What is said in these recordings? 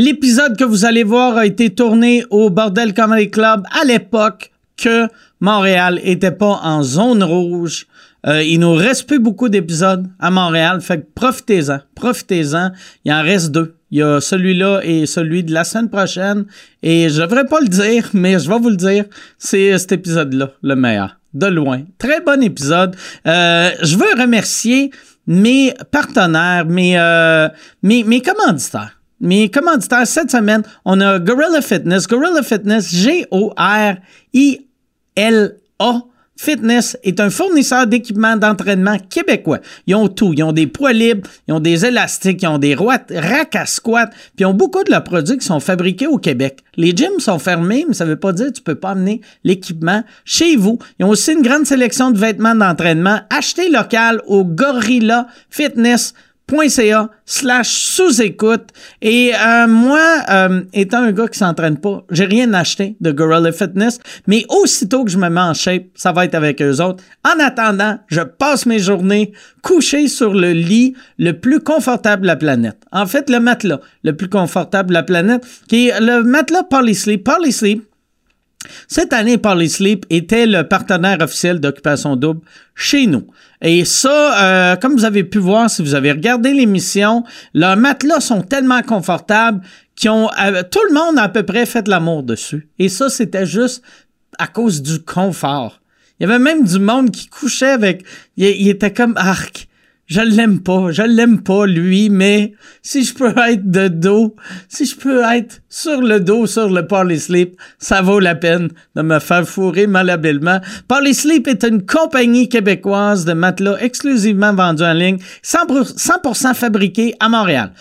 L'épisode que vous allez voir a été tourné au Bordel Comedy Club à l'époque que Montréal était pas en zone rouge. Euh, il nous reste plus beaucoup d'épisodes à Montréal, fait que profitez-en, profitez-en. Il en reste deux. Il y a celui-là et celui de la semaine prochaine. Et je devrais pas le dire, mais je vais vous le dire. C'est cet épisode-là, le meilleur. De loin. Très bon épisode. Euh, je veux remercier mes partenaires, mes, euh, mes, mes commanditaires. Mes commanditaires cette semaine, on a Gorilla Fitness. Gorilla Fitness, G-O-R-I-L-A. Fitness est un fournisseur d'équipements d'entraînement québécois. Ils ont tout. Ils ont des poids libres, ils ont des élastiques, ils ont des racks à squat, puis ils ont beaucoup de leurs produits qui sont fabriqués au Québec. Les gyms sont fermés, mais ça ne veut pas dire que tu peux pas amener l'équipement chez vous. Ils ont aussi une grande sélection de vêtements d'entraînement. Achetez local au Gorilla Fitness .ca slash sous-écoute. Et euh, moi, euh, étant un gars qui s'entraîne pas, j'ai rien acheté de Gorilla Fitness, mais aussitôt que je me mets en shape, ça va être avec eux autres. En attendant, je passe mes journées couché sur le lit le plus confortable de la planète. En fait, le matelas le plus confortable de la planète, qui est le matelas Polysleep. Polysleep, cette année, Polysleep était le partenaire officiel d'Occupation Double chez nous. Et ça, euh, comme vous avez pu voir si vous avez regardé l'émission, leurs matelas sont tellement confortables qu'ils ont euh, tout le monde a à peu près fait l'amour dessus. Et ça, c'était juste à cause du confort. Il y avait même du monde qui couchait avec. Il, était comme arc je l'aime pas, je l'aime pas lui, mais si je peux être de dos, si je peux être sur le dos, sur le Sleep, ça vaut la peine de me faire fourrer malhabilement. Sleep est une compagnie québécoise de matelas exclusivement vendus en ligne, 100%, fabriqués à Montréal.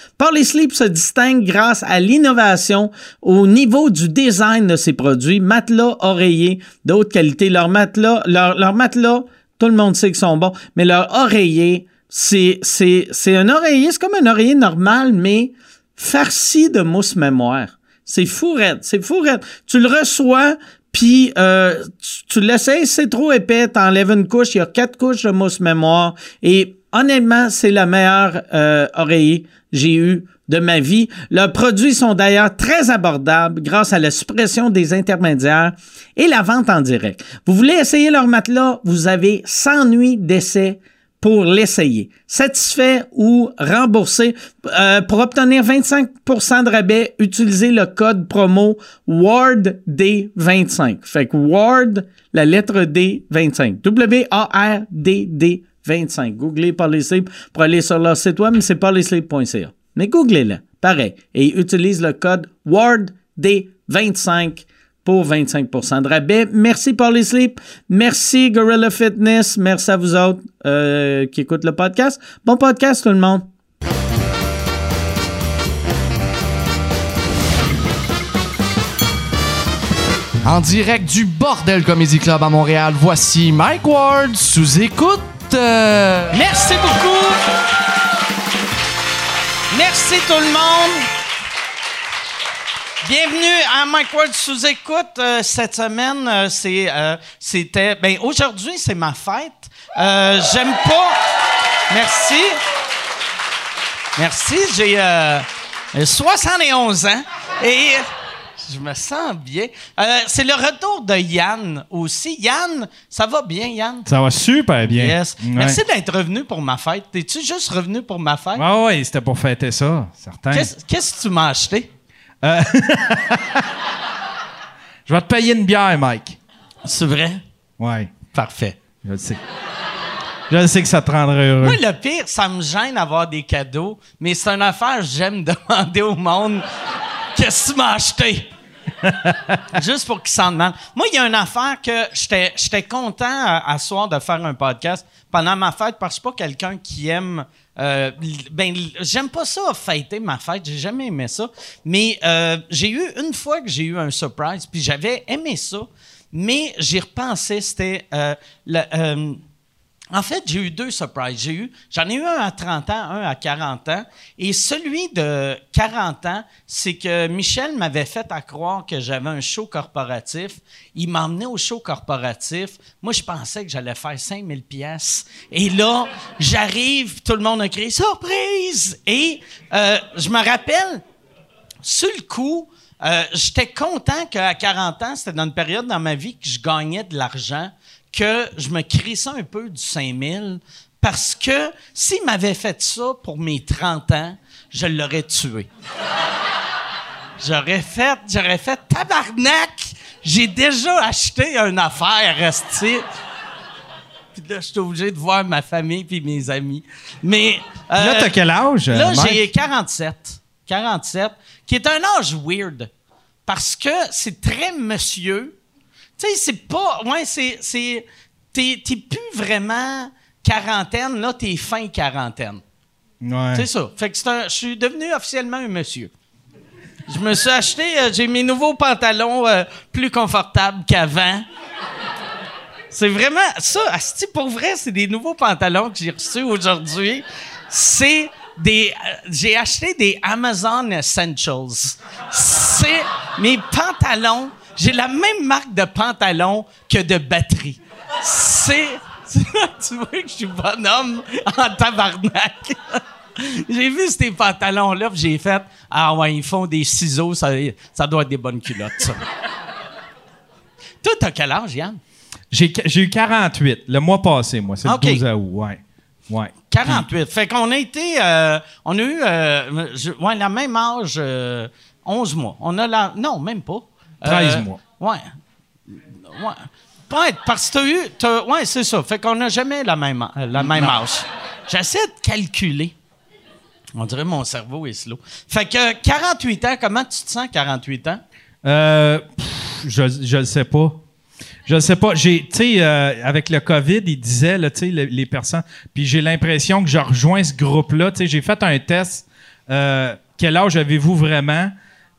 Sleep se distingue grâce à l'innovation au niveau du design de ses produits, matelas, oreillers de haute qualité. Leurs matelas, leurs matelas, tout le monde sait qu'ils sont bons, mais leurs oreillers, c'est, c'est, c'est un oreiller, c'est comme un oreiller normal, mais farci de mousse mémoire. C'est fou c'est fou Tu le reçois, puis euh, tu, l'essayes, c'est trop épais, t'enlèves une couche, il y a quatre couches de mousse mémoire, et honnêtement, c'est la meilleure euh, oreiller j'ai eu de ma vie. Leurs produits sont d'ailleurs très abordables grâce à la suppression des intermédiaires et la vente en direct. Vous voulez essayer leur matelas, vous avez 100 nuits d'essai pour l'essayer. Satisfait ou remboursé. Euh, pour obtenir 25% de rabais, utilisez le code promo WARD-D25. Fait que WARD, la lettre D, 25. W-A-R-D-D 25. Googlez Polysleep pour aller sur leur site web, mais c'est polysleep.ca. Mais googlez-le, pareil. Et utilise le code WARD-D25 pour 25% de rabais. Merci Paul Sleep. Merci Gorilla Fitness. Merci à vous autres euh, qui écoutent le podcast. Bon podcast tout le monde. En direct du Bordel Comedy Club à Montréal, voici Mike Ward sous écoute. Merci beaucoup. Merci tout le monde. Bienvenue à Mike Ward sous écoute. Euh, cette semaine, euh, c'est, euh, c'était. Ben aujourd'hui, c'est ma fête. j'aime pas. Merci. Merci. J'ai 71 ans et je me sens bien. c'est le retour de Yann aussi. Yann, ça va bien, Yann? Ça va super bien. Yes. Merci d'être revenu pour ma fête. T'es-tu juste revenu pour ma fête? Ah oui, c'était pour fêter ça, certain. qu'est-ce que tu m'as acheté? Euh, je vais te payer une bière, Mike. C'est vrai? Oui. Parfait. Je le sais. Je sais que ça te rendrait heureux. Moi, le pire, ça me gêne d'avoir des cadeaux, mais c'est une affaire, j'aime demander au monde qu'est-ce que tu m'as acheté? Juste pour qu'ils s'en demandent. Moi, il y a une affaire que j'étais content à, à, soir de faire un podcast pendant ma fête parce que je suis pas quelqu'un qui aime euh, ben, j'aime pas ça fêter ma fête, j'ai jamais aimé ça. Mais euh, j'ai eu une fois que j'ai eu un surprise, puis j'avais aimé ça, mais j'y repensé, c'était euh, en fait, j'ai eu deux surprises. J'en ai eu un à 30 ans, un à 40 ans. Et celui de 40 ans, c'est que Michel m'avait fait à croire que j'avais un show corporatif. Il m'a emmené au show corporatif. Moi, je pensais que j'allais faire 5000 pièces. Et là, j'arrive, tout le monde a crié surprise. Et euh, je me rappelle, sur le coup, euh, j'étais content qu'à 40 ans, c'était dans une période dans ma vie que je gagnais de l'argent, que je me crissais un peu du 5000, parce que s'il m'avait fait ça pour mes 30 ans, je l'aurais tué. J'aurais fait, j'aurais fait tabarnak! J'ai déjà acheté une affaire, restée. Puis là, je suis obligé de voir ma famille puis mes amis. Mais. Là, euh, t'as quel âge? Là, j'ai 47. 47, qui est un âge weird. Parce que c'est très monsieur. Tu sais, c'est pas. Ouais, c'est. c'est t'es, t'es plus vraiment quarantaine, là, t'es fin quarantaine. Ouais. C'est ça. Fait que c'est un- je suis devenu officiellement un monsieur. Je me suis acheté, euh, j'ai mes nouveaux pantalons euh, plus confortables qu'avant. C'est vraiment ça, asti, pour vrai, c'est des nouveaux pantalons que j'ai reçus aujourd'hui. C'est des euh, j'ai acheté des Amazon Essentials. C'est mes pantalons, j'ai la même marque de pantalons que de batterie. C'est tu vois que je suis bonhomme en tabarnak. J'ai vu ces pantalons-là, puis j'ai fait Ah ouais, ils font des ciseaux, ça, ça doit être des bonnes culottes, ça. Toi, t'as quel âge, Yann? J'ai, j'ai eu 48 le mois passé, moi. C'est Ok. le 12 août, ouais. Ouais. 48. Fait qu'on a été. euh, on a eu. euh, je- ouais, la même âge, euh, 11 mois. On a la. Non, même pas. 13 mois. Ouais. Ouais. Ouais, parce que t'as eu. t'as- ouais, c'est ça. Fait qu'on n'a jamais la même, la même âge. J'essaie de calculer. On dirait mon cerveau est slow. Fait que 48 ans, comment tu te sens 48 ans? Euh, pff, je le sais pas. Je le sais pas. J'ai, tu sais, euh, avec le COVID, il disait, là, tu sais, le- les personnes. Puis j'ai l'impression que je rejoins ce groupe-là. Tu sais, j'ai fait un test. euh, quel âge avez-vous vraiment?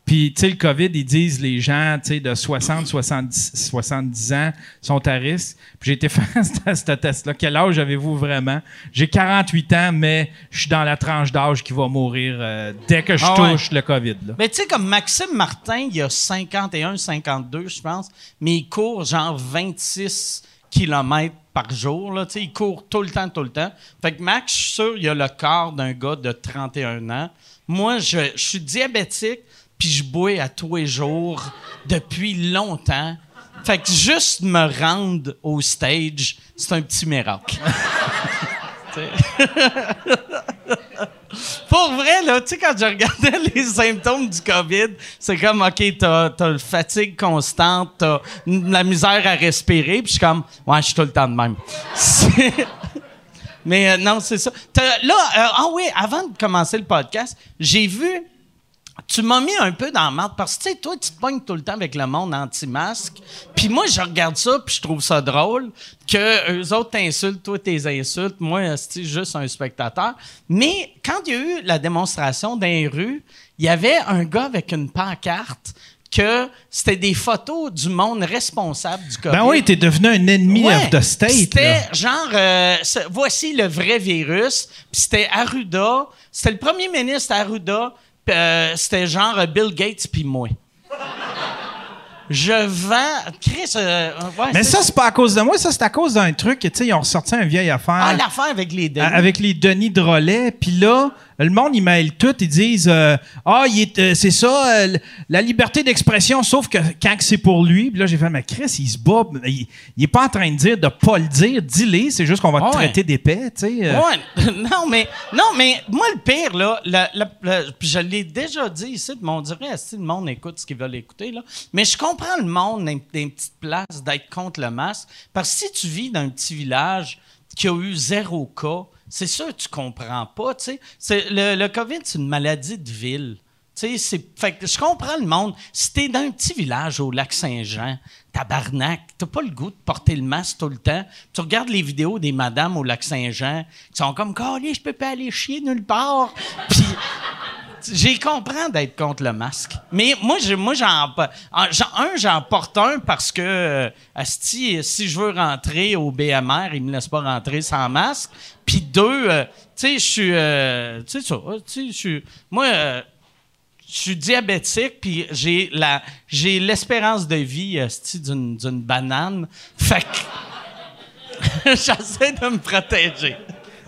Puis, tu sais, le COVID, ils disent les gens, tu sais, de 60, 70, 70 ans sont à risque. Puis j'ai été faire ce, ce test-là. Quel âge avez-vous vraiment? J'ai 48 ans, mais je suis dans la tranche d'âge qui va mourir euh, dès que je Ah ouais. touche le COVID. Là. Mais tu sais, comme Maxime Martin, il a 51, 52, je pense, mais il court genre 26 km par jour. Là, Tu sais, il court tout le temps, tout le temps. Fait que Max, je suis sûr, il a le corps d'un gars de 31 ans. Moi, je, je suis diabétique, puis je bois à tous les jours depuis longtemps. Fait que juste me rendre au stage, c'est un petit miracle. Pour vrai, là, tu sais, quand je regardais les symptômes du COVID, c'est comme, OK, t'as, une fatigue constante, t'as la misère à respirer, puis je suis comme, ouais, je suis tout le temps de même. Mais euh, non, c'est ça. Là, euh, ah oui, avant de commencer le podcast, j'ai vu tu m'as mis un peu dans la marde parce que, tu sais, toi, tu te pognes tout le temps avec le monde anti-masque. Puis moi, je regarde ça, puis je trouve ça drôle que eux autres t'insultent, toi, t'es insultes. Moi, c'est juste un spectateur. Mais quand il y a eu la démonstration dans les rues, il y avait un gars avec une pancarte que c'était des photos du monde responsable du COVID. Ben oui, t'es devenu un ennemi Ouais. of the state. C'était genre, euh, voici le vrai virus. Puis c'était Arruda. C'était le premier ministre Arruda. Euh, c'était genre euh, Bill Gates puis moi. Je vends. Chris. euh, ouais, Mais ça, c'est pas à cause de moi, ça, c'est à cause d'un truc. Tu sais, ils ont ressorti une vieille affaire Ah, l'affaire avec les a- avec les Denis Drolet. Puis là, le monde, ils mêlent tout. Ils disent euh, Ah, euh, c'est ça, euh, la liberté d'expression, sauf que quand que c'est pour lui. Puis là, j'ai fait Mais Chris, il se bat. Il, il est pas en train de dire de pas le dire. Dis-le, c'est juste qu'on va te traiter d'épais. Tu sais. euh. Ouais. non, mais, non, mais moi, le pire, là, la- la- la- puis je l'ai déjà dit ici, mais on dirait si le monde écoute ce qu'ils veulent écouter, là. Mais je comprends le monde dans dans une petite place d'être contre le masque. Parce que si tu vis dans un petit village qui a eu zéro cas, c'est sûr tu comprends pas, tu sais. Le, COVID, c'est une maladie de ville. Fait que je comprends le monde. Si t'es dans un petit village au lac Saint-Jean, tabarnak, t'as pas le goût de porter le masque tout le temps. Tu regardes les vidéos des madames au lac Saint-Jean qui sont comme, Calé, je peux pas aller chier nulle part. Puis. J'ai comprends d'être contre le masque. Mais moi, moi j'en, en- j'en- un, j'en porte un parce que, euh, si je veux rentrer au BMR, ils me laissent pas rentrer sans masque. Puis deux, euh, tu sais, je suis, euh, tu sais ça, moi, euh, je suis diabétique, puis j'ai la, j'ai l'espérance de vie, d'une, d'une banane. Fait que j'essaie de me protéger.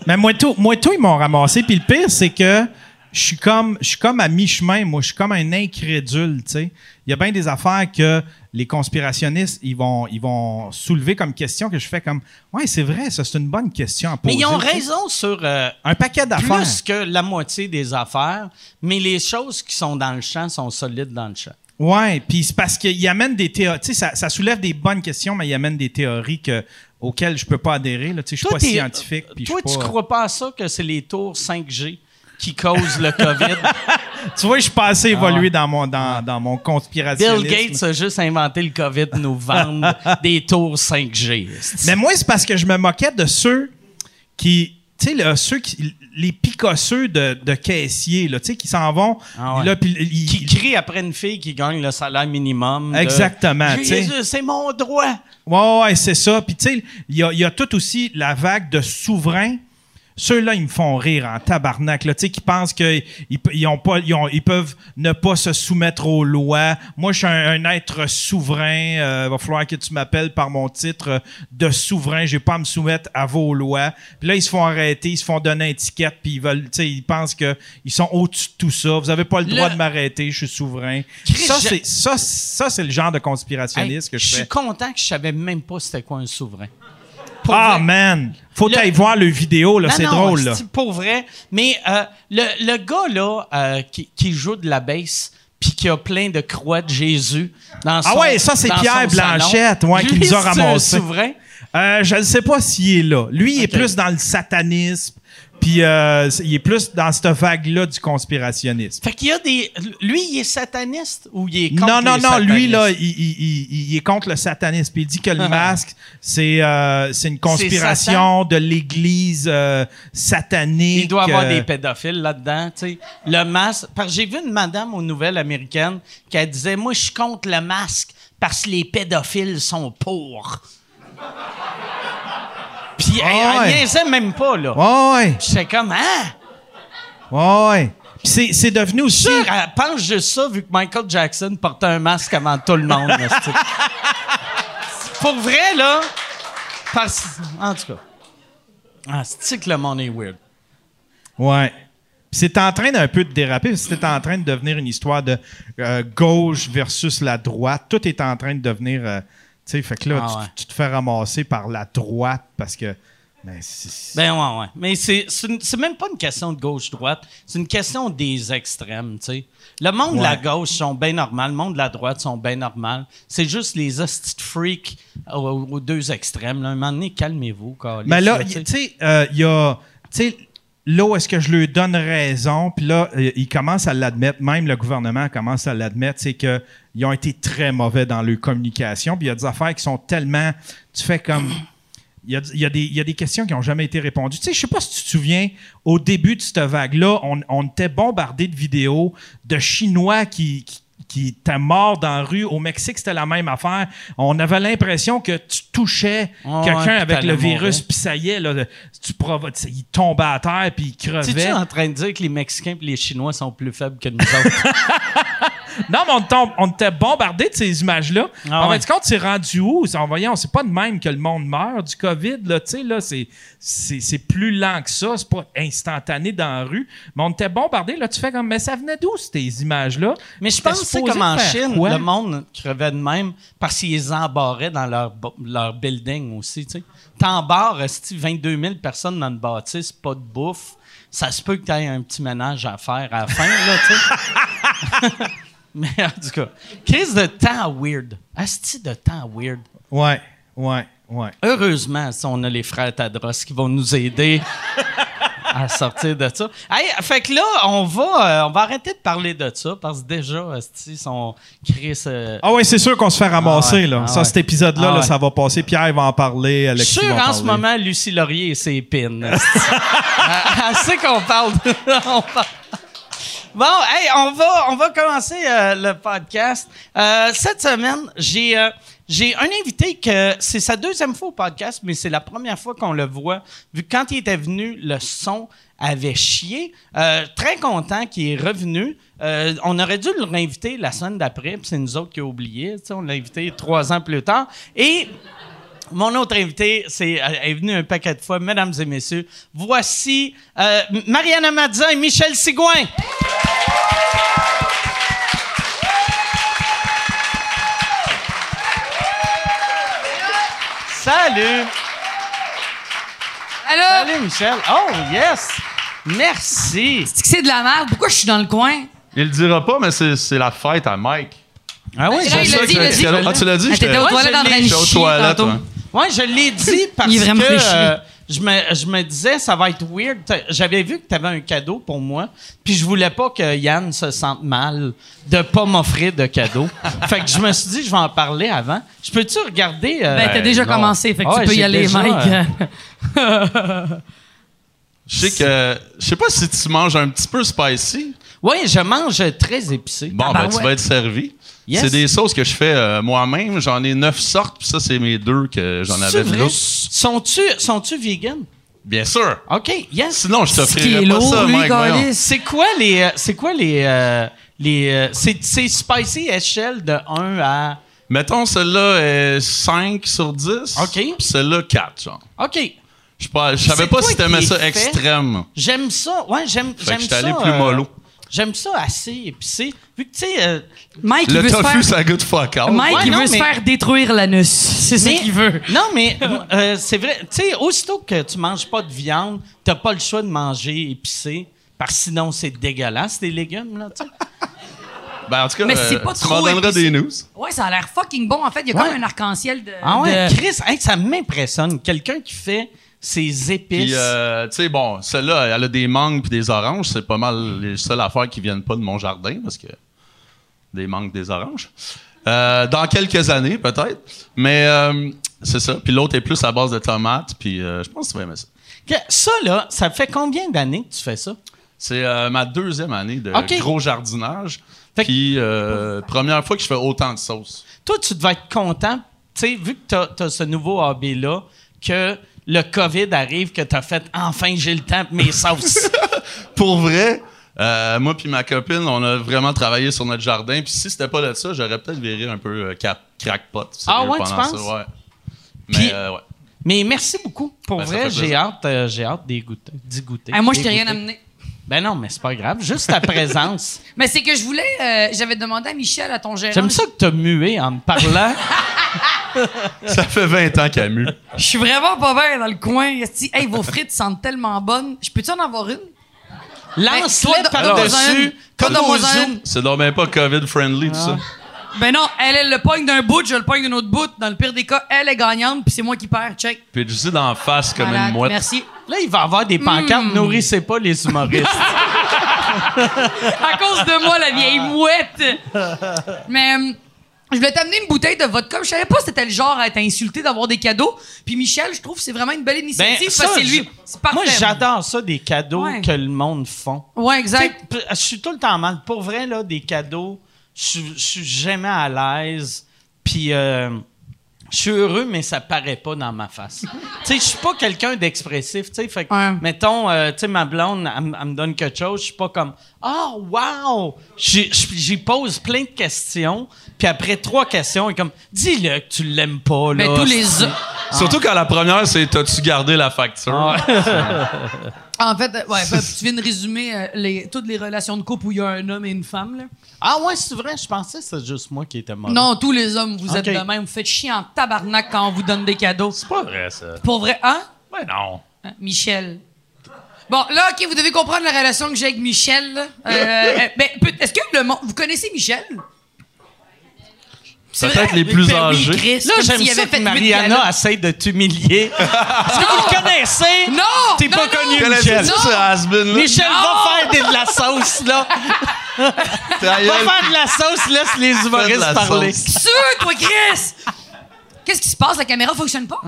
Mais moi, tout, moi, tout, ils m'ont ramassé. Puis le pire, c'est que je suis comme, je suis comme à mi-chemin, moi, je suis comme un incrédule, tu sais. Il y a bien des affaires que les conspirationnistes, ils vont, ils vont soulever comme question que je fais comme, ouais, c'est vrai, ça, c'est une bonne question à poser. Mais ils ont raison sur euh, Un paquet d'affaires. plus que la moitié des affaires, mais les choses qui sont dans le champ sont solides dans le champ. Ouais, puis c'est parce qu'il amène des théories, tu sais, ça, ça soulève des bonnes questions, mais il amène des théories que, auxquelles je peux pas adhérer, là, tu sais, je suis pas scientifique. je Toi, tu pas- crois pas à ça que c'est les tours 5G qui causent le COVID? Tu vois, je suis pas assez Ah évolué ouais. dans mon, dans, dans mon Bill conspirationnisme. Gates a juste inventé le COVID nous vendre des tours 5G. Mais moi, c'est parce que je me moquais de ceux qui. Tu sais, ceux qui. Les picosseux de, de caissiers, là, tu sais, qui s'en vont. Ah ouais. là, ils- qui crie après une fille qui gagne le salaire minimum. de- Exactement, C'est mon droit. Ouais, ouais, c'est ça. Puis, tu sais, il y y a tout aussi la vague de souverains. Ceux-là, ils me font rire en tabarnak, là, tu sais, qui pensent qu'ils ils ont pas, ils, ont- ils peuvent ne pas se soumettre aux lois. Moi, je suis un, un être souverain. Euh, va falloir que tu m'appelles par mon titre de souverain. J'ai pas à me soumettre à vos lois. Puis là, ils se font arrêter, ils se font donner une étiquette, puis ils veulent, tu sais, ils pensent qu'ils sont au-dessus de tout ça. Vous avez pas le droit Le- de m'arrêter, je suis souverain. Chris, ça, je- c'est ça, ça, c'est le genre de Hey, conspirationniste que je je fais. suis content que je savais même pas c'était quoi un souverain. Pour Ah, vrai. man! Faut Le- aller voir le vidéo, là, c'est drôle, là. Pour vrai. Mais euh, le, le gars, là, euh, qui, qui joue de la basse, puis qui a plein de croix de Jésus dans son Ah ouais, ça, c'est Pierre. Blanchette, ouais, qui nous a ramassé. Euh, je ne sais pas s'il est là. Lui, il est plus dans le satanisme, puis euh, il est plus dans cette vague-là du conspirationnisme. Fait qu'il y a des... Lui, il est sataniste ou il est contre Non, non, les non, lui, là, il, il- il- il est contre le satanisme. Puis il dit que le masque, c'est euh, une conspiration de l'Église euh, satanique. Il doit y avoir euh, des pédophiles là-dedans, tu sais. Le masque. Parce que j'ai vu une madame aux nouvelles américaines qui disait Moi, je suis contre le masque parce que les pédophiles sont pour. Puis elle, elle ouais. niaisait même pas, là. Ouais, ouais, J'étais comme Hein? Ouais, ouais. Puis c'est- c'est devenu aussi... Sûr, elle pense juste ça vu que Michael Jackson portait un masque avant tout le monde. là, c'est- Pour vrai, là. Parce... En tout cas. Ah, c'est que le monde est weird? Ouais. Puis C'est en train d'un peu de déraper. C'était en train de devenir une histoire de euh, gauche versus la droite. Tout est en train de devenir. euh, sais, fait que là, Ah tu, ouais. tu te fais ramasser par la droite parce que. Ben, Ben ouais, ouais. Mais c'est, même pas une question de gauche-droite. C'est une question des extrêmes, tu sais. Le monde de la gauche sont bien normal, le monde de la droite sont bien normal. C'est juste les hosties freaks aux, aux deux extrêmes. Là. Un moment donné, calmez-vous, Mais là, tu sais. euh, il y a. Tu sais, là est-ce que je lui donne raison, puis là, euh, ils commencent à l'admettre, même le gouvernement commence à l'admettre, c'est que ils ont été très mauvais dans leur communication, puis il y a des affaires qui sont tellement. Tu fais comme. Il y, a, des, questions qui n'ont jamais été répondues. Tu sais, je sais pas si tu te souviens, au début de cette vague-là, on, était bombardé de vidéos de Chinois qui, qui étaient morts dans la rue. Au Mexique, c'était la même affaire. On avait l'impression que tu touchais Ouais, quelqu'un ouais, avec le virus, puis ça y est, là, tu tu il tombait à terre, puis il crevait. en train de dire que les Mexicains et les Chinois sont plus faibles que nous autres? Non, mais on, était bombardé de ces images-là. Ah en ouais. quand c'est rendu où? En voyant, c'est pas de même que le monde meurt du COVID, là, là, c'est, plus lent que ça, c'est pas instantané dans la rue. Mais on était bombardé, là, tu fais comme, mais ça venait d'où, ces images-là? Mais je pense que comme en Chine, quoi? le monde crevait de même parce qu'ils les embarraient dans leur, building aussi. T'embarres esti, 22 000 personnes dans une bâtisse, pas de bouffe. Ça se peut que tu aies un petit ménage à faire à la fin, là, tu sais. Mais en tout cas, crise de temps weird. Asti de temps weird. Ouais, ouais, ouais. Heureusement, si on a les frères Tadros qui vont nous aider à sortir de ça. Hey, fait que là, on va, euh, on va arrêter de parler de ça parce que déjà, esti, son Chris. euh, Ah ouais, c'est sûr qu'on se fait ramasser, Ah ouais, là. ah ça, ouais. cet épisode-là, Ah là, ouais. ça va passer. Pierre va en parler, Je Alexis suis sûr va en en ce parler. moment, Lucie Laurier et ses pins. elle, elle sait qu'on parle. de- on parle- Bon, hey, on va, commencer euh, le podcast. Euh, cette semaine, j'ai, euh, j'ai un invité que c'est sa deuxième fois au podcast, mais c'est la première fois qu'on le voit. Vu quand il était venu, le son avait chié. Très content qu'il est revenu. On aurait dû le réinviter la semaine d'après, puis c'est nous autres qui avons oublié. On l'a invité trois ans plus tard. Et Mon autre invité, c'est est venue un paquet de fois, mesdames et messieurs. Voici Mariana Mazza et Michel Sigouin. Salut! Alors, Salut Michel. Oh yes! Merci. c'est que c'est de la merde. Pourquoi je suis dans le coin? Il le dira pas, mais c'est c'est la fête à Mike. Ah oui, C'est vrai, il l'a dit, il l'a dit. Ah, tu l'as dit? Ah, j'étais- T'étais aux Ouais, toilettes je en train l'ai- de j'étais aux chier toilettes, tantôt. ouais. Ouais, je l'ai dit parce Il est vraiment que euh, je, me, je me disais, ça va être weird. J'avais vu que tu avais un cadeau pour moi, puis je voulais pas que Yann se sente mal de pas m'offrir de cadeau. fait que je me suis dit, je vais en parler avant. Je peux-tu regarder? euh, Ben, t'as déjà non. commencé, fait que Ouais, tu peux y aller, déjà, Mike. Je sais que. Je sais pas si tu manges un petit peu spicy. Oui, je mange très épicé. Bon, Ah, ben, ben tu ouais. vas être servi. Yes. C'est des sauces que je fais euh, moi-même. J'en ai neuf sortes, puis ça, c'est mes deux que j'en avais lousse. Sont-tu sont-tu vegan? Bien sûr. OK, yes. Sinon, je t'offrirais pas ça, Mike. C'est quoi les. euh, c'est quoi les. euh, les c'est, c'est spicy échelle de 1 à. Mettons, celle-là est 5 sur 10. OK. Puis celle-là, 4, genre. OK. Je je savais pas si t'aimais ça fait? extrême. J'aime ça. Ouais, j'aime, Fait j'aime que j'étais ça. allé plus mollo. J'aime ça assez épicé. Vu que, tu sais. euh, Mike, il Le veut se tofu, faire... ça goûte fuck. Mike, Ouais, il non, veut se mais- faire détruire l'anus. C'est ça mais- qu'il veut. Non, mais euh, c'est vrai. Tu sais, aussitôt que tu manges pas de viande, t'as pas le choix de manger épicé. Parce que sinon, c'est dégueulasse, des légumes, là, tu sais. Ben, en tout cas, Mais c'est euh, pas tu trop m'en donneras épicé. des news. Ouais, ça a l'air fucking bon. En fait, il y a quand Ouais. même un arc-en-ciel de... Ah ouais, de- Chris, hey, ça m'impressionne. Quelqu'un qui fait ses épices. Puis, euh, tu sais, bon, celle-là, elle a des mangues puis des oranges. C'est pas mal les seules affaires qui viennent pas de mon jardin parce que des mangues, des oranges. Euh, dans quelques années, peut-être. Mais euh, c'est ça. Puis l'autre est plus à base de tomates. Puis je pense que tu vas aimer ça. Que- Ça, là, ça fait combien d'années que tu fais ça? C'est ma deuxième année de gros jardinage. Fait Puis première fois que je fais autant de sauce. Toi, tu devais être content, tu sais, vu que tu as, ce nouveau hobby-là, que le COVID arrive, que tu as fait enfin, j'ai le temps mes sauces. Pour vrai, euh, moi puis ma copine, on a vraiment travaillé sur notre jardin. Puis si c'était pas de ça, j'aurais peut-être viré un peu euh, cap- crackpot. sérieux, Ah ouais, tu pendant penses? ça, ouais. Mais euh, ouais. Mais merci beaucoup. Pour Ben, vrai, j'ai hâte, euh, j'ai hâte d'y goûter. Ah, moi, je t'ai rien amené. Ben non, mais c'est pas grave. Juste ta présence. Mais c'est que je voulais... euh, J'avais demandé à Michel, à ton gérant... J'aime ça que t'as mué en me parlant. Ça fait 20 ans qu'elle mue. Je suis vraiment pas bien dans le coin. Esti. Hey, vos frites sentent tellement bonnes. Je peux-tu en avoir une? Lance-les toi, donne-moi par-dessus, une. une. C'est donc pas COVID-friendly, tout ça. Ben non, elle, elle le pogne d'un bout, je le pogne d'un autre bout. Dans le pire des cas, elle est gagnante, puis c'est moi qui perds. Check. Puis tu sais, d'en face comme Malade. une mouette. Merci. Là, il va y avoir des pancartes. Hmm. Nourrissez pas les humoristes. À cause de moi, la vieille mouette. Mais euh, je voulais t'amener une bouteille de vodka. Je savais pas si c'était le genre à être insulté d'avoir des cadeaux. Puis Michel, je trouve que c'est vraiment une belle Ben, initiative ça, parce que c'est je- lui. C'est parfait. Moi, j'adore ça, des cadeaux Ouais. que le monde font. Ouais, exact. Je suis tout le temps mal. Pour vrai, là, des cadeaux, je suis- je suis jamais à l'aise. Puis, euh, je suis heureux, mais ça paraît pas dans ma face. tu sais, je suis pas quelqu'un d'expressif. Tu sais, fait que, Ouais. mettons, euh, tu sais, ma blonde, elle, me donne quelque chose, je suis pas comme, oh, wow! J'y pose plein de questions. Puis après trois questions, elle est comme, dis-le que tu l'aimes pas, là. Ben, tous les. Surtout quand la première, c'est t'as-tu gardé la facture? En fait, euh, ouais, tu viens de résumer euh, les, toutes les relations de couple où il y a un homme et une femme. Là. Ah ouais, c'est vrai, je pensais que c'était juste moi qui étais mauvais. Non, tous les hommes, vous êtes de même. Vous faites chier en tabarnak quand on vous donne des cadeaux. C'est pas vrai, ça. Pour vrai, hein? Ben non. Hein, Michel. Bon, là, OK, vous devez comprendre la relation que j'ai avec Michel. Euh, euh, ben, est-ce que le monde... Vous connaissez Michel? Peut-être les plus Ben oui, âgés. Chris, Là, j'aime ça que Mariana essaie de t'humilier. Est-ce que vous le connaissez? Non! T'es non, pas non. connu, Connais-tu Michel. ça, ce là? Michel, Non! va faire de la sauce, là. Va faire de la sauce, laisse les humoristes la parler. Sûr, toi, Chris! Qu'est-ce qui se passe? La caméra fonctionne pas?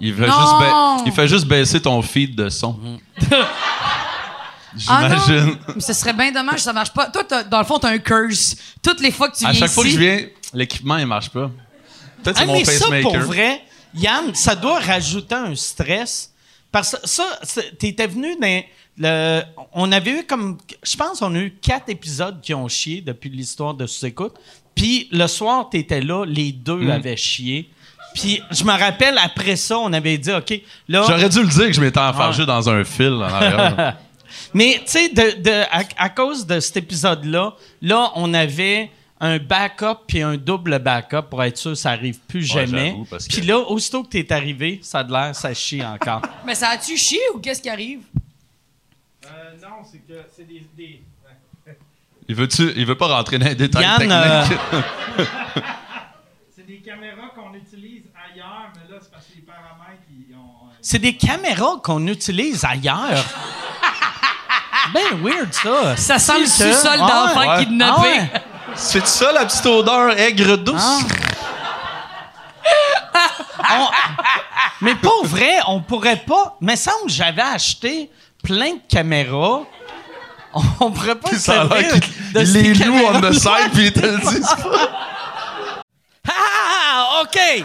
Il fait, Non. juste ba- il fait juste baisser ton feed de son. Ah non? J'imagine. Mais ce serait bien dommage, ça marche pas. Toi, t'as- dans le fond, t'as un curse. Toutes les fois que tu viens à chaque ici... fois que je viens, l'équipement, il marche pas. Peut-être c'est Ah, mon mais ça, pour vrai, Yann, ça doit rajouter un stress. Parce que ça, c'est- t'étais venu dans, le- on avait eu comme. Je pense qu'on a eu quatre épisodes qui ont chié depuis l'histoire de sous-écoute. Puis le soir, tu étais là, les deux avaient chié. Puis je me rappelle, après ça, on avait dit, OK, là. J'aurais dû le dire que je m'étais enfargé dans un fil en arrière. Mais tu sais, de, de- à, à cause de cet épisode-là, là, on avait un backup puis un double backup pour être sûr que ça arrive plus jamais. j'avoue, parce que- Puis là, aussitôt que t'es arrivé, ça a de l'air, ça chie encore. Mais ça a-tu chié ou qu'est-ce qui arrive? non, c'est que c'est des, Il veut-tu, il veut pas rentrer dans les détails Yann, euh, techniques? c'est des caméras qu'on utilise ailleurs, mais là, c'est parce que les paramètres, ils ont. C'est des caméras qu'on utilise ailleurs. Ben weird, ça. Ça sent le sous-sol Ah d'enfant ouais. kidnappé. Ah ouais. C'est ça la petite odeur aigre douce? On- Mais pour vrai, on pourrait pas. Mais semble que j'avais acheté plein de caméras. On, on pourrait pas Puis se ça a servir l'air de qu'il ces les loue on the side puis il te le dit pas. Ah, OK.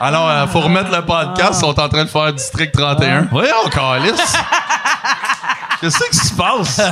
Alors, euh, faut remettre le podcast. Ils sont en train de faire District 31. Voyons, calice. Qu'est-ce qui se passe?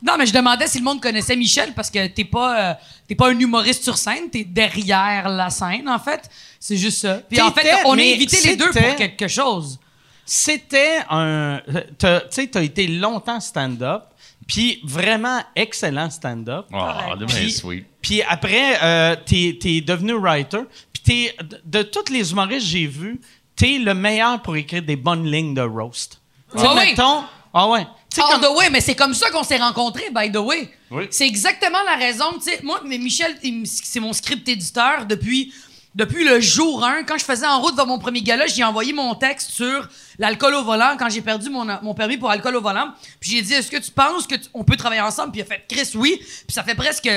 Non, mais je demandais si le monde connaissait Michel parce que t'es pas, euh, t'es pas un humoriste sur scène, t'es derrière la scène, en fait. C'est juste ça. Puis en fait, on a invité les deux c'était- pour quelque chose. C'était un. t'as- Tu sais, tu as été longtemps stand-up, puis vraiment excellent stand-up. Oh, bien Puis- sweet. Puis après, euh, t'es es devenu writer. Puis t'es- de, de tous les humoristes que j'ai vus, t'es le meilleur pour écrire des bonnes lignes de roast. Ah oui. mettons- Ah ouais. Tu sais, All comme- the way, mais c'est comme ça qu'on s'est rencontrés, by the way. Oui. C'est exactement la raison. Tu sais, moi, mais Michel, c'est mon script éditeur depuis, depuis le jour 1. Quand je faisais en route vers mon premier gala, j'ai envoyé mon texte sur l'alcool au volant quand j'ai perdu mon, mon permis pour alcool au volant. Puis j'ai dit, est-ce que tu penses qu'on peut travailler ensemble? Puis il a fait, Chris, oui. Puis ça fait presque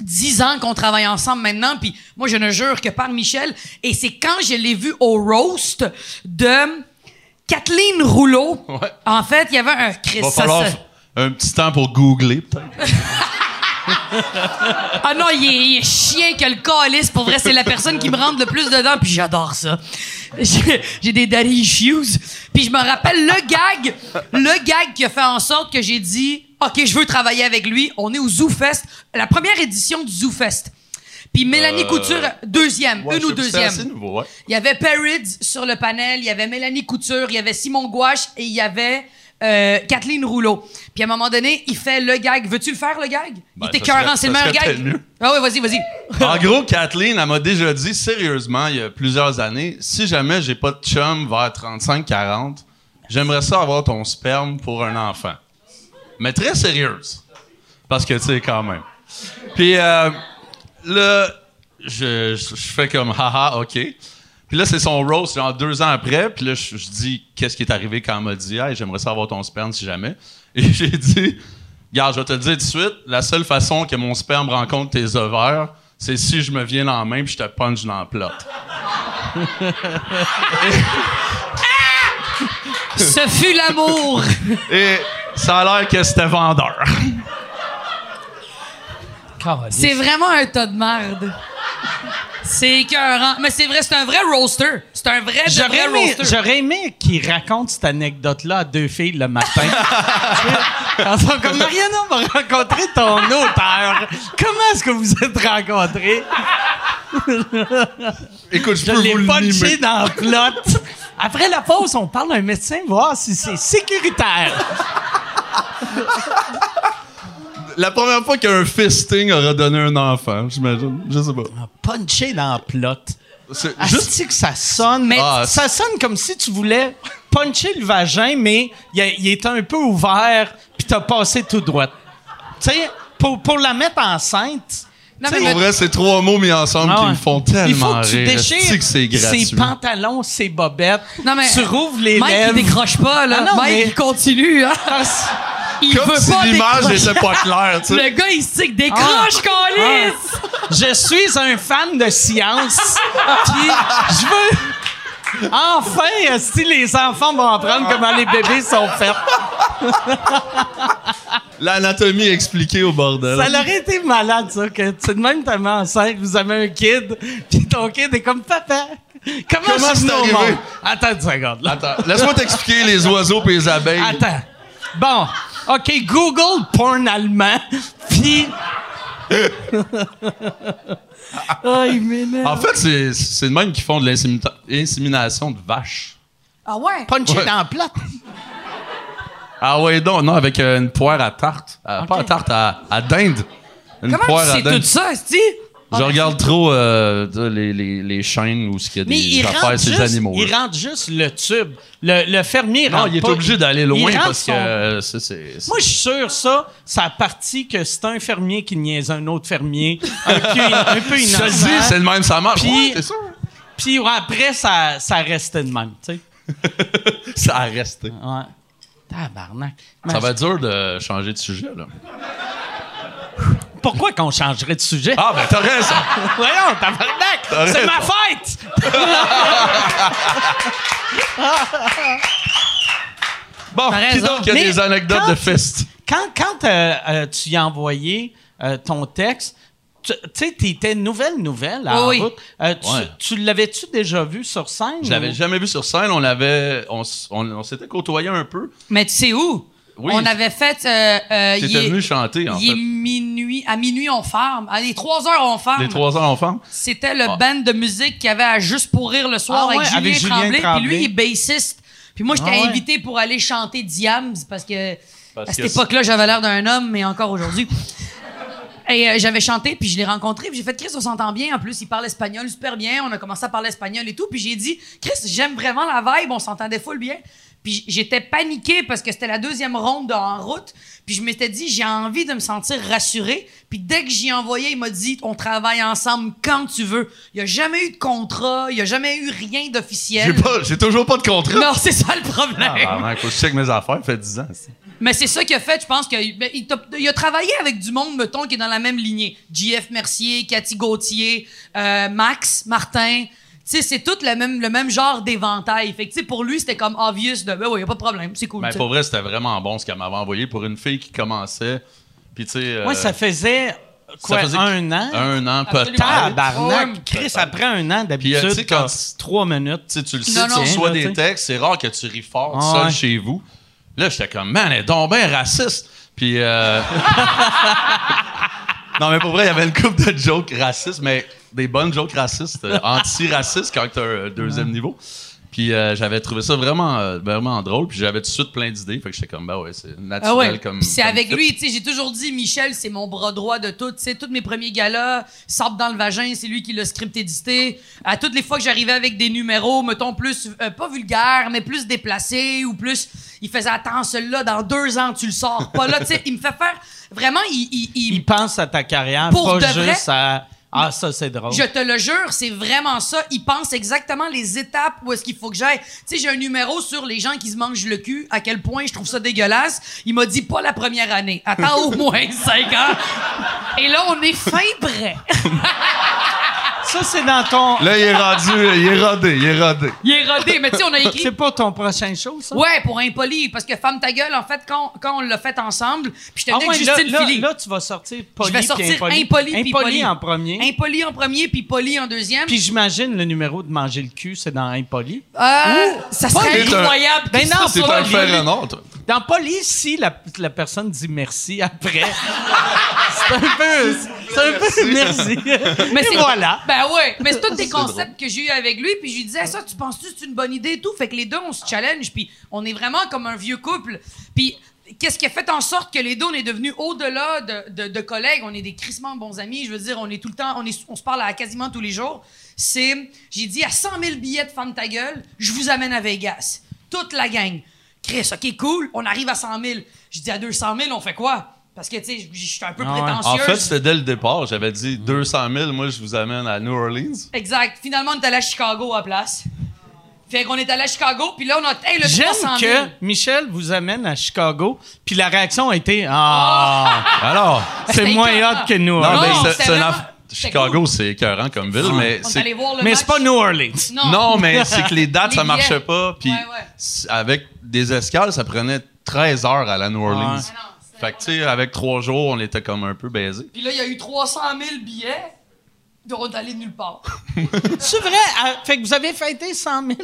10 ans qu'on travaille ensemble maintenant, puis moi, je ne jure que par Michel. Et c'est quand je l'ai vu au roast de Kathleen Rouleau. Ouais. En fait, il y avait un Chris. Va falloir un petit temps pour googler, peut-être. Ah non, il est, il est chien que le calice. Pour vrai, c'est la personne qui me rentre le plus dedans, puis j'adore ça. J'ai des daddy issues. Puis je me rappelle le gag, le gag qui a fait en sorte que j'ai dit, OK, je veux travailler avec lui. On est au Zoo Fest, la première édition du Zoo Fest. Puis Mélanie Euh, Couture, deuxième, Ouais, une ou assez deuxième. nouveau, ouais. Il y avait Perrids sur le panel, il y avait Mélanie Couture, il y avait Simon Gouache et il y avait euh, Kathleen Rouleau. Puis à un moment donné, il fait le gag. Veux-tu le faire, le gag? Ben, il était ça serait- écœurant, c'est le meilleur gag. mieux. Ah oui, vas-y, vas-y. En gros, Kathleen, elle m'a déjà dit sérieusement, il y a plusieurs années, si jamais j'ai pas de chum vers 35-40, j'aimerais ça avoir ton sperme pour un enfant. Mais très sérieuse. Parce que, tu sais, quand même. Puis euh, là, je, je- je fais comme haha, OK. Puis là, c'est son roast, genre deux ans après. Puis là, je, je dis qu'est-ce qui est arrivé quand elle m'a dit, hey, j'aimerais ça avoir ton sperme si jamais. Et j'ai dit, Regarde, je vais te le dire tout de suite, la seule façon que mon sperme rencontre tes ovaires, c'est si je me viens dans la main puis je te punch dans la plotte. Ce fut l'amour. Et ça a l'air que c'était vendeur. C'est vraiment un tas de merde. C'est écœurant. Mais c'est vrai, c'est un vrai roaster. C'est un vrai, de J'aurais vrai aimé, roaster. j'aurais aimé qu'il raconte cette anecdote-là à deux filles le matin. Quand sont comme Mariana va rencontrer ton auteur. Comment est-ce que vous êtes rencontrés? Écoute, je Je peux vous l'ai le mimer. dans le plot. Après la pause, on parle à un médecin, voir si c'est sécuritaire. La première fois qu'un fisting aura donné un enfant, j'imagine. Je sais pas. Punché dans le plot. C'est Ah, juste que ça sonne? Mais- Ah, ça sonne comme si tu voulais puncher le vagin, mais il, est un peu ouvert, puis t'as passé tout droit. Tu sais, pour, pour la mettre enceinte, Non, Tu sais, mais Pour vrai, c'est trois mots mis ensemble Ah qui me font il faut tellement que tu rire. déchires Esti que c'est gratuit? ses pantalons, ses bobettes. Non, mais- tu rouvres les Mike, lèvres. il décroche pas, là. Ah non, Mike, mais- il continue, hein. Il Comme veut si pas l'image décrocher. était pas claire, tu sais. Le gars, il se dit que décroche, câlisse! Je suis un fan de science. Puis je veux. Enfin, si les enfants vont apprendre comment les bébés sont faits. L'anatomie expliquée au bordel. Ça aurait été malade, ça, que tu de même tellement enceinte, vous avez un kid, puis ton kid est comme papa. Comment, Comment je suis au monde? Attends une seconde, là. Attends, laisse-moi t'expliquer les oiseaux et les abeilles. Attends. Bon, OK, Google porn allemand, puis. oh, il m'énerve. En fait, c'est, c'est de même qu'ils font de l'insémination de vaches. Ah ouais? Puncher Ouais. dans la plate. Ah ouais, donc, non, avec euh, une poire à tarte. Euh, Pas à tarte, à, à dinde. Une Comment poire tu à sais dinde. tout ça, Esti? Je regarde trop euh, les, les, les chaînes où il y a Mais des affaires, ces animaux. il rentre juste le tube. Le, le fermier Non, rentre il est pas- obligé d'aller loin parce que euh, Moi, je suis sûr, ça, ça a parti que c'est un fermier qui niaise un autre fermier. Un peu, un peu le c'est le même, ça marche. Puis- Ouais. Puis ouais, après, ça, ça restait de même, tu sais. Ça a resté. Ouais. Tabarnak. Ça va être dur de changer de sujet, là. Pourquoi qu'on changerait de sujet? Ah, ben, t'as raison. Voyons, tabarnak! T'as C'est ma fête! Bon, qui qui a Mais des anecdotes quand- de fest? Quand, quand euh, euh, tu y as envoyé euh, ton texte, tu sais, t'étais nouvelle, nouvelle à Oui, route. Euh, tu Ouais. tu l'avais-tu déjà vu sur scène? Je l'avais ou- jamais vu sur scène. On l'avait, on, s- on, on s'était côtoyé un peu. Mais tu sais où? Oui. On avait fait. Euh, euh, il T'étais est- venu chanter, en il est fait. minuit. À minuit, on ferme. À les 3 heures, on ferme. Les trois ans enfants. C'était le Ah. band de musique qu'il y avait à Juste pour rire le soir Ah ouais, avec, Julien avec Julien Tremblay. Puis lui, il est bassiste. Puis moi, j'étais Ah ouais. invité pour aller chanter Diams parce que Parce à cette que époque-là, j'avais l'air d'un homme, mais encore aujourd'hui. Et euh, j'avais chanté, puis je l'ai rencontré, puis j'ai fait Chris, on s'entend bien. En plus, il parle espagnol super bien. On a commencé à parler espagnol et tout. Puis j'ai dit Chris, j'aime vraiment la vibe. On s'entendait full bien. Puis j'étais paniqué parce que c'était la deuxième ronde de en route. Puis je m'étais dit j'ai envie de me sentir rassuré. Puis dès que j'y ai envoyé, il m'a dit on travaille ensemble quand tu veux. Il y a jamais eu de contrat, il y a jamais eu rien J'ai d'officiel. pas, j'ai toujours pas de contrat. Non, c'est ça le problème. Ah, faut que je check mes affaires. Fait 10 ans. c'est- Mais c'est ça qu'il a fait, je pense qu'il ben, il a travaillé avec du monde, mettons, qui est dans la même lignée. JF Mercier, Cathy Gauthier, euh, Max, Martin. Tu sais, c'est tout le même, le même genre d'éventail. Fait que, pour lui, c'était comme obvious de, ben oui, y a pas de problème, c'est cool. Mais sais. pour vrai, c'était vraiment bon ce qu'elle m'avait envoyé pour une fille qui commençait. Puis, tu sais. euh, Ouais, ça faisait quoi, faisait un an? Un an, peut-être. Tabarnak! Ouais. Chris, après un an Puis, euh, d'habitude, quand- trois minutes. Tu le sais, non. tu reçois des textes, c'est rare que tu ris fort Ah seul ouais. chez vous. Là, j'étais comme, man, elle est donc bien raciste. Puis, euh... non, mais pour vrai, il y avait une couple de jokes racistes, mais des bonnes jokes racistes, euh, anti-racistes quand t'as un deuxième niveau. Puis, euh, j'avais trouvé ça vraiment, euh, vraiment drôle. Puis, j'avais tout de suite plein d'idées. Fait que j'étais comme, bah ouais, c'est naturel Ah ouais. comme. Puis c'est comme avec fit. lui, tu sais, j'ai toujours dit, Michel, c'est mon bras droit de tout. Tu sais, tous mes premiers galas, Sable dans le vagin, c'est lui qui l'a script édité. À toutes les fois que j'arrivais avec des numéros, mettons, plus, euh, pas vulgaires, mais plus déplacés ou plus, il faisait, attends, celui-là, dans deux ans, tu le sors pas là. Tu sais, il me fait faire, vraiment, il, il- il- Il pense à ta carrière, Pour pas de vrai? juste à... Ah, ça, c'est drôle. Je te le jure, c'est vraiment ça. Il pense exactement les étapes où est-ce qu'il faut que j'aille. Tu sais, j'ai un numéro sur les gens qui se mangent le cul, à quel point je trouve ça dégueulasse. Il m'a dit pas la première année. Attends au moins cinq ans. Et là, on est fin prêt. Ça, c'est dans ton... Là, il est rendu, il est rodé, il est rodé. Il est rodé, mais tu sais, on a écrit. C'est pas ton prochain show, ça? Ouais, pour impoli, parce que Femme ta gueule, en fait, quand, quand on l'a fait ensemble, puis j'étais Ah venu ouais, là, Justine là, Philly. là, tu vas sortir poli je vais sortir impoli. impoli, puis Impoli poli. en premier. Impoli en premier, puis poli en deuxième. Puis j'imagine le numéro de manger le cul, c'est dans impoli. Euh, ça serait un- incroyable. Ben non, C'est pas un fait renard, toi. Dans poli, si la, la personne dit merci après, c'est un peu... C'est un peu merci. Mais Et voilà. Ben ouais, mais c'est tous des concepts que j'ai eu avec lui, puis je lui disais ça, tu penses-tu que c'est une bonne idée et tout, fait que les deux on se challenge, puis on est vraiment comme un vieux couple, puis qu'est-ce qui a fait en sorte que les deux, on est devenus au-delà de, de- de collègues, on est des crissement bons amis, je veux dire, on est tout le temps, on, est, on se parle à quasiment tous les jours. C'est, j'ai dit à 100 000 billets de femme ta gueule, je vous amène à Vegas. Toute la gang. Chris, OK, cool, on arrive à 100 000. Je dis à 200 000, on fait quoi? Parce que, tu sais, je suis un peu Ah ouais. prétentieuse. En fait, c'était dès le départ. J'avais dit 200 000, moi, je vous amène à New Orleans. Exact. Finalement, on est allé à Chicago à la place. Fait qu'on est allé à Chicago, puis là, on a... Hey, le 300 J'aime 000. que Michel vous amène à Chicago, puis la réaction a été Ah, Alors, c'est moins hot que New non, Orleans. mais c'est- c'est Chicago, cool. c'est écœurant comme ville, mais On c'est allé voir le Mais match. c'est pas New Orleans. Non. Non, mais c'est que les dates, Les ça marchait pas. Puis Ouais, ouais. c- avec des escales, ça prenait 13 heures à la New Orleans. Ouais. Fait que, tu sais, avec trois jours, on était comme un peu baisés. Puis là, il y a eu 300 000 billets. Allé nulle part. C'est vrai? Ah, fait que vous avez fêté 100 000,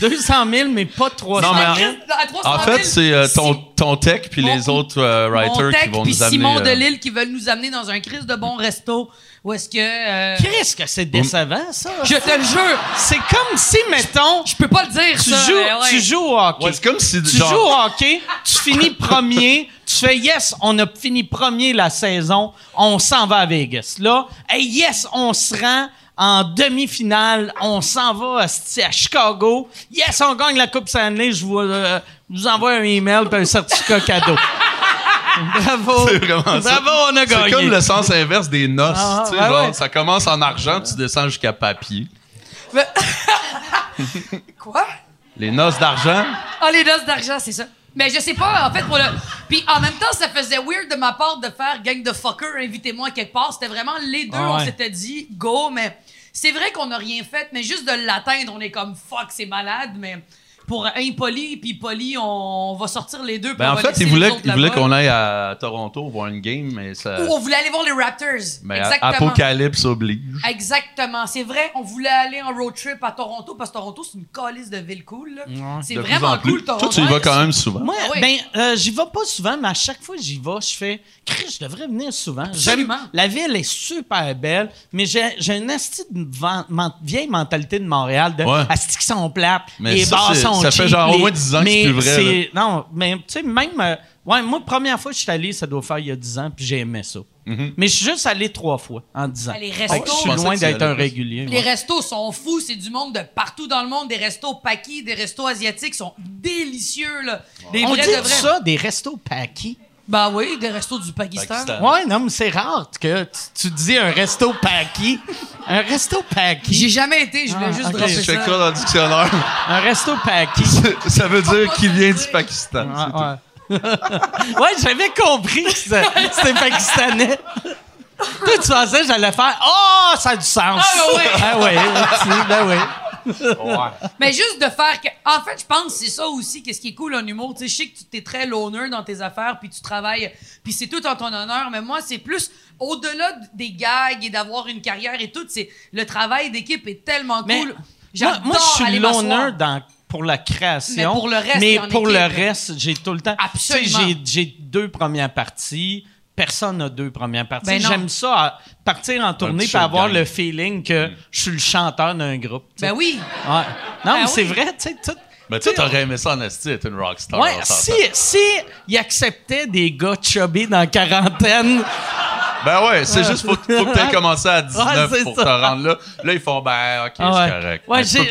200 000, mais pas 300 Non, mais 000. À 300 En 000, fait, c'est euh, ton, ton tech puis les autres euh, writers tech qui vont puis nous amener. Simon euh, Delille qui veulent nous amener dans un crise de bon resto. Où est-ce que... euh, Qu'est-ce que c'est décevant, ça? je te le jure, C'est comme si, mettons, je peux pas le dire, tu, ça. joues, ouais. tu joues au hockey. Ouais, c'est comme si. Tu genre, joues au hockey, tu finis premier, tu fais yes, on a fini premier la saison, on s'en va à Vegas. Là, hey, yes, on se rend en demi-finale, on s'en va à Chicago. Yes, on gagne la Coupe Stanley, je vous, euh, je vous envoie un email et un certificat cadeau. Bravo. C'est vraiment ça. Bravo, on a gagné. C'est comme le sens inverse des noces. Ah, tu sais, ouais, genre, ouais. ça commence en argent, tu descends jusqu'à papier. Mais- Quoi? Les noces d'argent, Ah, les noces d'argent, c'est ça. Mais je sais pas, en fait, pour le. Puis en même temps, ça faisait weird de ma part de faire gang de fucker, invitez-moi quelque part. C'était vraiment les deux, Ah on s'était dit go, mais c'est vrai qu'on n'a rien fait, mais juste de l'atteindre, on est comme fuck, c'est malade, mais pour impoli puis poli, on, va sortir les deux. ben en fait, ils voulaient, voulaient là-bas. qu'on aille à Toronto voir une game, mais ça. Ou on voulait aller voir les Raptors. mais Exactement. Apocalypse oblige. Exactement. C'est vrai, on voulait aller en road trip à Toronto parce que Toronto, c'est une calice de ville cool. C'est vraiment cool, Toronto. Toi, tu y vas quand même souvent. Moi, Ah oui. ben, euh, j'y vais pas souvent, mais à chaque fois que j'y vais, je fais, Chris, je devrais venir souvent. Absolument. J'aime- La ville est super belle, mais j'ai, j'ai une vieille mentalité de Montréal, de Ouais. asti qui sont plates, les bars sont ça fait genre au moins 10 ans que c'est plus vrai, c'est- Non, mais tu sais, même, euh, ouais, moi, première fois que je suis allé, ça doit faire il y a 10 ans, puis j'ai aimé ça. Mhm. Mais je suis juste allé trois fois en 10 ans. Ah, les Fait que restos. je suis pensais loin que tu y d'être un plus. régulier. Les ouais. restos sont fous, c'est du monde de partout dans le monde. Des restos paquis, des restos asiatiques sont délicieux, là. Des On vrais dit de vrais. ça, des restos paquis? Ben oui, des restos du Pakistan. Pakistan. Ouais, non, mais c'est rare que tu, tu dis un resto paquis. Un resto paquis. J'y ai jamais été, je voulais Ah, juste ok. dropper Je fais ça. quoi dans le dictionnaire? Un resto paquis. ça veut dire qu'il vient du Pakistan. c'est tout. Ah, ouais. ouais, j'avais compris que c'était pakistanais. Toi, tu pensais que j'allais faire Oh, ça a du sens. Ah, ouais. Ah, ouais, si, ben oui. Mais juste de faire que. En fait, je pense que c'est ça aussi, qu'est-ce qui est cool en humour. Tu sais, je sais que tu es très loner dans tes affaires, puis tu travailles, puis c'est tout en ton honneur. Mais moi, c'est plus au-delà des gags et d'avoir une carrière et tout. C'est le travail d'équipe est tellement Mais cool. Moi, J'adore moi, je suis l'honneur dans pour la création. Mais pour le reste, Mais et en pour équipe. le reste, j'ai tout le temps. Absolument. Tu sais, j'ai deux premières parties. Personne n'a deux premières parties. Ben. J'aime ça, à partir en tournée de avoir gang. le feeling que je suis le chanteur d'un groupe. tu. Ben oui. Ouais. Non, Ben mais c'est vrai, tu sais, tout. Mais tu sais, t'aurais aimé ça en esti, être une rockstar. Ouais, si, si il acceptait des gars chubby dans la quarantaine, Ben ouais, c'est juste faut, faut que commencé à 19 Ouais, c'est pour ça. te rendre là. Là, ils font, ben, OK, Ah ouais. c'est correct. Ouais, Mais tu, j'ai-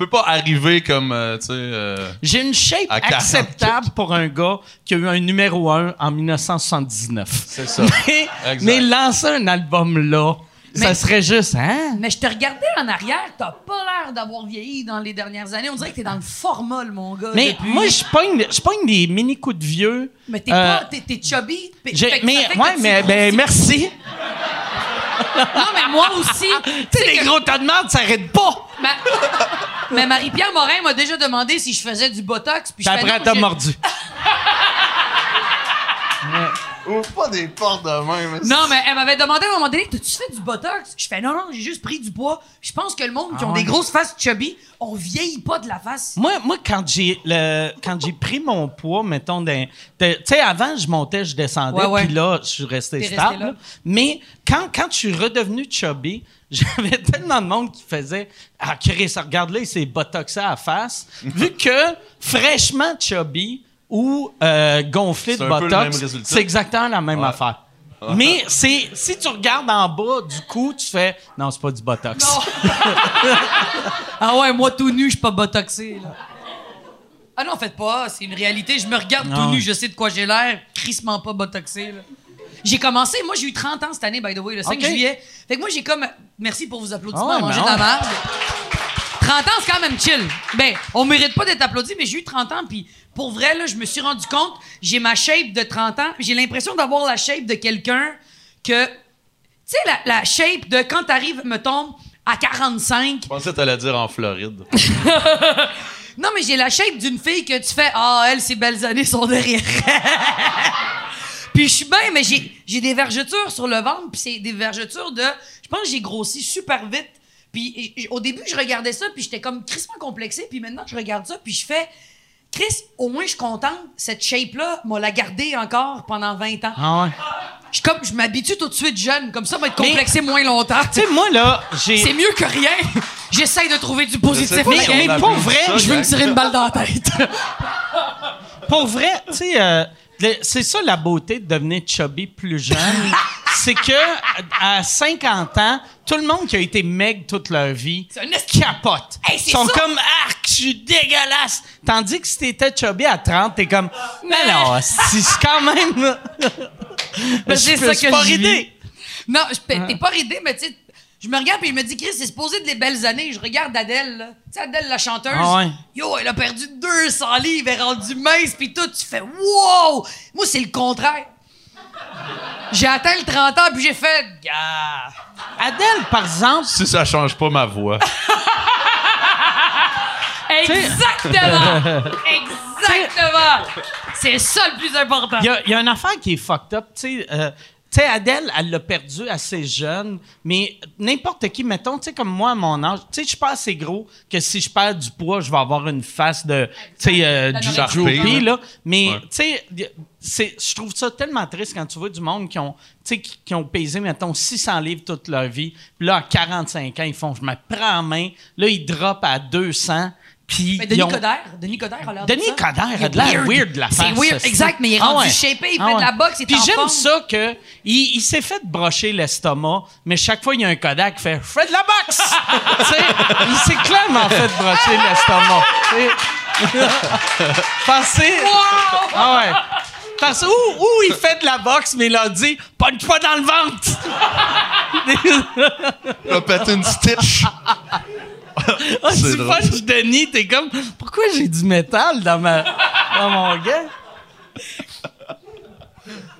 peux pas, arriver comme, euh, tu sais... euh, j'ai une shape À 40 acceptable pour un gars qui a eu un numéro 1 en 1979. C'est ça. Mais, Exact. mais lancer un album là, ça Mais- serait juste, hein? Mais je te regardais en arrière, t'as pas l'air d'avoir vieilli dans les dernières années. On dirait que t'es dans le formol, mon gars. Mais depuis. moi, je pogne, je pogne des mini coups de vieux. Mais t'es Euh, pas. T'es, t'es chubby. Fait- j'ai- fait que mais, ça fait que ouais, tu mais, grossis. ben, merci. Non, mais moi aussi. Tu sais, les gros tas de merde, ça arrête pas. Ma- mais Marie-Pierre Morin m'a déjà demandé si je faisais du botox. Puis après, t'as j'ai- mordu. Ouvre pas des portes de même. Non, mais elle m'avait demandé à un moment donné, t'as-tu fait du botox? Je fais non, non, j'ai juste pris du poids. Je pense que le monde qui Ah ont ouais. des grosses faces chubby, on vieillit pas de la face. Moi, moi quand j'ai le quand j'ai pris mon poids, mettons, d'un- de- tu sais, avant, je montais, je descendais, Ouais, ouais. puis là, je suis resté T'es resté stable. là. là. Mais quand, quand je suis redevenu chubby, j'avais tellement de monde qui faisait Ah, Chris, regarde là, il s'est botoxé à la face. Vu que, fraîchement chubby, ou euh, gonfler de botox, c'est exactement la même Ouais. affaire. Mais c'est si tu regardes en bas du cou, tu fais non, c'est pas du botox. Ah ouais, moi tout nu, je suis pas botoxé, là. Ah non, faites pas, c'est une réalité. Je me regarde tout nu, je sais de quoi j'ai l'air, crissement pas botoxé, là. J'ai commencé, moi j'ai eu 30 ans cette année, by the way, le 5 Ok. juillet. Fait que moi j'ai comme. Merci pour vos applaudissements, Ah ouais, manger de la. Merde. 30 ans, c'est quand même chill. Ben, on mérite pas d'être applaudi, mais j'ai eu 30 ans, puis pour vrai, là, je me suis rendu compte, j'ai ma shape de 30 ans, j'ai l'impression d'avoir la shape de quelqu'un que. Tu sais, la, la shape de quand t'arrives, mettons, à 45, Je pensais que t'allais dire en Floride. non, mais j'ai la shape d'une fille que tu fais Ah, elle, ses belles années sont derrière. puis je suis bien, mais j'ai, j'ai des vergetures sur le ventre, puis c'est des vergetures de. Je pense que j'ai grossi super vite. Puis au début, je regardais ça, puis j'étais comme crissement complexé, puis maintenant, je regarde ça, puis je fais. Chris, au moins, je suis contente. Cette shape-là m'a la gardée encore pendant 20 ans. Ah ouais. Je, comme, je m'habitue tout de suite jeune. Comme ça, on va être Mais- complexé moins longtemps. Tu sais, moi là, j'ai. C'est mieux que rien. J'essaye de trouver du positif. Mais, pour vrai, ça, je veux me tirer une balle dans la tête. Pour vrai, tu sais, euh, c'est ça la beauté de devenir chubby plus jeune. c'est que à 50 ans, tout le monde qui a été meg toute leur vie capote. Hey, Ils sont ça. comme arc, je suis dégueulasse. Tandis que si t'étais chubby à 30, t'es comme mais non, c'est quand même. Ben, c'est Je ça que pas ridé. Non, t'es pas ridé, mais tu sais, je me regarde puis je me dis, Chris, c'est supposé de les belles années. Je regarde Adèle, là. Tu sais, Adèle, la chanteuse. Ah ouais. Yo, elle a perdu 200 livres, elle est rendue mince, puis tout. Tu fais, wow! Moi, c'est le contraire. J'ai atteint le 30 ans, puis j'ai fait, gars. Adèle, par exemple, si ça change pas ma voix. Exactement! Exactement! C'est ça le plus important. Il y, a- il y a une affaire qui est fucked up. Tu sais, euh, sais, Adèle, elle l'a perdu assez jeune, mais n'importe qui, mettons, tu sais, comme moi à mon âge, tu sais, je suis pas assez gros que si je perds du poids, je vais avoir une face de, tu sais, euh, du là. Mais, Ouais. tu sais, je trouve ça tellement triste quand tu vois du monde qui ont, tu sais, qui, qui ont pesé, mettons, 600 livres toute leur vie, puis là, à 45 ans, ils font, je me prends en main, là, ils drop à 200, puis Mais Denis ont- Coderre, Denis Coderre a l'air de Denis ça. Coderre a de l'air weird de la face. C'est weird, ça, exact, mais il est Ah rendu ouais. shapé, il Ah fait de la boxe, il est Puis j'aime ça que il, il s'est fait brocher l'estomac, mais chaque fois il y a un Kodak qui fait « Je fais de la boxe! » Tu sais, il s'est clairement fait brocher l'estomac. Pensez... Ah ouais. Parce où, où il fait de la boxe, mais il a dit « Punch pas dans le ventre! » Il a pété une stitch. Ah, C'est tu punches Denis, t'es comme « Pourquoi j'ai du métal dans, ma, dans mon gars? »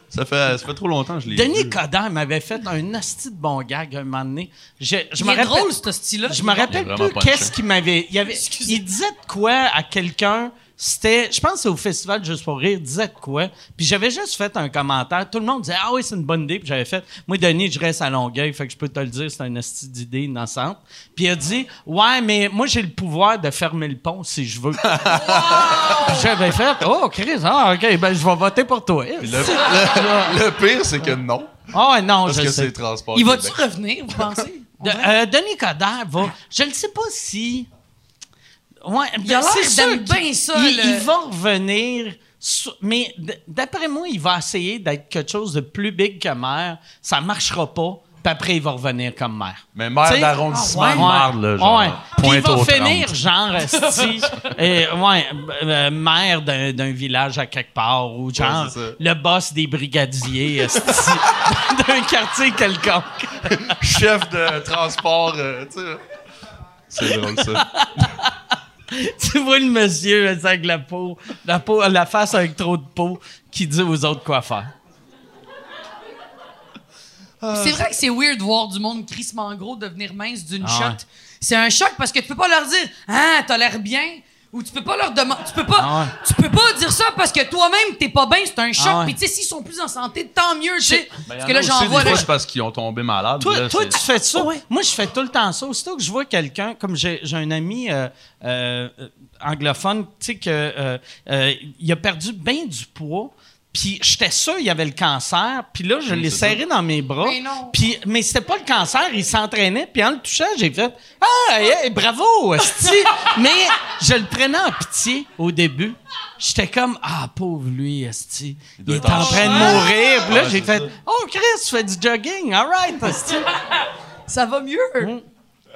Ça fait, ça fait trop longtemps que je l'ai Denis vu. Coderre m'avait fait un asti de bon gag un moment donné. Je, je Il me est rappelle, drôle, ce style-là. je me rappelle plus qu'est-ce qu'il m'avait. Il, avait, il disait de quoi à quelqu'un. C'était, je pense que c'est au festival Juste pour rire, il disait de quoi. Puis j'avais juste fait un commentaire. Tout le monde disait Ah oui, c'est une bonne idée. Puis j'avais fait Moi, Denis, je reste à Longueuil, fait que je peux te le dire, c'est un asti d'idée innocente. Puis il a dit Ouais, mais moi, j'ai le pouvoir de fermer le pont si je veux. j'avais fait Oh, Chris, ah, ok, ben je vais voter pour toi. Le, le- le pire, c'est que non. Ah ouais, non, Parce je que sais. c'est transport. Il va-tu revenir, vous pensez? De- euh, Denis Coderre va. Je ne sais pas si. Ouais, Il a ben, c'est l'air bien ça, Il, le- il va revenir. mais d'après moi, il va essayer d'être quelque chose de plus big que maire. Ça marchera pas. Puis après, il va revenir comme maire. Mais maire d'arrondissement ah de ouais. marde, là, genre. Ouais. Puis il va finir, 30. genre, esti, euh, ouais, euh, maire d'un, d'un village à quelque part, ou genre, le boss des brigadiers, d'un quartier quelconque. Chef de transport, euh, tu sais. C'est drôle, ça. tu vois le monsieur avec la peau, la peau, la face avec trop de peau, qui dit aux autres quoi faire. C'est vrai que c'est weird de voir du monde crissement gros devenir mince d'une Ah ouais. shot. C'est un choc parce que tu peux pas leur dire Ah, t'as l'air bien. Ou tu peux pas leur demander. Tu peux pas. Ah ouais. Tu peux pas dire ça parce que toi-même t'es pas bien, c'est un choc. Ah ouais. Puis tu sais, s'ils sont plus en santé, tant mieux, tu sais. Ben, parce y que là, j'en vois des là. fois, c'est parce qu'ils ont tombé malades. Toi, là, toi c'est- tu fais ça. Moi, je fais tout le temps ça. Aussitôt que je vois quelqu'un, comme j'ai j'ai un ami euh, euh, euh, anglophone, tu sais, que euh, euh, il a perdu bien du poids. Puis j'étais sûr il y avait le cancer. Puis là, je l'ai ça. serré dans mes bras. Mais non. Puis, mais c'était pas le cancer, il s'entraînait. Puis en le touchant, j'ai fait Ah, hey, hey, bravo, esti. Mais je le prenais en pitié au début. J'étais comme Ah, pauvre lui, esti. Il, doit est en train de mourir. Puis là, Ouais, j'ai fait ça. Oh, Chris, tu fais du jogging. All right, esti. Ça va mieux. Mm.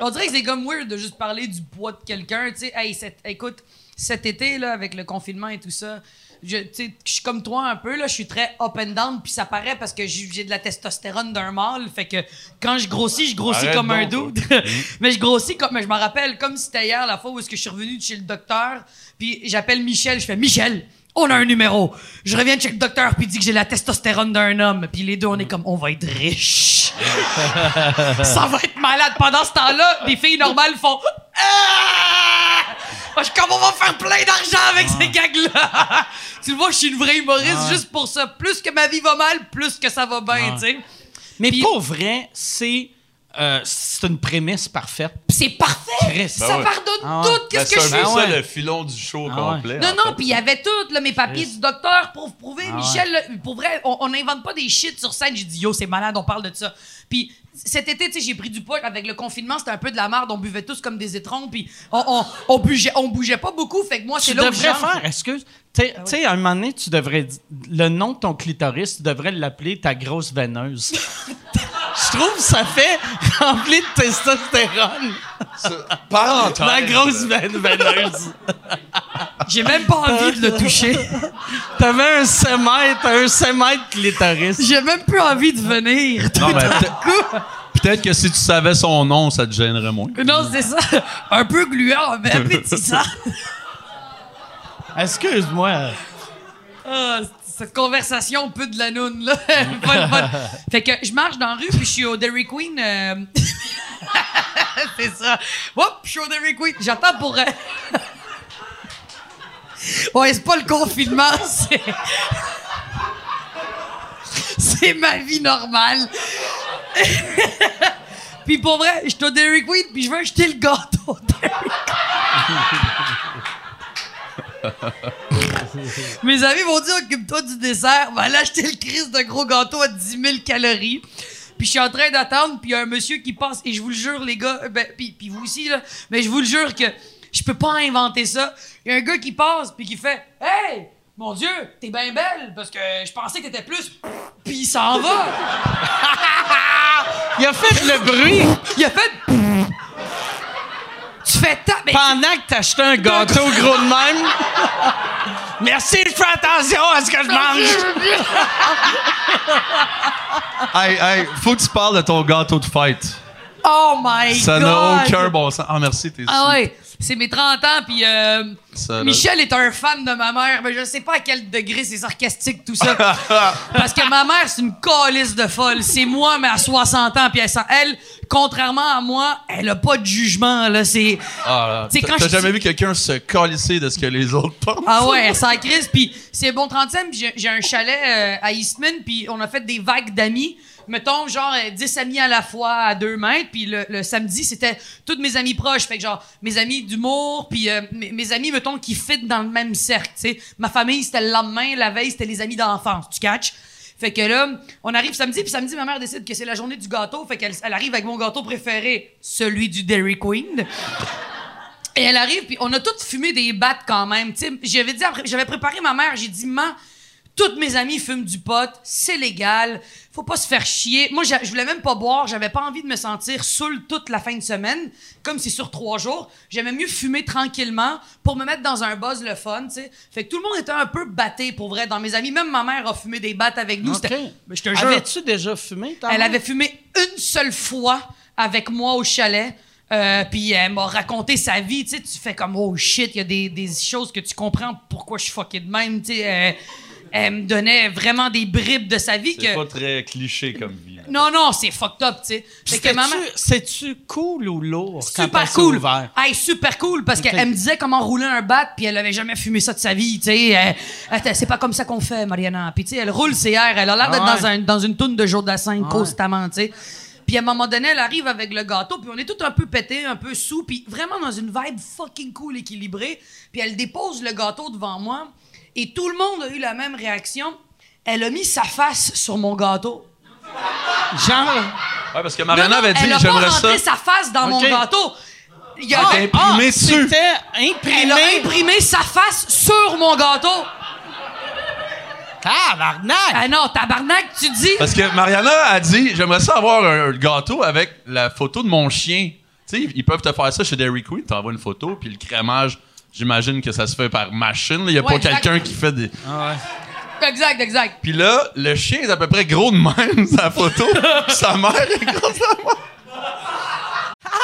On dirait que c'est comme weird de juste parler du poids de quelqu'un. Tu sais, hey, cet- écoute, cet été, là, avec le confinement et tout ça, je, suis comme toi un peu, là, je suis très up and down, puis ça paraît parce que j'ai de la testostérone d'un mâle. Fait que quand je grossis, je grossis Arrête comme un dude. mais je grossis comme. mais Je me rappelle, comme c'était hier, la fois où est-ce que je suis revenu de chez le docteur, puis j'appelle Michel, je fais Michel! On a un numéro. Je reviens de chez le docteur puis il dit que j'ai la testostérone d'un homme. Puis les deux, on est comme, on va être riches. ça va être malade. Pendant ce temps-là, les filles normales font Ah! Moi, Je suis comme on va faire plein d'argent avec ces gags-là. tu le vois, je suis une vraie humoriste juste pour ça. Plus que ma vie va mal, plus que ça va bien, tu sais. Mais Puis- pour vrai, c'est euh, c'est une prémisse parfaite. C'est parfait. Chris. ça Ben ouais. pardonne Ah ouais. tout. Ben, Qu'est-ce c'est que je fais? Ah ça ouais. le filon du show Ah ouais. complet. Non, non, puis il y avait tout, là, mes papiers du docteur pour prouver. Ah Michel, là, pour vrai, on n'invente pas des shit sur scène. J'ai dit, yo, c'est malade, on parle de ça. Puis cet été, tu sais, j'ai pris du poids avec le confinement, c'était un peu de la merde. On buvait tous comme des étrons, puis on, on, on, bougeait, on bougeait pas beaucoup. Fait que moi, c'est Tu là où devrais faire, excuse. Tu sais, tu sais, à un moment donné, tu devrais. Le nom de ton clitoris, tu devrais l'appeler ta grosse veineuse. Je trouve que ça fait rempli de testostérone. Parenthèse. La grosse veine veineuse. J'ai même pas envie de le toucher. T'avais un sémètre, un sémètre clitoris. J'ai même plus envie de venir. Non, mais peut- peut-être que si tu savais son nom, ça te gênerait moins. Non, c'est ça. Un peu gluant, mais appétissant. Excuse-moi. Ah, cette conversation peu de la noune, là. Fait que je marche dans la rue, puis je suis au Dairy Queen. euh, c'est ça. Hop, je suis au Dairy Queen. J'attends pour. euh, ouais, c'est pas le confinement, c'est. c'est ma vie normale. puis pour vrai, je suis au Dairy Queen, puis je veux acheter le gâteau Dairy Mes amis vont dire occupe-toi du dessert, va aller acheter le crise de gros gâteau à 10 000 calories. Puis je suis en train d'attendre, puis il y a un monsieur qui passe, et je vous le jure, les gars, euh, ben, puis, puis vous aussi, là, mais je vous le jure que je peux pas inventer ça. Il y a un gars qui passe, puis qui fait Hey, mon Dieu, t'es bien belle, parce que je pensais que t'étais plus. Puis il s'en va. Il a fait le bruit Il a fait. Tu fais ta. mais- pendant que t'achetais un gâteau gros de même. Merci, je fais attention à ce que je mange. Hey, hey, faut que tu parles de ton gâteau de fête. Oh my Ça god! n'a aucun bon sens. Ah, merci, t'es Ah ouais, c'est mes 30 ans, puis euh. Michel est un fan de ma mère, mais je sais pas à quel degré c'est sarcastique tout ça. Parce que ma mère, c'est une calice de folle. C'est moi, mais à 60 ans, puis elle, elle, contrairement à moi, elle a pas de jugement, là. C'est... Ah, T'as jamais vu quelqu'un se calisser de ce que les autres pensent? Ah ouais, elle s'en crise, puis c'est bon 35, puis j'ai, j'ai un chalet euh, à Eastman, puis on a fait des vagues d'amis. Mettons, genre, euh, 10 amis à la fois à 2 mètres, puis le, samedi, c'était tous mes amis proches. Fait que genre, mes amis d'humour, puis euh, mes, mes amis, mettons, qui fit dans le même cercle, tu sais. Ma famille, c'était le lendemain, la veille, c'était les amis d'enfance, tu catches? Fait que là, on arrive samedi, puis samedi, ma mère décide que c'est la journée du gâteau, fait qu'elle elle arrive avec mon gâteau préféré, celui du Dairy Queen. Et elle arrive, puis on a toutes fumé des battes quand même. J'avais dit, j'avais préparé ma mère, j'ai dit, maman, toutes mes amies fument du pot, c'est légal, faut pas se faire chier. Moi, je voulais même pas boire, j'avais pas envie de me sentir saoul toute la fin de semaine, comme c'est sur trois jours. J'aimais mieux fumer tranquillement pour me mettre dans un buzz le fun, tu sais. Fait que tout le monde était un peu batté, pour vrai, dans mes amis. Même ma mère a fumé des battes avec nous. OK. C'était- Mais je te jure, Avais-tu déjà fumé, elle avait fumé une seule fois avec moi au chalet. Euh, puis elle m'a raconté sa vie, tu sais, tu fais comme oh shit, il y a des, des choses que tu comprends pourquoi je suis fucké de même, tu sais. Elle, elle me donnait vraiment des bribes de sa vie C'est que pas très cliché comme vie. non non, c'est fucked up, tu sais. Maman C'est-tu cool ou lourd? quand super cool. ouvert? Hey, super cool parce qu'elle me disait comment rouler un bat puis elle avait jamais fumé ça de sa vie, tu sais. C'est pas comme ça qu'on fait, Mariana. Puis tu sais, elle roule ses airs, elle a l'air Ah d'être ouais. dans, un- dans une toune de jour d'assin ouais. constamment, tu sais. Puis à un moment donné, elle arrive avec le gâteau, puis on est tout un peu pété, un peu sous, puis vraiment dans une vibe fucking cool, équilibrée. Puis elle dépose le gâteau devant moi, et tout le monde a eu la même réaction. Elle a mis sa face sur mon gâteau. Genre. Ouais, parce que Mariana avait dit, elle a j'aimerais pas ça. rentré sa face dans mon Ok. gâteau. Il y a Ah, imprimé. C'était Elle imprimé. a imprimé sa face sur mon gâteau. Tabarnak! Ah non, tabarnak, tu dis. Parce que Mariana a dit, j'aimerais ça avoir un gâteau avec la photo de mon chien. Tu sais, ils peuvent te faire ça chez Dairy Queen, t'envoies une photo, puis le crémage, j'imagine que ça se fait par machine. Il y a Ouais, pas quelqu'un qui fait des... Exact, exact. Puis là, le chien est à peu près gros de même, sa photo. puis sa mère est grosse de même.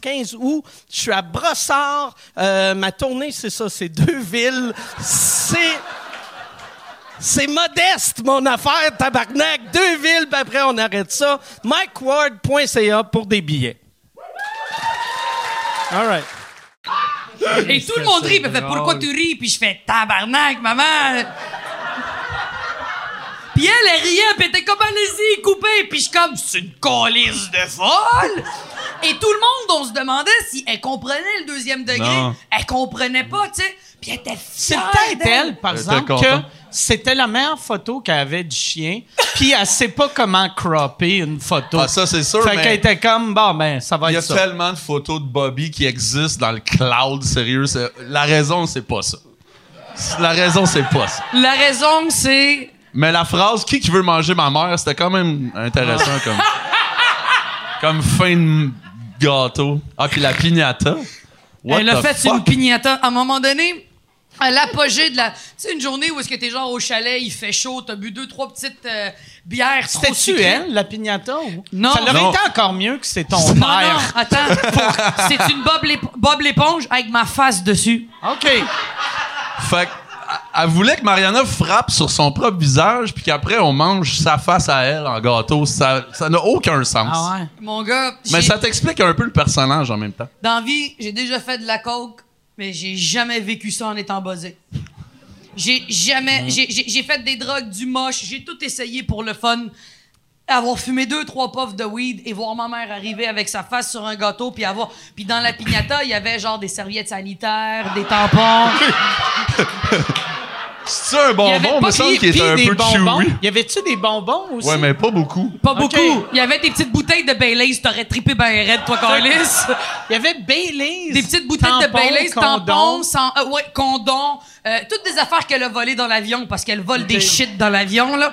15 août. Je suis à Brossard. Euh, ma tournée, c'est ça. C'est deux villes. C'est... C'est modeste, mon affaire, tabarnak. Deux villes, puis après, on arrête ça. MikeWard.ca pour des billets. All right. Et tout le monde rit, puis fait pourquoi tu ris? Puis je fais tabarnak, maman. Puis elle, elle riait, puis elle était comme allez-y, coupez. Puis je suis comme c'est une colisse de folle. Et tout le monde, on se demandait si elle comprenait le deuxième degré. Non. Elle comprenait pas, tu sais. Puis elle était C'est fière peut-être d'elle. elle, par Elle exemple, que c'était la meilleure photo qu'elle avait du chien, puis elle sait pas comment cropper une photo. Ah, ça, c'est sûr, Fait mais- qu'elle était comme, bon, ben, ça va Il y a être ça. tellement de photos de Bobby qui existent dans le cloud, sérieux. c'est- La raison, c'est pas ça. La raison, c'est pas ça. La raison, c'est. Mais la phrase Qui qui veut manger ma mère, c'était quand même intéressant comme. comme fin de gâteau. Ah, puis la piñata. What elle a fait fuck? une pignata. À un moment donné, à l'apogée de la. Tu sais, une journée où est-ce que t'es genre au chalet, il fait chaud, t'as bu deux, trois petites euh, bières C'était-tu elle, la piñata? Ou? Non. Ça aurait Non. été encore mieux que c'est ton Non, non, père. attends. Faut- C'est une Bob, l'ép- Bob l'éponge avec ma face dessus. OK. Fait que, elle voulait que Mariana frappe sur son propre visage, puis qu'après, on mange sa face à elle en gâteau. Ça ça n'a aucun sens. Ah ouais. Mon gars, Mais j'ai- ça t'explique un peu le personnage en même temps. dans la vie, j'ai déjà fait de la coke, mais j'ai jamais vécu ça en étant buzzé. J'ai jamais. j'ai- J'ai j'ai fait des drogues, du moche, j'ai tout essayé pour le fun. Avoir fumé deux, trois puffs de weed et voir ma mère arriver avec sa face sur un gâteau, puis avoir. Puis dans la piñata, il y avait genre des serviettes sanitaires, des tampons. C'est un Il y avait bonbon, pas- me semble qu'il est un des peu bonbons. chewy. Y avait-tu des bonbons aussi? Ouais, mais pas beaucoup. Pas beaucoup. Il y avait des petites bouteilles de Baileys, t'aurais trippé ben raide, toi, Carlis. Il y avait Baileys. Des petites bouteilles de Baileys, tampons, sans, euh, ouais, condoms, euh, toutes des affaires qu'elle a volées dans l'avion parce qu'elle vole des shit dans l'avion, là.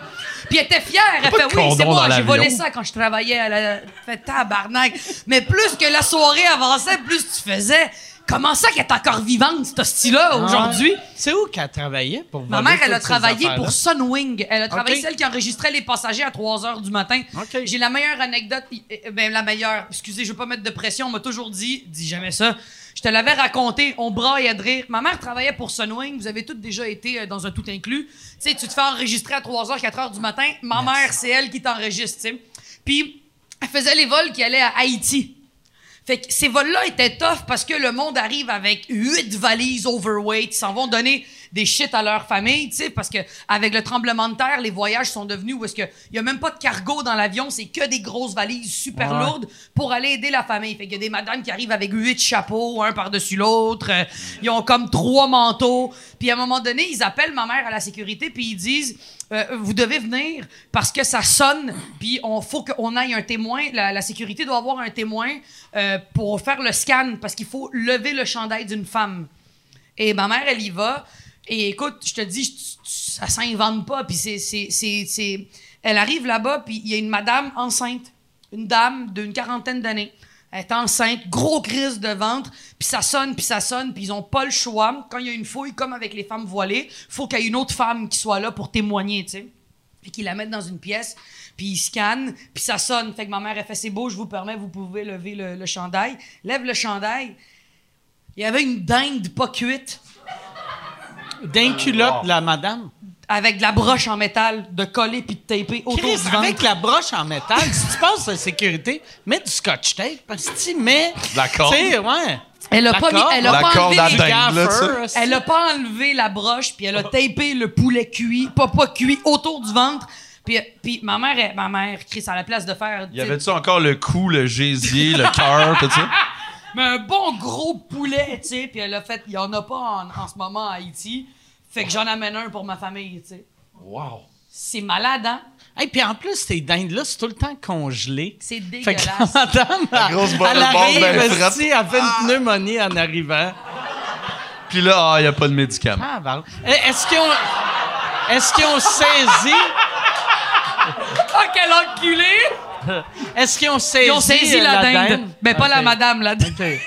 Puis elle était fière, elle fait oui, c'est condom moi, j'ai volé ça quand je travaillais à la fait tabarnak. Mais plus que la soirée avançait, plus tu faisais. Comment ça qu'elle est encore vivante, cette hostie-là, aujourd'hui? C'est où qu'elle travaillait pour Ma mère, elle a travaillé pour Sunwing. Elle a travaillé celle qui enregistrait les passagers à 3 h du matin. J'ai la meilleure anecdote, euh, ben la meilleure. Excusez, je veux pas mettre de pression. On m'a toujours dit, dis jamais ça. Je te l'avais raconté, on braillait de rire. Ma mère travaillait pour Sunwing. Vous avez toutes déjà été euh, dans un tout inclus. Tu sais, tu te fais enregistrer à 3 h, 4 h du matin. Ma mère, c'est elle qui t'enregistre, tu sais. Puis, elle faisait les vols qui allaient à Haïti. Fait que ces vols-là étaient tough parce que le monde arrive avec huit valises overweight. S'en vont donner des shit à leur famille, tu sais, parce que avec le tremblement de terre, les voyages sont devenus où est-ce que il y a même pas de cargo dans l'avion, c'est que des grosses valises super lourdes pour aller aider la famille. Fait qu'il y a des madames qui arrivent avec huit chapeaux, un par-dessus l'autre. Euh, ils ont comme trois manteaux. Puis à un moment donné, ils appellent ma mère à la sécurité puis ils disent euh, vous devez venir parce que ça sonne, puis on faut qu'on aille un témoin. La, la sécurité doit avoir un témoin euh, pour faire le scan parce qu'il faut lever le chandail d'une femme. Et ma mère, elle y va. Et écoute, je te dis, ça s'invente pas. Puis c'est- Elle arrive là-bas, puis il y a une madame enceinte, une dame d'une quarantaine d'années. Elle est enceinte, gros crise de ventre, puis ça sonne, puis ça sonne, puis ils ont pas le choix. Quand il y a une fouille, comme avec les femmes voilées, faut qu'il y ait une autre femme qui soit là pour témoigner, tu sais. Puis qu'ils la mettent dans une pièce, puis ils scannent, puis ça sonne. Fait que ma mère, elle fait c'est beau, je vous permets, vous pouvez lever le, le chandail. Lève le chandail. Il y avait une dinde pas cuite D'un culotte de la madame. avec de la broche en métal, de coller puis de taper autour Chris, du ventre. avec la broche en métal, si tu passes la sécurité, mets du scotch tape parce que tu mets. La corde. Tu sais, ouais. Elle a pas mis, elle a La pas corde enlevé à les là. Gaffer, Elle a pas enlevé la broche, puis elle a tapé le poulet cuit, pas pas cuit, autour du ventre. Puis, puis ma mère, elle- ma mère, Chris, à la place de faire. Y avait-tu encore le cou, le gésier, le cœur, tout ça? Mais un bon gros poulet, tu sais. Puis elle a fait, il y en a pas en, en ce moment à Haïti. Fait que j'en amène un pour ma famille, tu sais. Wow. C'est malade, hein? Et puis en plus, ces dindes-là, c'est tout le temps congelé. C'est Fait que dégueulasse. madame, La grosse elle, arrive, ben elle fait une pneumonie en arrivant. Puis là, il n'y a pas de médicaments. Ah, pardon. Eh, Est-ce qu'ils ont, est-ce qu'ils ont saisi, Ah, quel enculé! est-ce qu'ils ont saisi, Ils ont saisi euh, la, dinde? Ben, pas la madame, la dinde.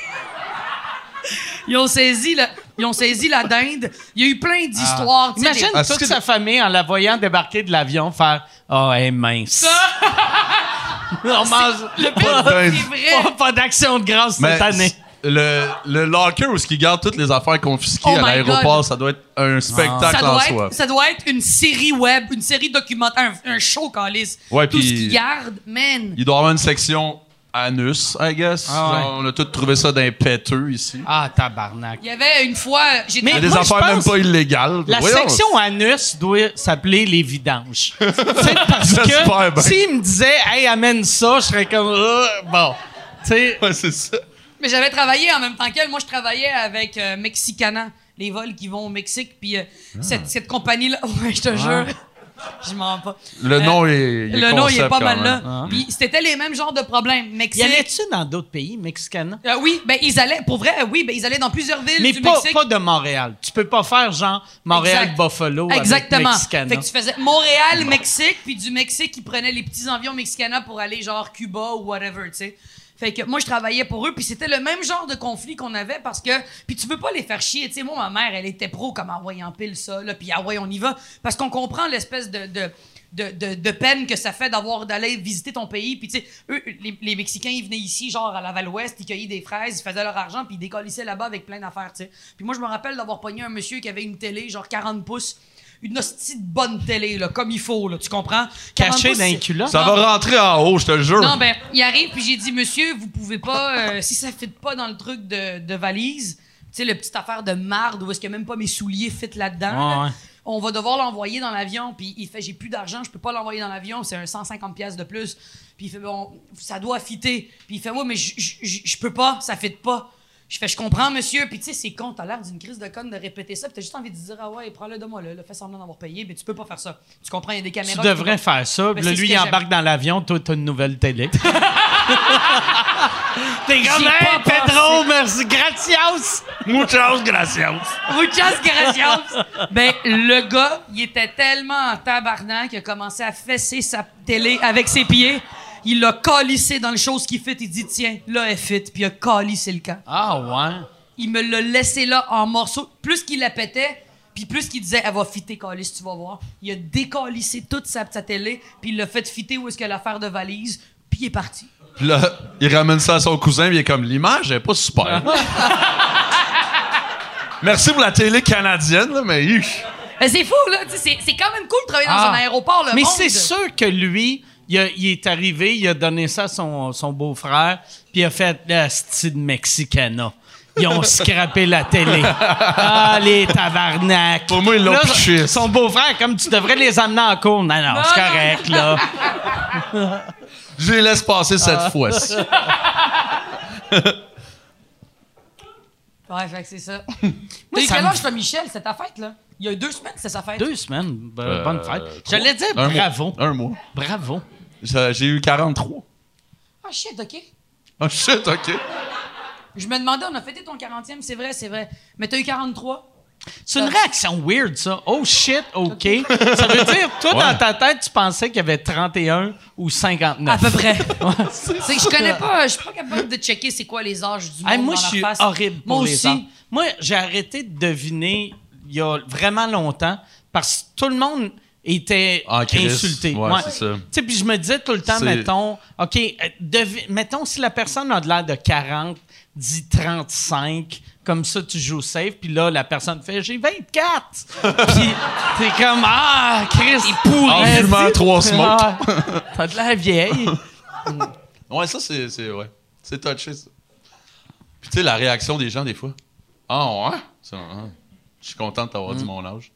Ils ont saisi la, ils ont saisi la dinde. Il y a eu plein d'histoires. tu sais, Imagine toute que- sa famille en la voyant débarquer de l'avion faire Oh, elle est mince. On mange Le pire, Dinde. c'est vrai. pas, pas d'action de grâce Mais cette année. Le, le locker où ils gardent toutes les affaires confisquées Oh à l'aéroport, ça doit être un spectacle ça en doit, soi. être, ça doit être une série web, une série documentaire, un, un show calice. Ouais, Tout ce qu'ils gardent, man. Il doit y avoir une section anus, I guess. Ah ouais. Genre, on a tous trouvé ça d'un péteux ici. Ah, tabarnak. Il y avait une fois, j'ai Mais Il y a des moi, affaires même pas illégales. La Voyons. section anus doit s'appeler les vidanges. C'est parce que bien. s'il me disait, hey, amène ça, je serais comme, Euh, bon. Tu sais, Ouais, c'est ça. Mais j'avais travaillé en même temps qu'elle. Moi, je travaillais avec euh, Mexicana, les vols qui vont au Mexique. Puis euh, Ah. cette, cette compagnie-là, ouais, je te jure, je mens pas. Le Euh, nom est, il est Le nom, il est pas mal même. là. Puis c'était les mêmes genres de problèmes. y Mexique. allait-tu dans d'autres pays, Mexicana? Euh, oui, ben ils allaient, pour vrai, oui, ben ils allaient dans plusieurs villes Mais du pas, Mexique. pas de Montréal. Tu peux pas faire genre Montréal-Buffalo avec Exactement. Mexicana. Fait que tu faisais Montréal, Mexique, puis du Mexique, ils prenaient les petits avions Mexicana pour aller genre Cuba ou whatever, tu sais. Fait que moi, je travaillais pour eux, puis c'était le même genre de conflit qu'on avait parce que. Puis tu veux pas les faire chier, tu sais. Moi, ma mère, elle était pro comme envoyer en pile ça, là, puis ah ouais, on y va. Parce qu'on comprend l'espèce de. de peine que ça fait d'avoir d'aller visiter ton pays puis tu sais eux les, les mexicains ils venaient ici genre à Laval-Ouest ils cueillaient des fraises ils faisaient leur argent puis ils décollissaient là-bas avec plein d'affaires tu sais puis moi je me rappelle d'avoir pogné un monsieur qui avait une télé genre 40 pouces une hostie de bonne télé là comme il faut là tu comprends? 40 Caché dans les culottes. Ça va rentrer en haut, je te le jure. non, ben, il arrive, puis j'ai dit, monsieur, vous pouvez pas, euh, si ça fit pas dans le truc de, de valise, tu sais, le petite affaire de marde où est-ce que même pas mes souliers fit là-dedans, Ouais, là, ouais. on va devoir l'envoyer dans l'avion. Puis il fait, j'ai plus d'argent, je peux pas l'envoyer dans l'avion, c'est un 150 pièces de plus. Puis il fait, bon, ça doit fitter. Puis il fait, ouais, mais je- je je- je peux pas, ça fit pas. Je fais, je comprends, monsieur. Puis tu sais, c'est con, t'as l'air d'une crise de conne de répéter ça. Puis t'as juste envie de dire, ah ouais, prends-le de moi, là, là, fais semblant d'avoir payé. Mais tu peux pas faire ça. Tu comprends, il y a des Tu caméras. devrais qui- faire ça. Ben, Puis là, lui, il embarque dans l'avion. Toi, t'as une nouvelle télé. T'es comme, hey, pas Pedro, merci, gratias! Muchas gracias. Muchas gracias. ben, le gars, il était tellement en tabarnak qu'il a commencé à fesser sa télé avec ses pieds. Il l'a calissé dans le chose qui fit. Il dit, tiens, là, elle fit. Puis il a calissé le camp. Ah, ouais. Il me l'a laissé là en morceaux. Plus qu'il la pétait, puis plus qu'il disait, elle va fitter, calisse, tu vas voir. Il a décalissé toute sa, sa télé, puis il l'a fait fitter où est-ce qu'il a l'affaire de valise, puis il est parti. Puis là, il ramène ça à son cousin, puis il est comme, l'image est pas super. Merci pour la télé canadienne, là, mais... huch. Ben, c'est fou, là. C'est c'est quand même cool de travailler dans Ah. un aéroport, le Mais c'est sûr que lui, il, a- il est arrivé, il a donné ça à son, son beau-frère, puis il a fait le style Mexicana. Ils ont scrappé la télé. Ah, les tabarnak. Pour moi, ils l'ont piché. Son beau-frère, comme tu devrais les amener en cours. Non, non, c'est Non, correct, là. Je les laisse passer cette fois-ci. Ouais, fait que c'est ça. Moi, quel âge fait Michel, c'est ta fête, là? Il y a deux semaines, c'est sa fête. Deux semaines. Ben, Euh, bonne fête. J'allais dire Un mois. bravo. Un mois. Bravo. J'ai eu 43. Ah, shit, OK. Oh shit, OK. Je me demandais, on a fêté ton 40e, c'est vrai, c'est vrai. Mais t'as eu 43? C'est une réaction weird, ça. Oh shit, OK. Ça veut dire, toi, dans ta tête, tu pensais qu'il y avait 31 ou 59. À peu près. c'est que je connais pas, je suis pas capable de checker c'est quoi les âges du monde Hey, moi, dans je la suis face. horrible pour Moi les aussi. âges. Moi, j'ai arrêté de deviner il y a vraiment longtemps parce que tout le monde était crise. insulté. Ouais, c'est ça. Tu sais, puis je me disais tout le temps, mettons, OK, euh, devi- mettons si la personne a de l'air de 40, dis 35, comme ça tu joues safe, puis là, la personne fait j'ai 24. puis t'es comme ah, Chris, il pourrait. En trois smokes. Ah, T'as de la vieille. Ouais, ça, c'est. C'est ouais. C'est touché, ça. Puis, tu sais, la réaction des gens, des fois. Ah, ouais? Hein? Je suis content de t'avoir Mm. dit mon âge.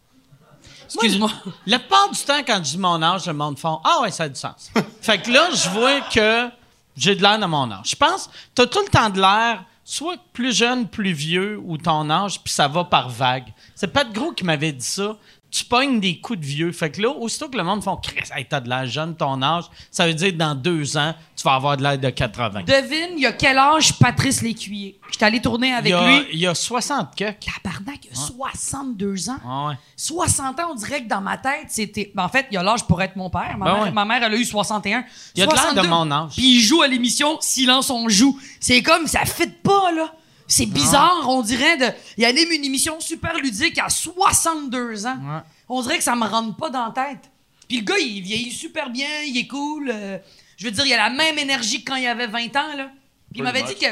Excuse-moi. La plupart du temps, quand je dis mon âge, le monde font Ah ouais, ça a du sens. fait que là, je vois que j'ai de l'air de mon âge. Je pense, t'as tout le temps de l'air, soit plus jeune, plus vieux, ou ton âge, puis ça va par vague. C'est pas de gros qui m'avait dit ça. Tu pognes des coups de vieux. Fait que là, aussitôt que le monde font Chris, hey, t'as de l'air jeune, ton âge, ça veut dire que dans deux ans, tu vas avoir de l'air de 80. Devine, il y a quel âge Patrice Lécuyer? J'étais allé tourner avec y a, lui. il y a 60 que. Tabarnak, il a 62 ans. Ah ouais. 60 ans, on dirait que dans ma tête, c'était. ben, en fait, il y a l'âge pour être mon père. Ma, Ben mère, ouais. ma mère, elle a eu 61. Il a de l'air de 62. mon âge. Puis il joue à l'émission Silence on joue. C'est comme, ça fit pas, là. C'est bizarre, on dirait. De... Il anime une émission super ludique à 62 ans. Ouais. On dirait que ça me rentre pas dans la tête. Puis le gars, il vieillit super bien, il est cool. euh, je veux dire, il a la même énergie que quand il avait 20 ans, là. Puis il m'avait dit que.